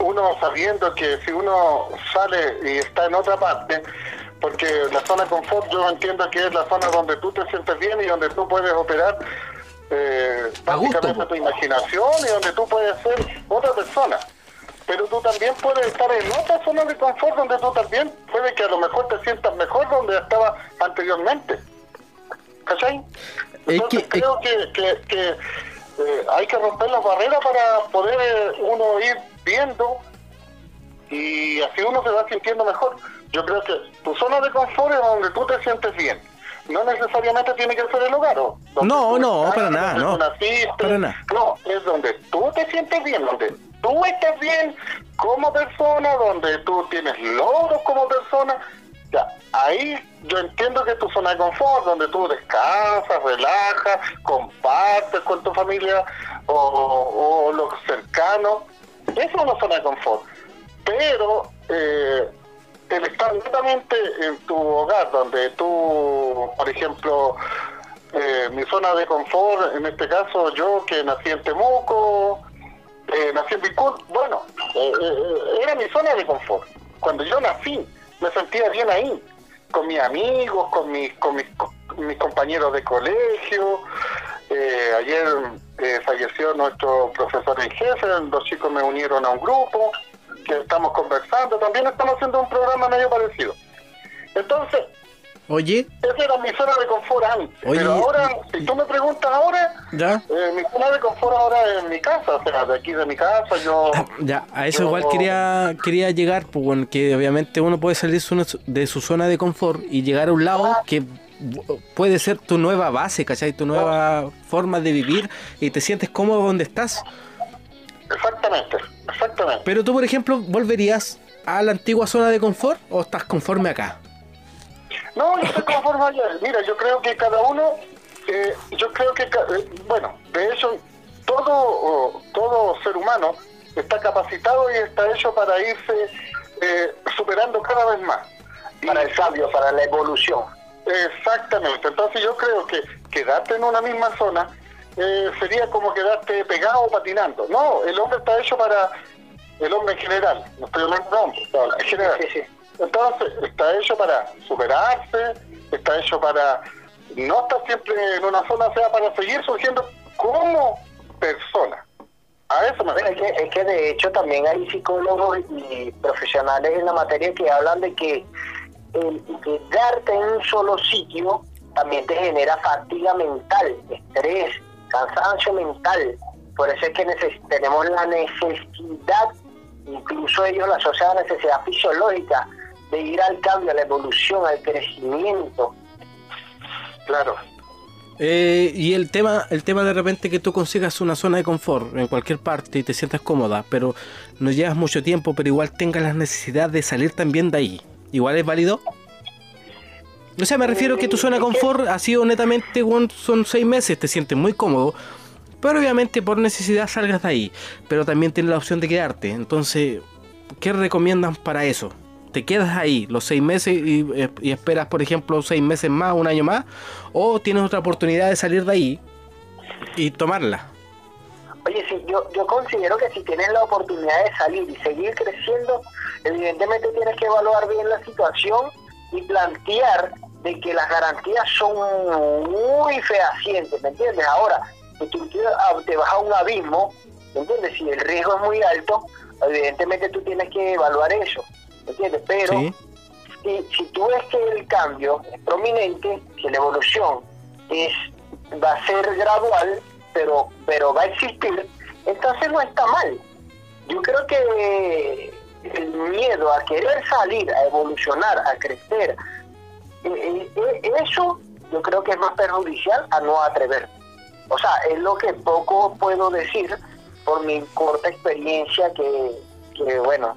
uno sabiendo que si uno sale y está en otra parte, porque la zona de confort yo entiendo que es la zona donde tú te sientes bien y donde tú puedes operar eh, básicamente tu imaginación y donde tú puedes ser otra persona. Pero tú también puedes estar en otra zona de confort donde tú también puede que a lo mejor te sientas mejor donde estabas anteriormente. ¿Cachai? Es Entonces que- creo que, que, que, eh, hay que romper las barreras para poder eh, uno ir viendo y así uno se va sintiendo mejor. Yo creo que tu zona de confort es donde tú te sientes bien. No necesariamente tiene que ser el hogar. ¿o? No, no, estás, para nada, no. naciste. Para nada. No, es donde tú te sientes bien, donde tú estás bien como persona, donde tú tienes logros como persona. Ya, ahí yo entiendo que es tu zona de confort, donde tú descansas, relajas, compartes con tu familia o, o los cercanos. Esa es una zona de confort. Pero eh, el estar netamente en tu hogar, donde tú, por ejemplo, eh, mi zona de confort, en este caso yo que nací en Temuco, eh, nací en Vicur, bueno, eh, eh, era mi zona de confort. Cuando yo nací, me sentía bien ahí, con mis amigos, con mis, con mis, con mis compañeros de colegio. Ayer eh, falleció nuestro profesor en jefe, los chicos me unieron a un grupo, que estamos conversando, también estamos haciendo un programa medio parecido. Entonces, oye, esa era mi zona de confort antes. Oye, Pero ahora, si tú me preguntas ahora, ya. eh, mi zona de confort ahora es en mi casa, o sea, de aquí de mi casa, yo... Ya, a eso yo- igual quería quería llegar, pues bueno, que obviamente uno puede salir de su zona de confort y llegar a un lado que bu- puede ser tu nueva base, ¿cachai? Tu nueva forma de vivir y te sientes cómodo donde estás. Exactamente, exactamente. Pero tú, por ejemplo, ¿volverías a la antigua zona de confort o estás conforme acá? No, yo estoy conforme allá. Mira, yo creo que cada uno, eh, yo creo que, eh, bueno, de hecho, todo, oh, todo ser humano está capacitado y está hecho para irse eh, superando cada vez más. Para el cambio, para la evolución. Exactamente. Entonces yo creo que quedarte en una misma zona eh, sería como quedarte pegado patinando. No, el hombre está hecho para el hombre en general, no estoy hablando de hombre, en general. Entonces, está hecho para superarse, está hecho para no estar siempre en una zona, sea para seguir surgiendo como persona. A eso me es, que, es que de hecho también hay psicólogos y profesionales en la materia que hablan de que el quedarte en un solo sitio también te genera fatiga mental, estrés, cansancio mental. Por eso es que tenemos la necesidad, incluso ellos la asocian a la necesidad fisiológica, de ir al cambio, a la evolución, al crecimiento. Claro. Eh, y el tema, el tema de repente que tú consigas una zona de confort en cualquier parte y te sientas cómoda, pero no llevas mucho tiempo, pero igual tengas la necesidad de salir también de ahí. ¿Igual es válido? O sea, me refiero que tu zona de confort ha sido netamente, son seis meses, te sientes muy cómodo, pero obviamente por necesidad salgas de ahí, pero también tienes la opción de quedarte. Entonces, ¿qué recomiendan para eso? te quedas ahí los seis meses eh, y, esperas, por ejemplo, seis meses más, un año más, o tienes otra oportunidad de salir de ahí y tomarla. Oye, sí, yo, yo considero que si tienes la oportunidad de salir y seguir creciendo, evidentemente tienes que evaluar bien la situación y plantear de que las garantías son muy fehacientes, ¿me entiendes? Ahora, si tú te vas a un abismo, ¿me entiendes? Si el riesgo es muy alto, evidentemente tú tienes que evaluar eso. ¿entiendes? Pero si, si tú ves que el cambio es prominente, que la evolución es va a ser gradual, pero, pero va a existir, entonces no está mal. Yo creo que el miedo a querer salir, a evolucionar, a crecer, eh, eh, eh, eso yo creo que es más perjudicial a no atrever. O sea, es lo que poco puedo decir por mi corta experiencia que, que bueno,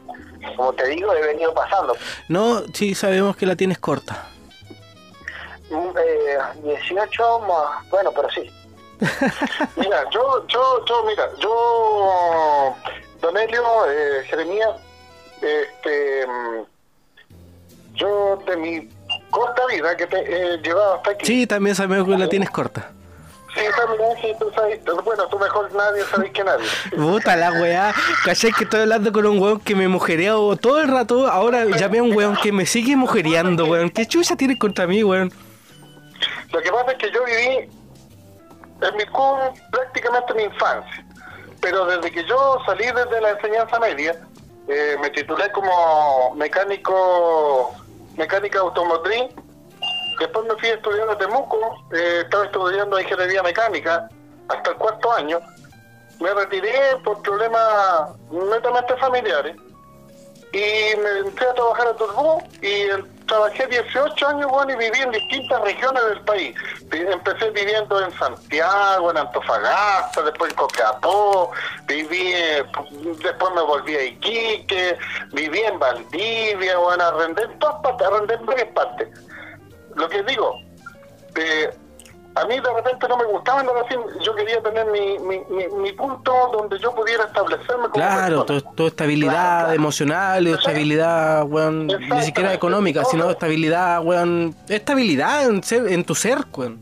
como te digo, he venido pasando. No, sí, sabemos que la tienes corta. 18 mm, eh, más, bueno, pero sí. Mira, yo, yo, yo, mira, yo, Don Elio, eh, Jeremías, este, mm, yo de mi corta vida que te he llevado hasta aquí. Sí, también sabemos que la tienes corta. Sí, también, sí, tú sabes, bueno, tú mejor nadie sabes que nadie. Puta la weá, ¿cachai que estoy hablando con un weón que me mujerea todo el rato? Ahora llamé a un weón que me sigue mujereando, weón. ¿Qué chucha tienes contra mí, weón? Lo que pasa es que yo viví en mi prácticamente mi infancia, pero desde que yo salí desde la enseñanza media, eh, me titulé como mecánico, mecánica automotriz Después me fui a estudiar a Temuco, eh, estaba estudiando ingeniería mecánica hasta el cuarto año. Me retiré por problemas netamente familiares y me entré a trabajar a Turbú y trabajé 18 años bueno, y viví en distintas regiones del país. Empecé viviendo en Santiago, en Antofagasta, después en Coquapó, viví, después me volví a Iquique, viví en Valdivia, bueno, arrendé en todas partes, arrendé en varias partes lo que digo, eh, a mí de repente no me gustaba nada así, yo quería tener mi, mi, punto donde yo pudiera establecerme como Claro, tu, estabilidad emocional, y estabilidad, weón, ni siquiera económica, sino estabilidad, weón, estabilidad en, ser, en tu ser, weón.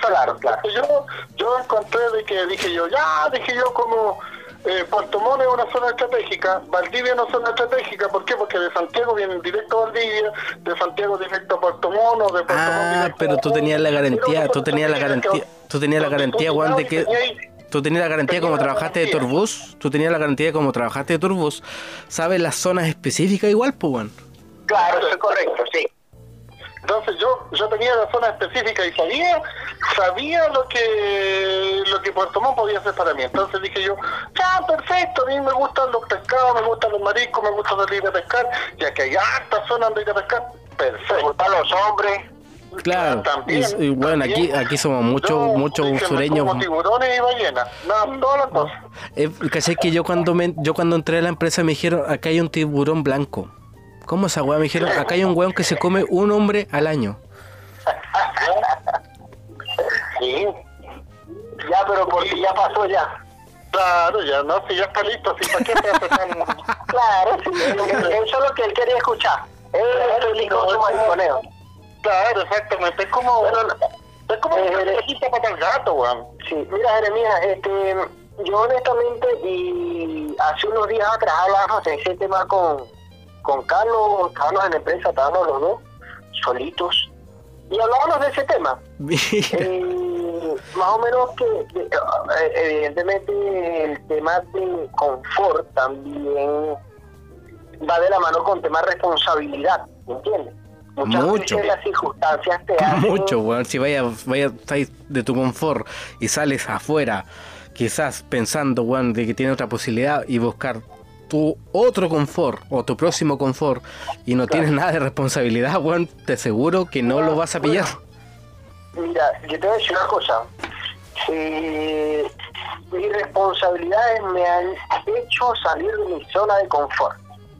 Claro, claro. Yo, yo encontré de que dije yo, ya, dije yo como eh, Puerto Montt es una zona estratégica, Valdivia no es una zona estratégica, ¿por qué? Porque de Santiago vienen directo a Valdivia, de Santiago directo a Puerto Montt, de Puerto Ah, pero tú tenías la garantía, tú tenías la garantía, tú tenías la garantía, Juan, de que... Tú tenías la garantía como trabajaste de Turbus, tú tenías la garantía como trabajaste de Turbus, ¿sabes las zonas específicas igual, pues, Juan? Claro, eso es correcto, sí. Entonces yo yo tenía la zona específica y sabía sabía lo que lo que Puerto Montt podía hacer para mí. Entonces dije yo, ya, perfecto, a mí me gustan los pescados, me gustan los mariscos, me gusta salir a pescar, ya que hay harta zona donde ir a pescar, perfecto. Me gustan los hombres. Claro, y, bueno, aquí aquí somos muchos muchos sureños. Como tiburones y ballenas, nada, todas las cosas. Eh, que yo cuando me, yo cuando entré a la empresa me dijeron, acá hay un tiburón blanco. ¿Cómo esa weá? Me dijeron, acá hay un weón que se come un hombre al año. Sí. Ya, pero porque ya pasó ya. Claro, ya no, si ya está listo, si para qué Claro, sí, eso es lo que él quería escuchar. Él es el mariconeo. Claro, exactamente, es como... Es como Eh, una cajita para el gato, weón. Sí, mira Jeremías, este, yo honestamente y hace unos días atrás hablábamos de ese tema con, con Carlos, estábamos en la empresa, estábamos los dos, solitos, y hablábamos de ese tema. Eh, más o menos que eh, evidentemente el tema de confort también va de la mano con tema de responsabilidad, ¿me entiendes? Muchas Mucho. veces las circunstancias te hacen Mucho, weón. Si vaya, vaya, estáis de tu confort y sales afuera, quizás pensando, weón, de que tiene otra posibilidad y buscar tu otro confort o tu próximo confort y no tienes nada de responsabilidad, weón, te aseguro que no lo vas a pillar. Mira, yo te voy a decir una cosa. Eh, mis responsabilidades me han hecho salir de mi zona de confort.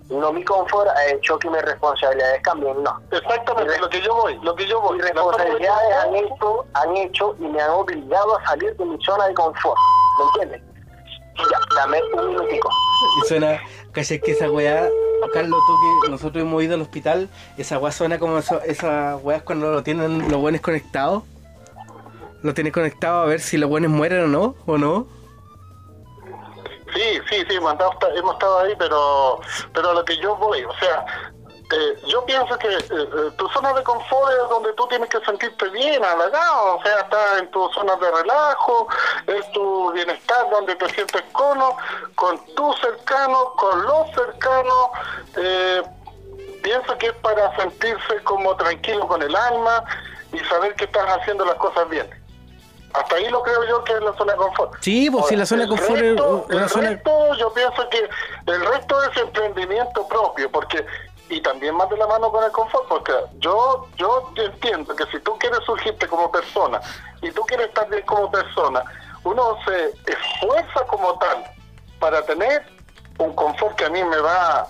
No mi confort ha hecho que mis responsabilidades cambien, no. Exactamente, lo que yo voy, lo que yo voy. Mis responsabilidades han hecho, han hecho y me han obligado a salir de mi zona de confort. ¿Me entiendes? Ya, dame un minutico. Y suena, ¿cachai que esa weá, Carlos, tú que nosotros hemos ido al hospital, esa weá suena como eso, esas weas cuando lo tienen los buenos conectados? Lo tienes conectado a ver si los buenos mueren o no, o no. Sí, sí, sí, hemos estado, hemos estado ahí, pero, pero a lo que yo voy, o sea, eh, yo pienso que eh, eh, tu zona de confort es donde tú tienes que sentirte bien, halagado, o sea, estás en tu zona de relajo, es tu bienestar donde te sientes cono, con tu cercano, con los cercanos, eh, pienso que es para sentirse como tranquilo con el alma y saber que estás haciendo las cosas bien. Hasta ahí lo creo yo que es la zona de confort. Sí, pues si la zona de confort es resto- una el zona... resto, yo pienso que el resto es emprendimiento propio, porque y también más de la mano con el confort, porque yo yo entiendo que si tú quieres surgirte como persona y tú quieres estar bien como persona, uno se esfuerza como tal para tener un confort que a mí me va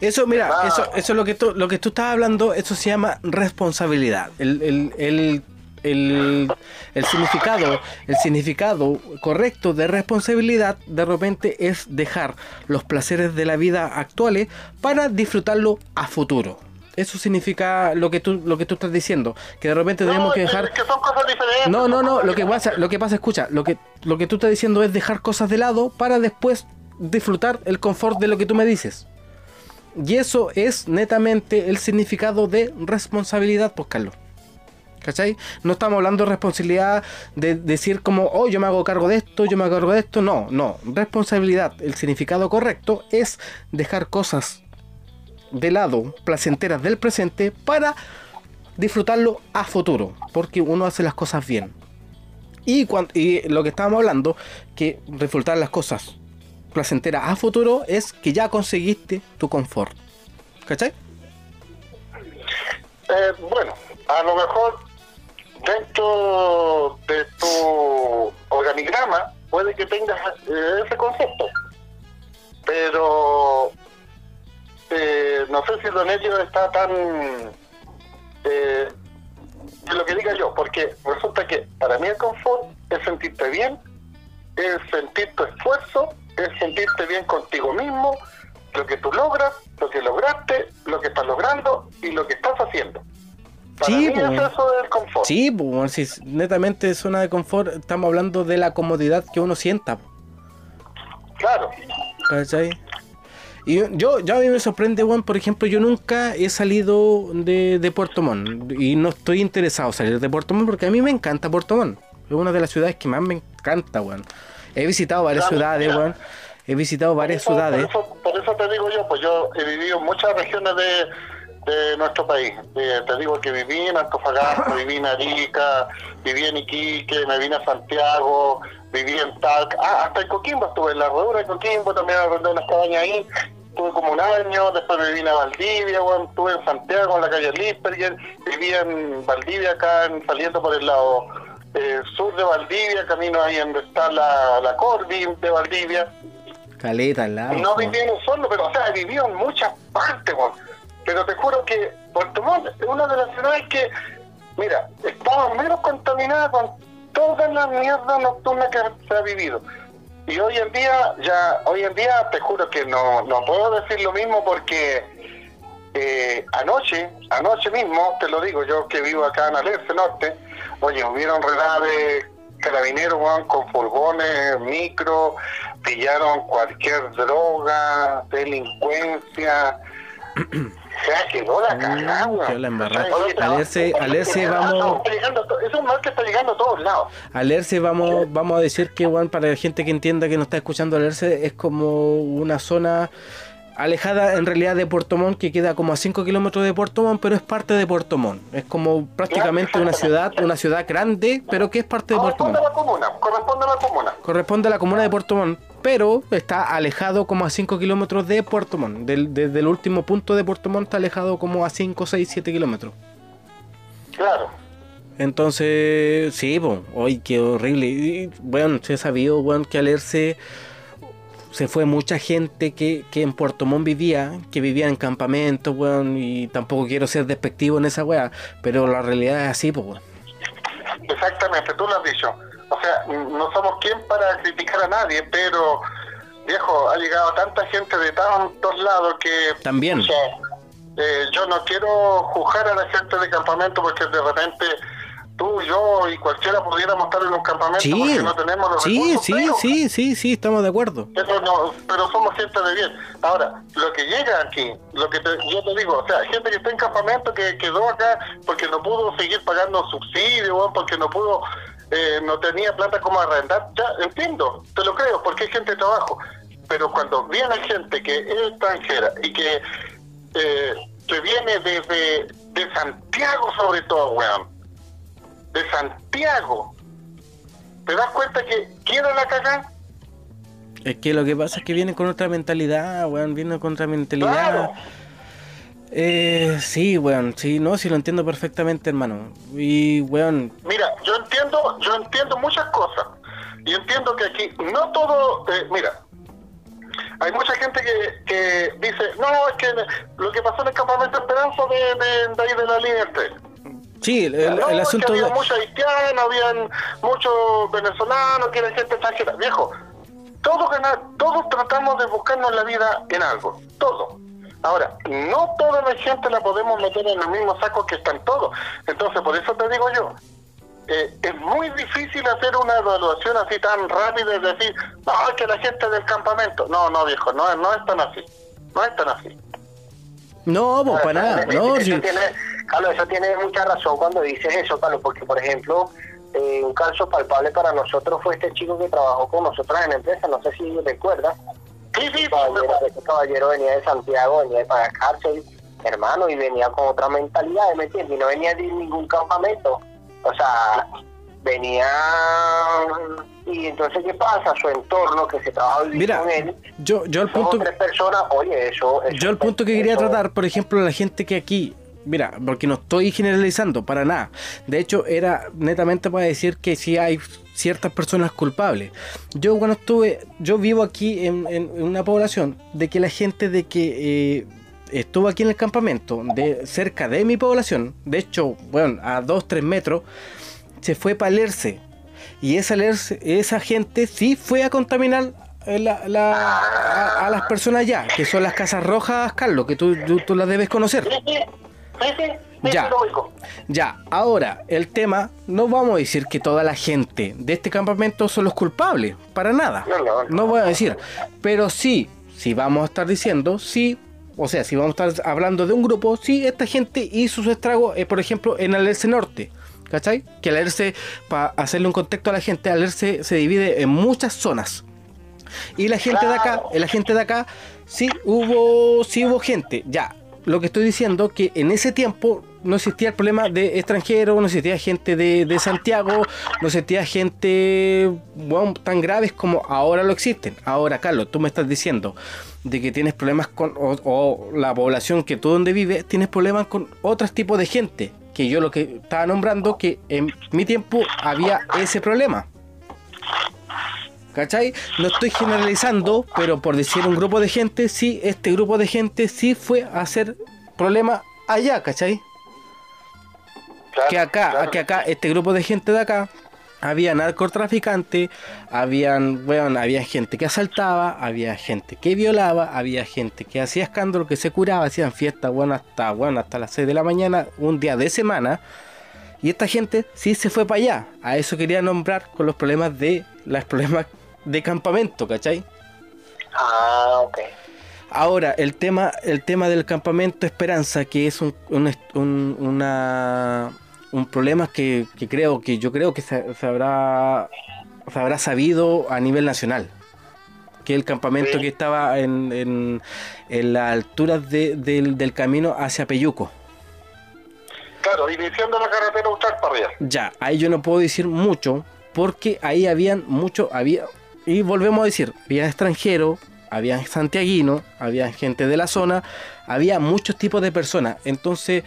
Eso, mira, eso, eso es lo que tú, lo que tú estás hablando, eso se llama responsabilidad. El, el, el, el, el significado, el significado correcto de responsabilidad de repente es dejar los placeres de la vida actuales para disfrutarlo a futuro. Eso significa lo que tú, lo que tú estás diciendo, que de repente tenemos No, que es dejar que son cosas diferentes. no, no, no, lo que pasa, lo que pasa, escucha, lo que, lo que tú estás diciendo es dejar cosas de lado para después disfrutar el confort de lo que tú me dices. Y eso es netamente el significado de responsabilidad, pues Carlos. ¿Cachai? No estamos hablando de responsabilidad de decir como, oh, yo me hago cargo de esto, yo me hago cargo de esto. No, no. Responsabilidad, el significado correcto es dejar cosas de lado, placenteras del presente, para disfrutarlo a futuro. Porque uno hace las cosas bien. Y, cuan- y lo que estábamos hablando, que disfrutar las cosas placenteras a futuro es que ya conseguiste tu confort. ¿Cachai? Eh, bueno, a lo mejor dentro de tu organigrama puede que tengas eh, ese concepto, pero eh, no sé si Don Elio está tan eh, de lo que diga yo, porque resulta que para mí el confort es sentirte bien, es sentir tu esfuerzo, es sentirte bien contigo mismo, lo que tú logras, lo que lograste, lo que estás logrando y lo que estás haciendo. Para Sí, mí pues. es eso del confort. Sí, pues, si netamente zona de confort, estamos hablando de la comodidad que uno sienta. Claro. ¿Cachai? Y yo, yo a mí me sorprende, Juan, por ejemplo, yo nunca he salido de, de Puerto Montt y no estoy interesado en salir de Puerto Montt porque a mí me encanta Puerto Montt. Es una de las ciudades que más me encanta, weón. He visitado varias Claro, ciudades, mira. weón. He visitado varias por eso, ciudades. Por eso, por eso te digo yo, pues yo he vivido en muchas regiones de, de nuestro país. Eh, te digo que viví en Antofagasta, viví en Arica, viví en Iquique, me vine a Santiago, viví en Talca, ah, hasta en Coquimbo estuve en la rodura de Coquimbo, también arrendé unas cabañas ahí, estuve como un año, después me vine a Valdivia, bueno, estuve en Santiago, en la calle Lisperger, viví en Valdivia acá, en- saliendo por el lado eh, sur de Valdivia, camino ahí donde está la, la Corby de Valdivia. Caleta, al lado. No viví en un solo, pero o sea, vivido en muchas partes, weón. Pero te juro que Puerto Montt es una de las ciudades que, mira, estaba menos contaminada con toda la mierda nocturna que se ha vivido. Y hoy en día, ya, hoy en día te juro que no, no puedo decir lo mismo porque eh, anoche, anoche mismo, te lo digo, yo que vivo acá en Alerce Norte, oye, hubieron redadas carabineros weón, con furgones, micro, pillaron cualquier droga, delincuencia. sea, quedó la cagada. Quedó la embarrada. Alerce- vamos- Es un mal que está llegando a todos lados. Alerce, vamos, vamos a decir que, bueno, para la gente que entienda que no está escuchando Alerce, es como una zona alejada en realidad de Puerto Montt, que queda como a 5 kilómetros de Puerto Montt, pero es parte de Puerto Montt. Es como prácticamente una ciudad, una ciudad grande, pero que es parte de Puerto Corresponde a Montt. la comuna, corresponde a la comuna. Corresponde a la comuna de Puerto Montt, pero está alejado como a 5 kilómetros de Puerto Montt. Del, desde el último punto de Puerto Montt está alejado como a 5, 6, 7 kilómetros. Claro. Entonces, sí, hoy qué horrible. Y, bueno, se ha sabido, bueno, que se fue mucha gente que, que en Puerto Montt vivía, que vivía en campamentos, weón, y tampoco quiero ser despectivo en esa weá, pero la realidad es así, pues, weón. Exactamente, tú lo has dicho. O sea, no somos quien para criticar a nadie, pero, viejo, ha llegado tanta gente de tantos lados que... También. o sea, eh, yo no quiero juzgar a la gente de campamento porque de repente tú, yo y cualquiera pudiéramos estar en un campamento Sí, porque no tenemos los sí, recursos. sí, pero- sí, sí, sí, estamos de acuerdo. Eso no, pero somos gente de bien. Ahora, lo que llega aquí, lo que te- yo te digo, o sea, gente que está en campamento que quedó acá porque no pudo seguir pagando subsidios, weón, porque no pudo, eh, no tenía plata como arrendar, ya entiendo, te lo creo, porque hay gente de trabajo. Pero cuando viene gente que es extranjera y que, eh, que viene desde de Santiago sobre todo, weón, de Santiago, ¿te das cuenta que quiere la cagada? Es que lo que pasa es que vienen con otra mentalidad, weón, vienen con otra mentalidad. Claro. Eh, sí, weón, sí, no, sí lo entiendo perfectamente, hermano. Y, weón, Mira, yo entiendo, yo entiendo muchas cosas. Y entiendo que aquí no todo, eh, mira, hay mucha gente que, que dice, no, es que lo que pasó en el campamento Esperanza de, de, de ahí de la línea 3. Sí, el, el- el asunto había muchos haitianos, habían muchos venezolanos, que eran gente extranjera. Viejo, todos, todos tratamos de buscarnos la vida en algo, todo. Ahora, no toda la gente la podemos meter en el mismo saco que están todos. Entonces, por eso te digo yo, eh, es muy difícil hacer una evaluación así tan rápida y decir, no, es que la gente del campamento. No, no, viejo, no, no es tan así. No es tan así. No, pues para nada, no, tiene, Carlos, eso tiene mucha razón cuando dices eso, Carlos, porque, por ejemplo, eh, un caso palpable para nosotros fue este chico que trabajó con nosotros en la empresa, no sé si recuerdas. Sí, sí, caballero, este caballero venía de Santiago, venía de para cárcel, hermano, y venía con otra mentalidad, ¿me entiendes? Y no venía de ningún campamento. O sea, venía... Y entonces, ¿qué pasa? Su entorno, que se trabaja vivir Mira, con él, yo, yo o punto... tres personas, oye, eso... eso Yo el punto que quería eso- tratar, por ejemplo, la gente que aquí, mira, porque no estoy generalizando para nada. De hecho, era netamente para decir que sí hay ciertas personas culpables. Yo cuando estuve, yo vivo aquí en, una población de que la gente de que eh, estuvo aquí en el campamento, de cerca de mi población, de hecho, bueno, a 2, 3 metros, se fue para Lerce. Y esa, Lerce- esa gente sí fue a contaminar eh, a las personas allá, que son las casas rojas, Carlos, que tú, tú, tú las debes conocer. Sí, sí, sí, sí, sí, Ya. sí. Ya, ahora, el tema, no vamos a decir que toda la gente de este campamento son los culpables, para nada. No, no, no. No voy a decir, pero sí, si vamos a estar diciendo, sí, o sea, si vamos a estar hablando de un grupo, sí, esta gente hizo su estrago, eh, por ejemplo, en Alerce Norte. ¿Cachai? Que Alerce, para hacerle un contexto a la gente, Alerce se divide en muchas zonas. Y la gente de acá, la gente de acá, sí hubo, sí hubo gente. Ya, lo que estoy diciendo que en ese tiempo no existía el problema de extranjeros, no existía gente de, de Santiago, no existía gente tan graves como ahora lo existen. Ahora, Carlos, tú me estás diciendo de que tienes problemas con, o, o la población que tú donde vives, tienes problemas con otros tipos de gente. Que yo lo que estaba nombrando, que en mi tiempo había ese problema. ¿Cachai? No estoy generalizando, pero por decir un grupo de gente, sí, este grupo de gente sí fue a hacer problema allá, ¿cachai? Claro, que acá, claro. que acá, este grupo de gente de acá, había narcotraficantes, habían, bueno, había gente que asaltaba, había gente que violaba, había gente que hacía escándalo, que se curaba, hacían fiestas, bueno, hasta, bueno, hasta las 6 de la mañana, un día de semana. Y esta gente sí se fue para allá. A eso quería nombrar con los problemas de los problemas de campamento, ¿cachai? Ah, ok. Ahora, el tema, el tema del campamento Esperanza, que es un, un, un- una, un problema que, que creo que yo creo que se, se habrá se habrá sabido a nivel nacional. Que el campamento Sí. que estaba en, en, en las alturas de- del, del camino hacia Peyuco. Claro, iniciando la carretera austral para allá. Ya, ahí yo no puedo decir mucho, porque ahí habían mucho, había, y volvemos a decir, había extranjeros, había santiaguinos, había gente de la zona, había muchos tipos de personas. Entonces,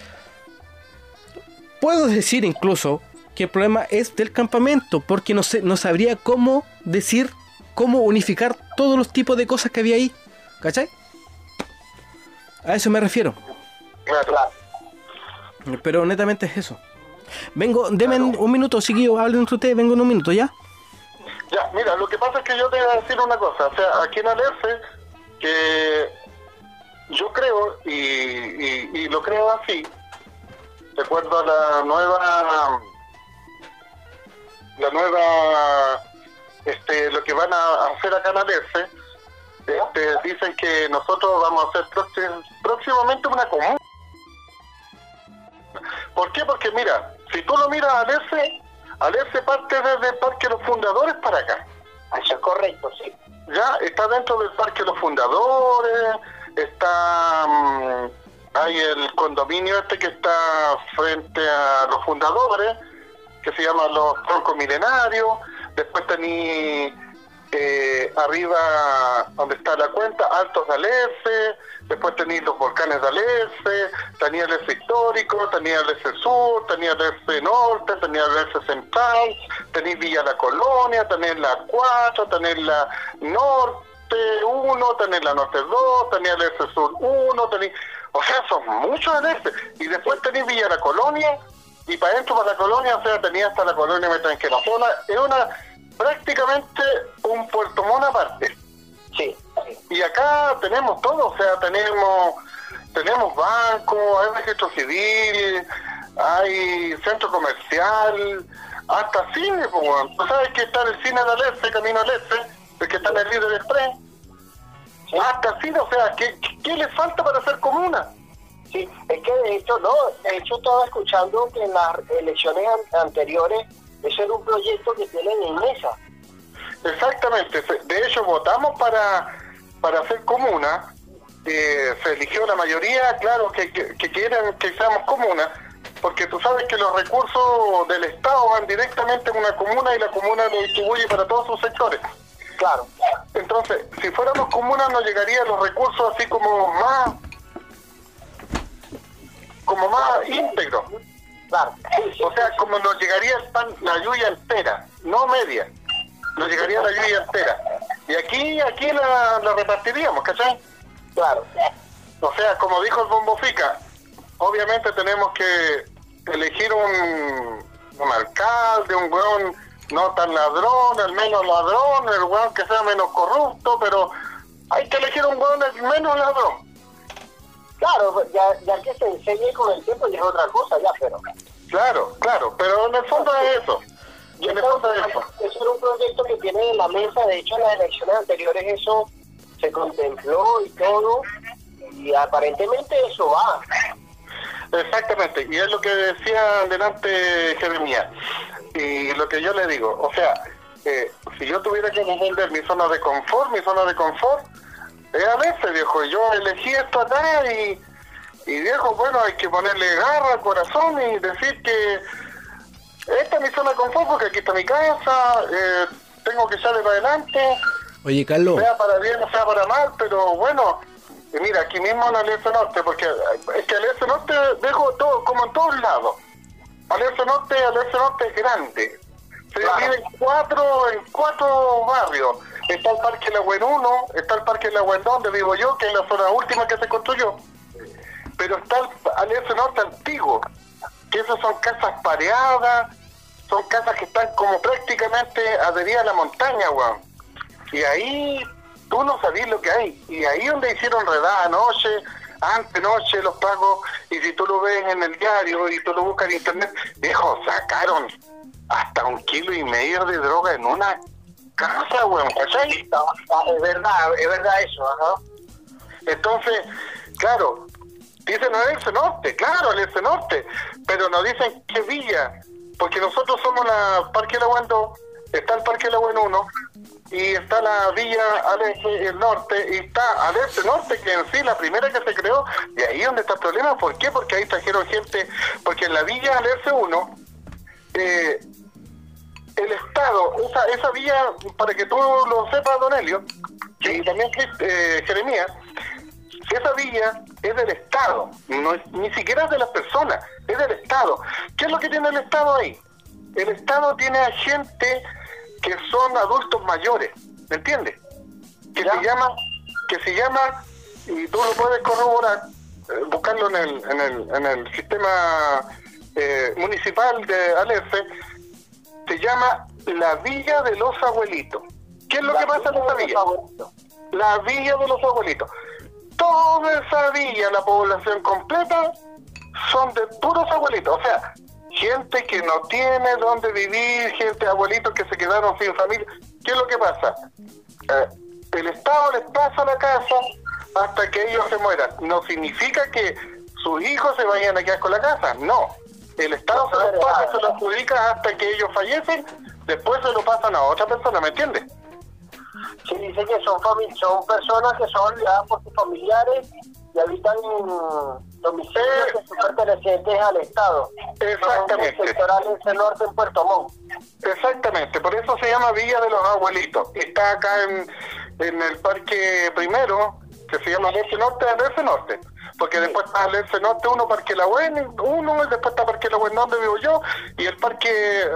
puedo decir incluso que el problema es del campamento, porque no, sé, no sabría cómo decir, cómo unificar todos los tipos de cosas que había ahí. ¿Cachai? A eso me refiero. Pero netamente es eso. Vengo, denme un minuto, chiquillos, hablen entre ustedes, vengo en un minuto, ¿ya? Ya, mira, lo que pasa es que yo te voy a decir una cosa. O sea, aquí en Alerce, que yo creo, y, lo creo así, de acuerdo a la nueva, la nueva, este, lo que van a hacer acá en Alerce, este, dicen que nosotros vamos a hacer próxim- próximamente una comuna. ¿Por qué? Porque mira, si tú lo miras a Alerce, Alerce parte desde el Parque Los Fundadores para acá. Eso es correcto, sí. Ya está dentro del Parque Los Fundadores, está mm, hay el condominio este que está frente a los fundadores, que se llama los troncos milenarios, después tení eh, arriba donde está la cuenta, Altos de Alerce, después tení los volcanes de Alerce, tenía el Alerce histórico, tenía el Alerce sur, tenía el Alerce norte, tenía el Alerce central, tenía Villa La Colonia, tenés la 4, tenés la norte 1, tenés la norte 2, tenés el Alerce sur 1, tenés... O sea, son muchos Alerce. Y después tenés Villa La Colonia, y para adentro para la colonia, o sea, tenía hasta la colonia Metranquerazona, es una prácticamente un Puerto Montt aparte. Sí, sí. Y acá tenemos todo, o sea, tenemos tenemos banco, hay registro civil, hay centro comercial, hasta cine, pues. Tú sabes que está el cine de Alerce, Camino Alerce, el que está en el líder express. Sí. Hasta cine, o sea, ¿qué, qué le falta para hacer comuna? Sí, es que de hecho, no, de hecho estaba escuchando que en las elecciones an- anteriores ese era un proyecto que tienen en mesa. Exactamente, de hecho votamos para, para hacer comuna, eh, se eligió la mayoría, claro, que, que, que quieren que seamos comuna, porque tú sabes que los recursos del Estado van directamente a una comuna y la comuna lo distribuye para todos sus sectores. Claro, Entonces, si fuéramos comuna nos llegarían los recursos así como más, como más íntegros. Claro. O sea, como nos llegaría el pan, la lluvia entera, no media. Nos llegaría la lluvia entera. Y aquí, aquí la, la repartiríamos, ¿cachai? claro. O sea, como dijo el Bombo Fica, obviamente tenemos que elegir un, un alcalde, un weón no tan ladrón, el menos ladrón, el weón que sea menos corrupto, pero hay que elegir un weón el menos ladrón. Claro, ya, ya que se enseñe con el tiempo ya es otra cosa, ya, pero... Claro, claro, pero en el fondo es eso. Y En el fondo es eso. eso era un proyecto que tiene en la mesa, de hecho en las elecciones anteriores eso se contempló y todo, y aparentemente eso va. Exactamente, y es lo que decía delante Jeremías, y lo que yo le digo, o sea, eh, si yo tuviera que defender mi zona de confort, mi zona de confort, a veces, viejo, yo elegí esto acá y, y viejo, bueno, hay que ponerle garra, corazón y decir que esta es mi zona de confort porque aquí está mi casa, eh, tengo que echarle para adelante, Oye, Carlos, sea para bien o sea para mal, pero bueno, y mira, aquí mismo en Alianza Norte, porque es que Alianza Norte dejo todo, como en todos lados. Alianza Norte, Alianza Norte es grande. Se Claro. divide en cuatro, en cuatro barrios. Está el Parque La Buen 1, está el Parque La Buen 2, donde vivo yo, que es la zona última que se construyó. Pero está el Alianza Norte antiguo, que esas son casas pareadas, son casas que están como prácticamente adheridas a la montaña, weón. Y ahí tú no sabías lo que hay. Y ahí donde hicieron redada anoche, antenoche los pagos, y si tú lo ves en el diario y tú lo buscas en internet, viejo, sacaron hasta un kilo y medio de droga en una casa, weón, ¿cachai? Es verdad, es verdad eso. Entonces, claro, dicen el norte, claro, el norte, pero nos dicen qué villa, porque nosotros somos la Parque La Aguando, está el Parque La Aguando 1, y está la villa al el norte, y está al este norte, que en sí la primera que se creó, y ahí donde está el problema, ¿por qué? Porque ahí trajeron gente, porque en la villa al este 1, eh, el Estado, esa, esa villa, para que tú lo sepas, Don Elio, y también eh, Jeremías, esa villa es del Estado, no es, ni siquiera es de las personas, es del Estado. ¿Qué es lo que tiene el Estado ahí? El Estado tiene a gente que son adultos mayores, ¿me entiendes? Que se llama, que se llama, y tú lo puedes corroborar, eh, buscarlo en el, en el, en el sistema eh, municipal de Alerce, se llama la Villa de los Abuelitos. ¿Qué es lo que pasa en esa villa? La Villa de los Abuelitos. Toda esa villa, la población completa, son de puros abuelitos. O sea, gente que no tiene dónde vivir, gente, abuelitos que se quedaron sin familia. ¿Qué es lo que pasa? Eh, el Estado les pasa la casa hasta que ellos se mueran. No significa que sus hijos se vayan a quedar con la casa, no. El Estado se los pasa, se los adjudica hasta que ellos fallecen, después se lo pasan a otra persona, ¿me entiendes? Sí, dice que son, son personas que son ya por sus familiares y habitan domicilios que son pertenecientes al Estado. Exactamente. Sectorales del norte en Puerto Montt. Exactamente, por eso se llama Villa de los Abuelitos. Está acá en, en el parque primero, que se llama Norte, Alerce Norte. Porque después está Alerce Norte, uno, Parque La Buena, uno, y después está Parque La Buena, donde vivo yo, y el Parque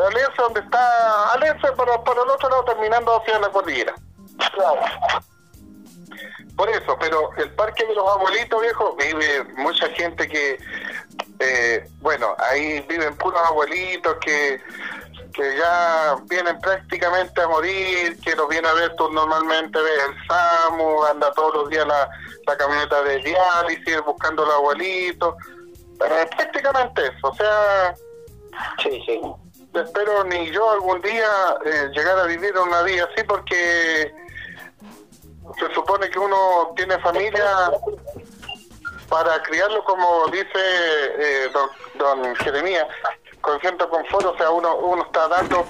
Alerce, donde está Alerce, para, para el otro lado, terminando hacia la cordillera. Claro. Por eso, pero el Parque de los Abuelitos, viejo, vive mucha gente que, eh, bueno, ahí viven puros abuelitos que, que ya vienen prácticamente a morir, que los viene a ver tú normalmente, ves el SAMU, anda todos los días la, la camioneta de diálisis buscando los abuelitos, pero es prácticamente eso, o sea, Sí, sí. espero ni yo algún día eh, llegar a vivir una vida así porque se supone que uno tiene familia para criarlo como dice eh, don, don Jeremías, con cierto confort, o sea, uno, uno está dando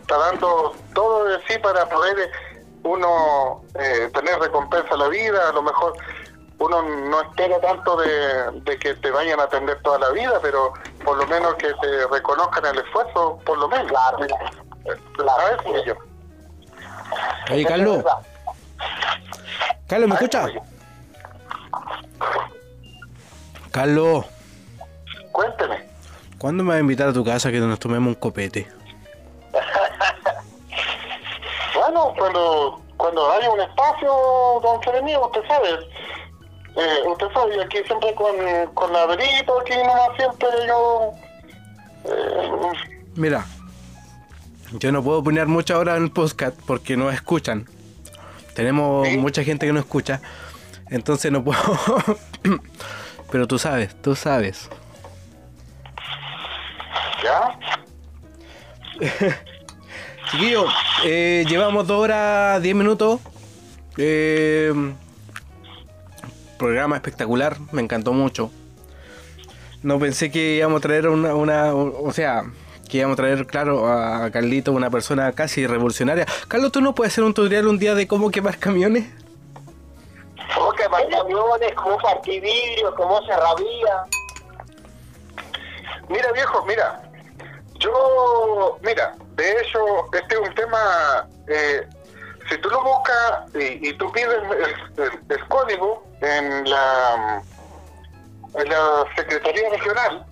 está dando todo de sí para poder eh, uno eh, tener recompensa a la vida, a lo mejor uno no espera tanto de, de que te vayan a atender toda la vida, pero por lo menos que te reconozcan el esfuerzo, por lo menos. Claro. ¿Sabes? Y yo. Oye, Carlos, Carlos, ¿me escucha? Carlos, Cuénteme. ¿Cuándo me vas a invitar a tu casa que nos tomemos un copete? Bueno, cuando, cuando haya un espacio, don Jeremías, usted sabe. Eh, usted sabe, aquí siempre con, con la verito, aquí nomás siempre yo... eh, Mira, yo no puedo opinar mucho ahora en el podcast porque no escuchan. Tenemos ¿Sí? mucha gente que no escucha, entonces no puedo. Pero tú sabes, tú sabes. ¿Ya? Chiquillo, eh, llevamos dos horas, diez minutos. Eh, programa espectacular, me encantó mucho. No pensé que íbamos a traer una, una o sea, que íbamos a traer, claro, a Carlito, una persona casi revolucionaria. Carlos, ¿tú no puedes hacer un tutorial un día de cómo quemar camiones? Cómo quemar camiones, cómo partir vidrio, cómo cerrar vía. Mira, viejo, mira. Yo, mira, de hecho, este es un tema, eh, si tú lo buscas y, y tú pides el, el- el código en la, en la Secretaría Regional,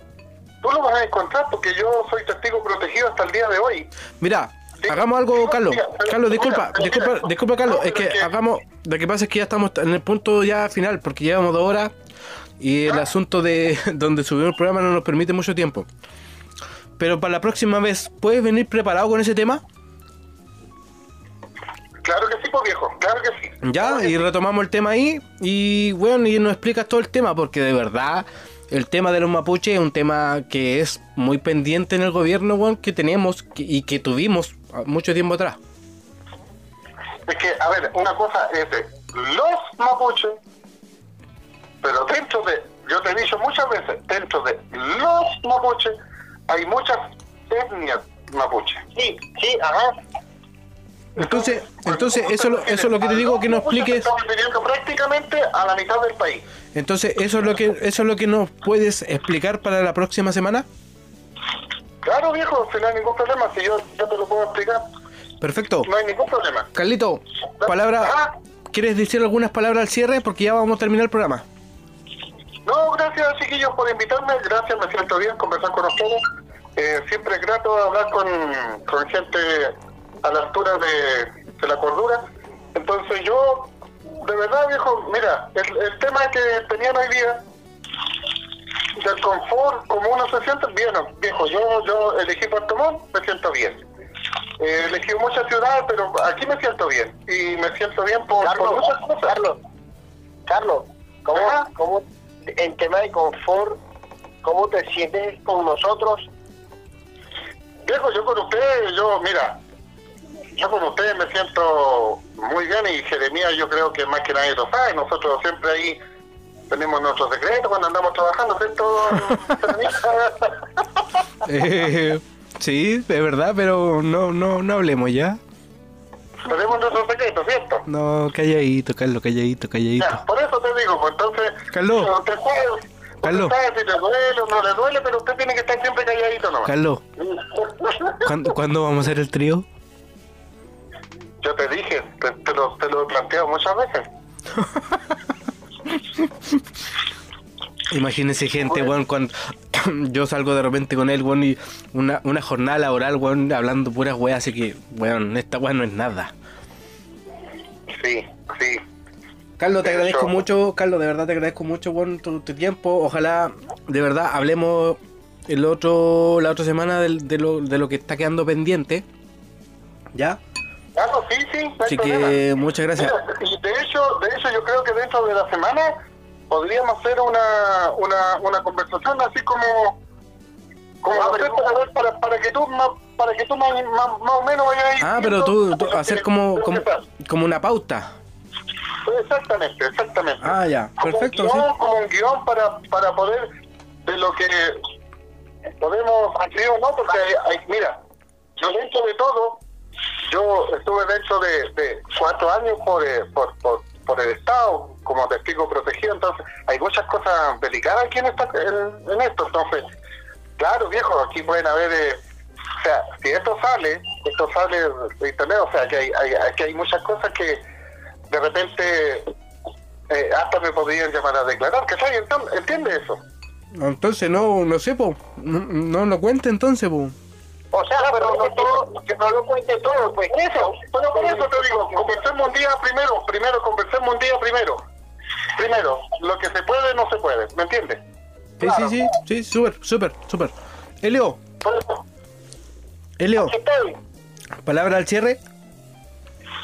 tú lo vas a encontrar porque yo soy testigo protegido hasta el día de hoy. Mira, Sí. hagamos algo, Carlos. Mira, Carlos, disculpa, mira, disculpa, mira. disculpa, Carlos. No, Es pero que es que- hagamos. Lo que pasa es que ya estamos en el punto ya final, porque llevamos dos horas y el Ah. asunto de donde subimos el programa no nos permite mucho tiempo. Pero para la próxima vez, ¿puedes venir preparado con ese tema? Claro que sí, pues viejo, claro que sí. Ya, y retomamos el tema ahí y bueno, y nos explicas todo el tema, porque de verdad el tema de los mapuches es un tema que es muy pendiente en el gobierno, que tenemos y que tuvimos mucho tiempo atrás. Es que, a ver, una cosa es de los mapuches, pero dentro de, yo te he dicho muchas veces, dentro de los mapuches hay muchas etnias mapuches. Sí, sí, ajá. Entonces, entonces eso, lo- eso es lo que te digo que nos expliques. Estamos viviendo prácticamente a la mitad del país. Entonces, eso es lo que eso es lo que nos puedes explicar para la próxima semana. Claro, viejo, si no hay ningún problema, si yo, yo te lo puedo explicar, Perfecto. no hay ningún problema. Carlito, palabra, ¿quieres decir algunas palabras al cierre? Porque ya vamos a terminar el programa. No, gracias chiquillos por invitarme, gracias, me siento bien conversar con ustedes. Eh, siempre es grato hablar con, con gente a la altura de, de la cordura. Entonces yo, de verdad viejo, mira, el, el tema que tenían hoy día, del confort, como uno se siente bien, viejo, yo, yo elegí Puerto Montt, me siento bien. Eh, elegí muchas ciudades, pero aquí me siento bien. Y me siento bien por, por muchas cosas. Carlos, Carlos, ¿cómo, cómo, en tema de confort, cómo te sientes con nosotros? Viejo, yo con ustedes, yo, mira, yo con ustedes me siento muy bien y Jeremías yo creo que más que nadie lo sabe, nosotros siempre ahí tenemos nuestros secretos cuando andamos trabajando, ¿cierto? Eh, sí, es verdad, pero no, no, no hablemos ya. tenemos nuestros secretos, ¿cierto? No, calladito, Carlos, calladito, calladito. Ya, por eso te digo, pues entonces, Carlos. usted usted Carlos. sabe si le duele o no le duele, pero usted tiene que estar siempre calladito nomás. Carlos, ¿cuándo, cuándo vamos a hacer el trío? Yo te dije, te, te lo, te lo he planteado muchas veces. Imagínense gente, weón, cuando yo salgo de repente con él, weón, y una, una jornada laboral, weón, hablando puras weas, así que, weón, esta wea no es nada. Sí, sí. Carlos, te agradezco mucho, Carlos, de verdad te agradezco mucho, weón, tu, tu tiempo. Ojalá, de verdad, hablemos el otro, la otra semana de, lo, de lo que está quedando pendiente. ¿Ya? Ah, no, sí, sí, no Así problema. que muchas gracias. Mira, y de hecho, de hecho yo creo que dentro de la semana podríamos hacer una, una, una conversación así como como hacer para, ver, para, para que tú más, para que tú más, más, más o menos vayas Ah, pero tú, tú hacer como, como, como una pauta. Exactamente exactamente Ah, ya, Como perfecto, un sí. guion, como un guion para, para poder de lo que podemos hacer o no porque hay, hay- mira yo dentro de todo yo estuve dentro de, de cuatro años por, eh, por, por, por el Estado como testigo protegido, entonces hay muchas cosas delicadas aquí en, esta, en, en esto, entonces, claro viejo, aquí pueden haber, eh, o sea, si esto sale, esto sale de internet, o sea, que hay, hay, aquí hay muchas cosas que de repente eh, hasta me podrían llamar a declarar, que ¿sabes? Ent- ¿Entiende eso? Entonces, no, no sé, po. No, no lo cuente entonces, po. O sea, pero no todo, que no lo cuente todo, pues. Eso, pero por eso te digo, conversemos un día primero, primero, conversemos un día primero. Primero, lo que se puede no se puede, ¿me entiendes? Sí, sí, sí, sí, súper, súper, súper. Elio, Elio, palabra al cierre.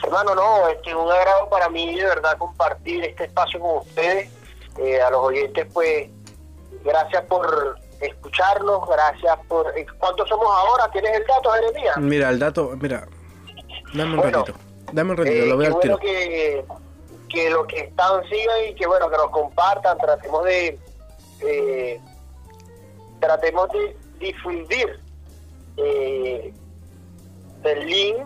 Hermano, no, este, un agrado para mí de verdad compartir este espacio con ustedes. Eh, a los oyentes, pues, gracias por escucharnos, gracias por... eh, ¿Cuántos somos ahora? ¿Tienes el dato, Jeremías? Mira, el dato, mira. Dame un Bueno. ratito. Dame un ratito, Eh, lo al tiro. bueno que, que los que están sigan y que bueno que nos compartan, tratemos de eh, tratemos de difundir eh, el link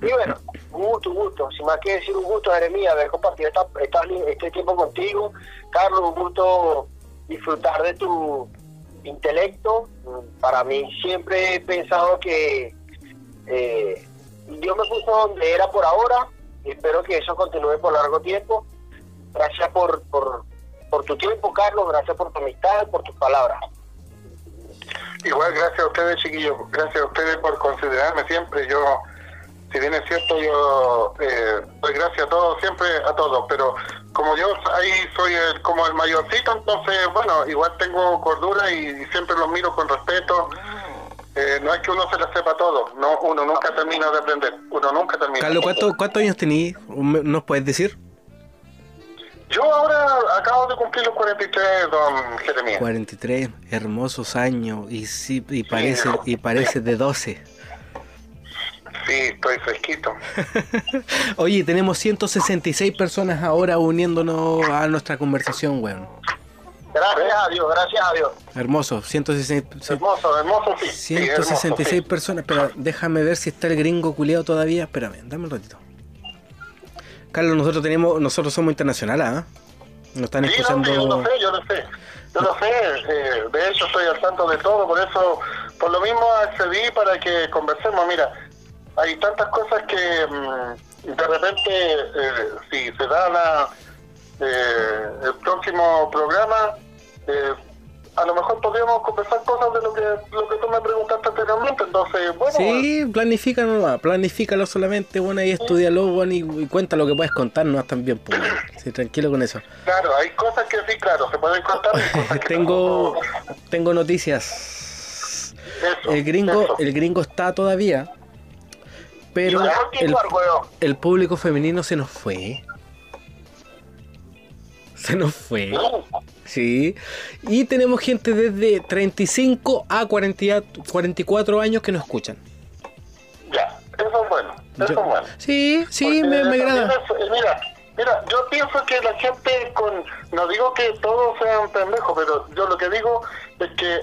y bueno, un gusto, un gusto, sin más que decir un gusto Jeremías haber compartido esta, esta- este tiempo contigo, Carlos, un gusto disfrutar de tu intelecto, para mí siempre he pensado que eh, Dios me puso donde era por ahora espero que eso continúe por largo tiempo. Gracias por, por, por tu tiempo, Carlos, gracias por tu amistad, por tus palabras. igual gracias a ustedes, chiquillos, gracias a ustedes por considerarme siempre. Yo, si bien es cierto, yo eh, doy gracias a todos, siempre a todos, pero como yo ahí soy el, como el mayorcito, entonces, bueno, igual tengo cordura y siempre los miro con respeto eh, no es que uno se lo sepa todo, no, uno nunca termina de aprender, uno nunca termina. Carlos, ¿cuánto- ¿cuántos años tenías? ¿Nos puedes decir? Yo ahora acabo de cumplir los 43, don Jeremías. 43, hermosos años y sí, y parece, no. y parece de 12. Sí, estoy fresquito. Oye, tenemos 166 personas ahora uniéndonos a nuestra conversación, weón. Gracias a Dios, gracias a Dios. Hermoso, 166, Hermoso, hermoso, sí. sí, hermoso, 166 sí. personas, pero déjame ver si está el gringo culiado todavía. Espérame, dame un ratito. Carlos, nosotros tenemos, nosotros somos internacionales, ¿ah? Nos están Sí, no, escuchando. yo lo sé, yo lo sé. Yo lo sé, eh, de hecho estoy al tanto de todo, por eso, por lo mismo accedí para que conversemos. Mira, hay tantas cosas que mm, de repente, eh, si se da la, eh, el próximo programa, eh, a lo mejor podríamos conversar cosas de lo que lo que tú me preguntaste anteriormente. Entonces, bueno, Sí, planifícalo planifícalo solamente, bueno, y estudialo, bueno, y, y cuenta lo que puedes contarnos también, pues. Sí, tranquilo con eso. claro, hay cosas que sí, claro, se pueden contar. y cosas que tengo, no. tengo noticias. Eso, El gringo, eso. el gringo está todavía, pero el, el público femenino se nos fue. Se nos fue. Sí. Y tenemos gente desde 35 a 40 44 años que nos escuchan. Ya, eso es bueno, eso Yo- es bueno. Sí, sí, Porque me, me agrada. es- eh, mira, mira, yo pienso que la gente con, no digo que todos sean pendejos, pero yo lo que digo es que,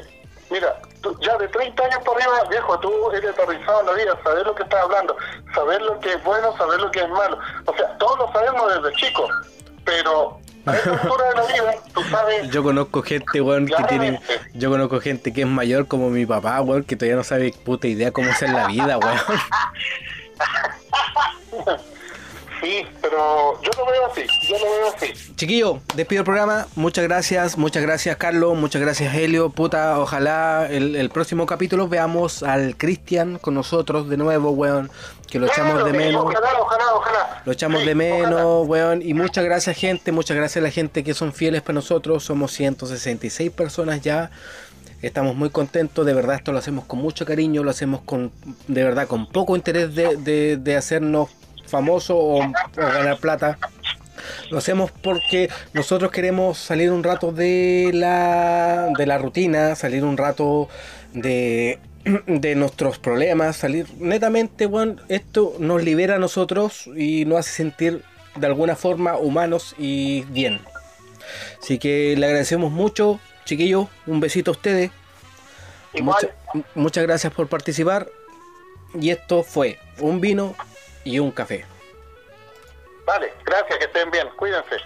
mira, tú ya de 30 años por arriba, viejo, tú eres aterrizado en la vida, saber lo que estás hablando, saber lo que es bueno, saber lo que es malo. O sea, todos lo sabemos desde chicos, pero a esta altura de la vida, tú sabes... Yo conozco gente, weón, que tiene. Yo conozco gente que es mayor como mi papá, weón, que todavía no sabe puta idea cómo hacer la vida, weón. Sí, pero yo lo veo así, yo lo veo así. Chiquillo, despido el programa. Muchas gracias, muchas gracias, Carlos. Muchas gracias, Helio. Puta, ojalá el, el próximo capítulo veamos al Cristian con nosotros de nuevo, weón. Que lo echamos de menos. Ojalá, ojalá, ojalá. Lo echamos Sí, de ojalá. menos, weón. Y muchas gracias, gente. Muchas gracias a la gente que son fieles para nosotros. Somos 166 personas ya. Estamos muy contentos. De verdad, esto lo hacemos con mucho cariño. Lo hacemos con, de verdad, con poco interés de, de- de hacernos famosos o, o ganar plata. Lo hacemos porque nosotros queremos salir un rato de la, de la rutina, salir un rato de, de nuestros problemas, salir netamente, bueno, esto nos libera a nosotros y nos hace sentir de alguna forma humanos y bien. Así que le agradecemos mucho, chiquillos, un besito a ustedes. Mucha- muchas gracias por participar. Y esto fue un vino y un café. Vale, gracias, que estén bien, cuídense.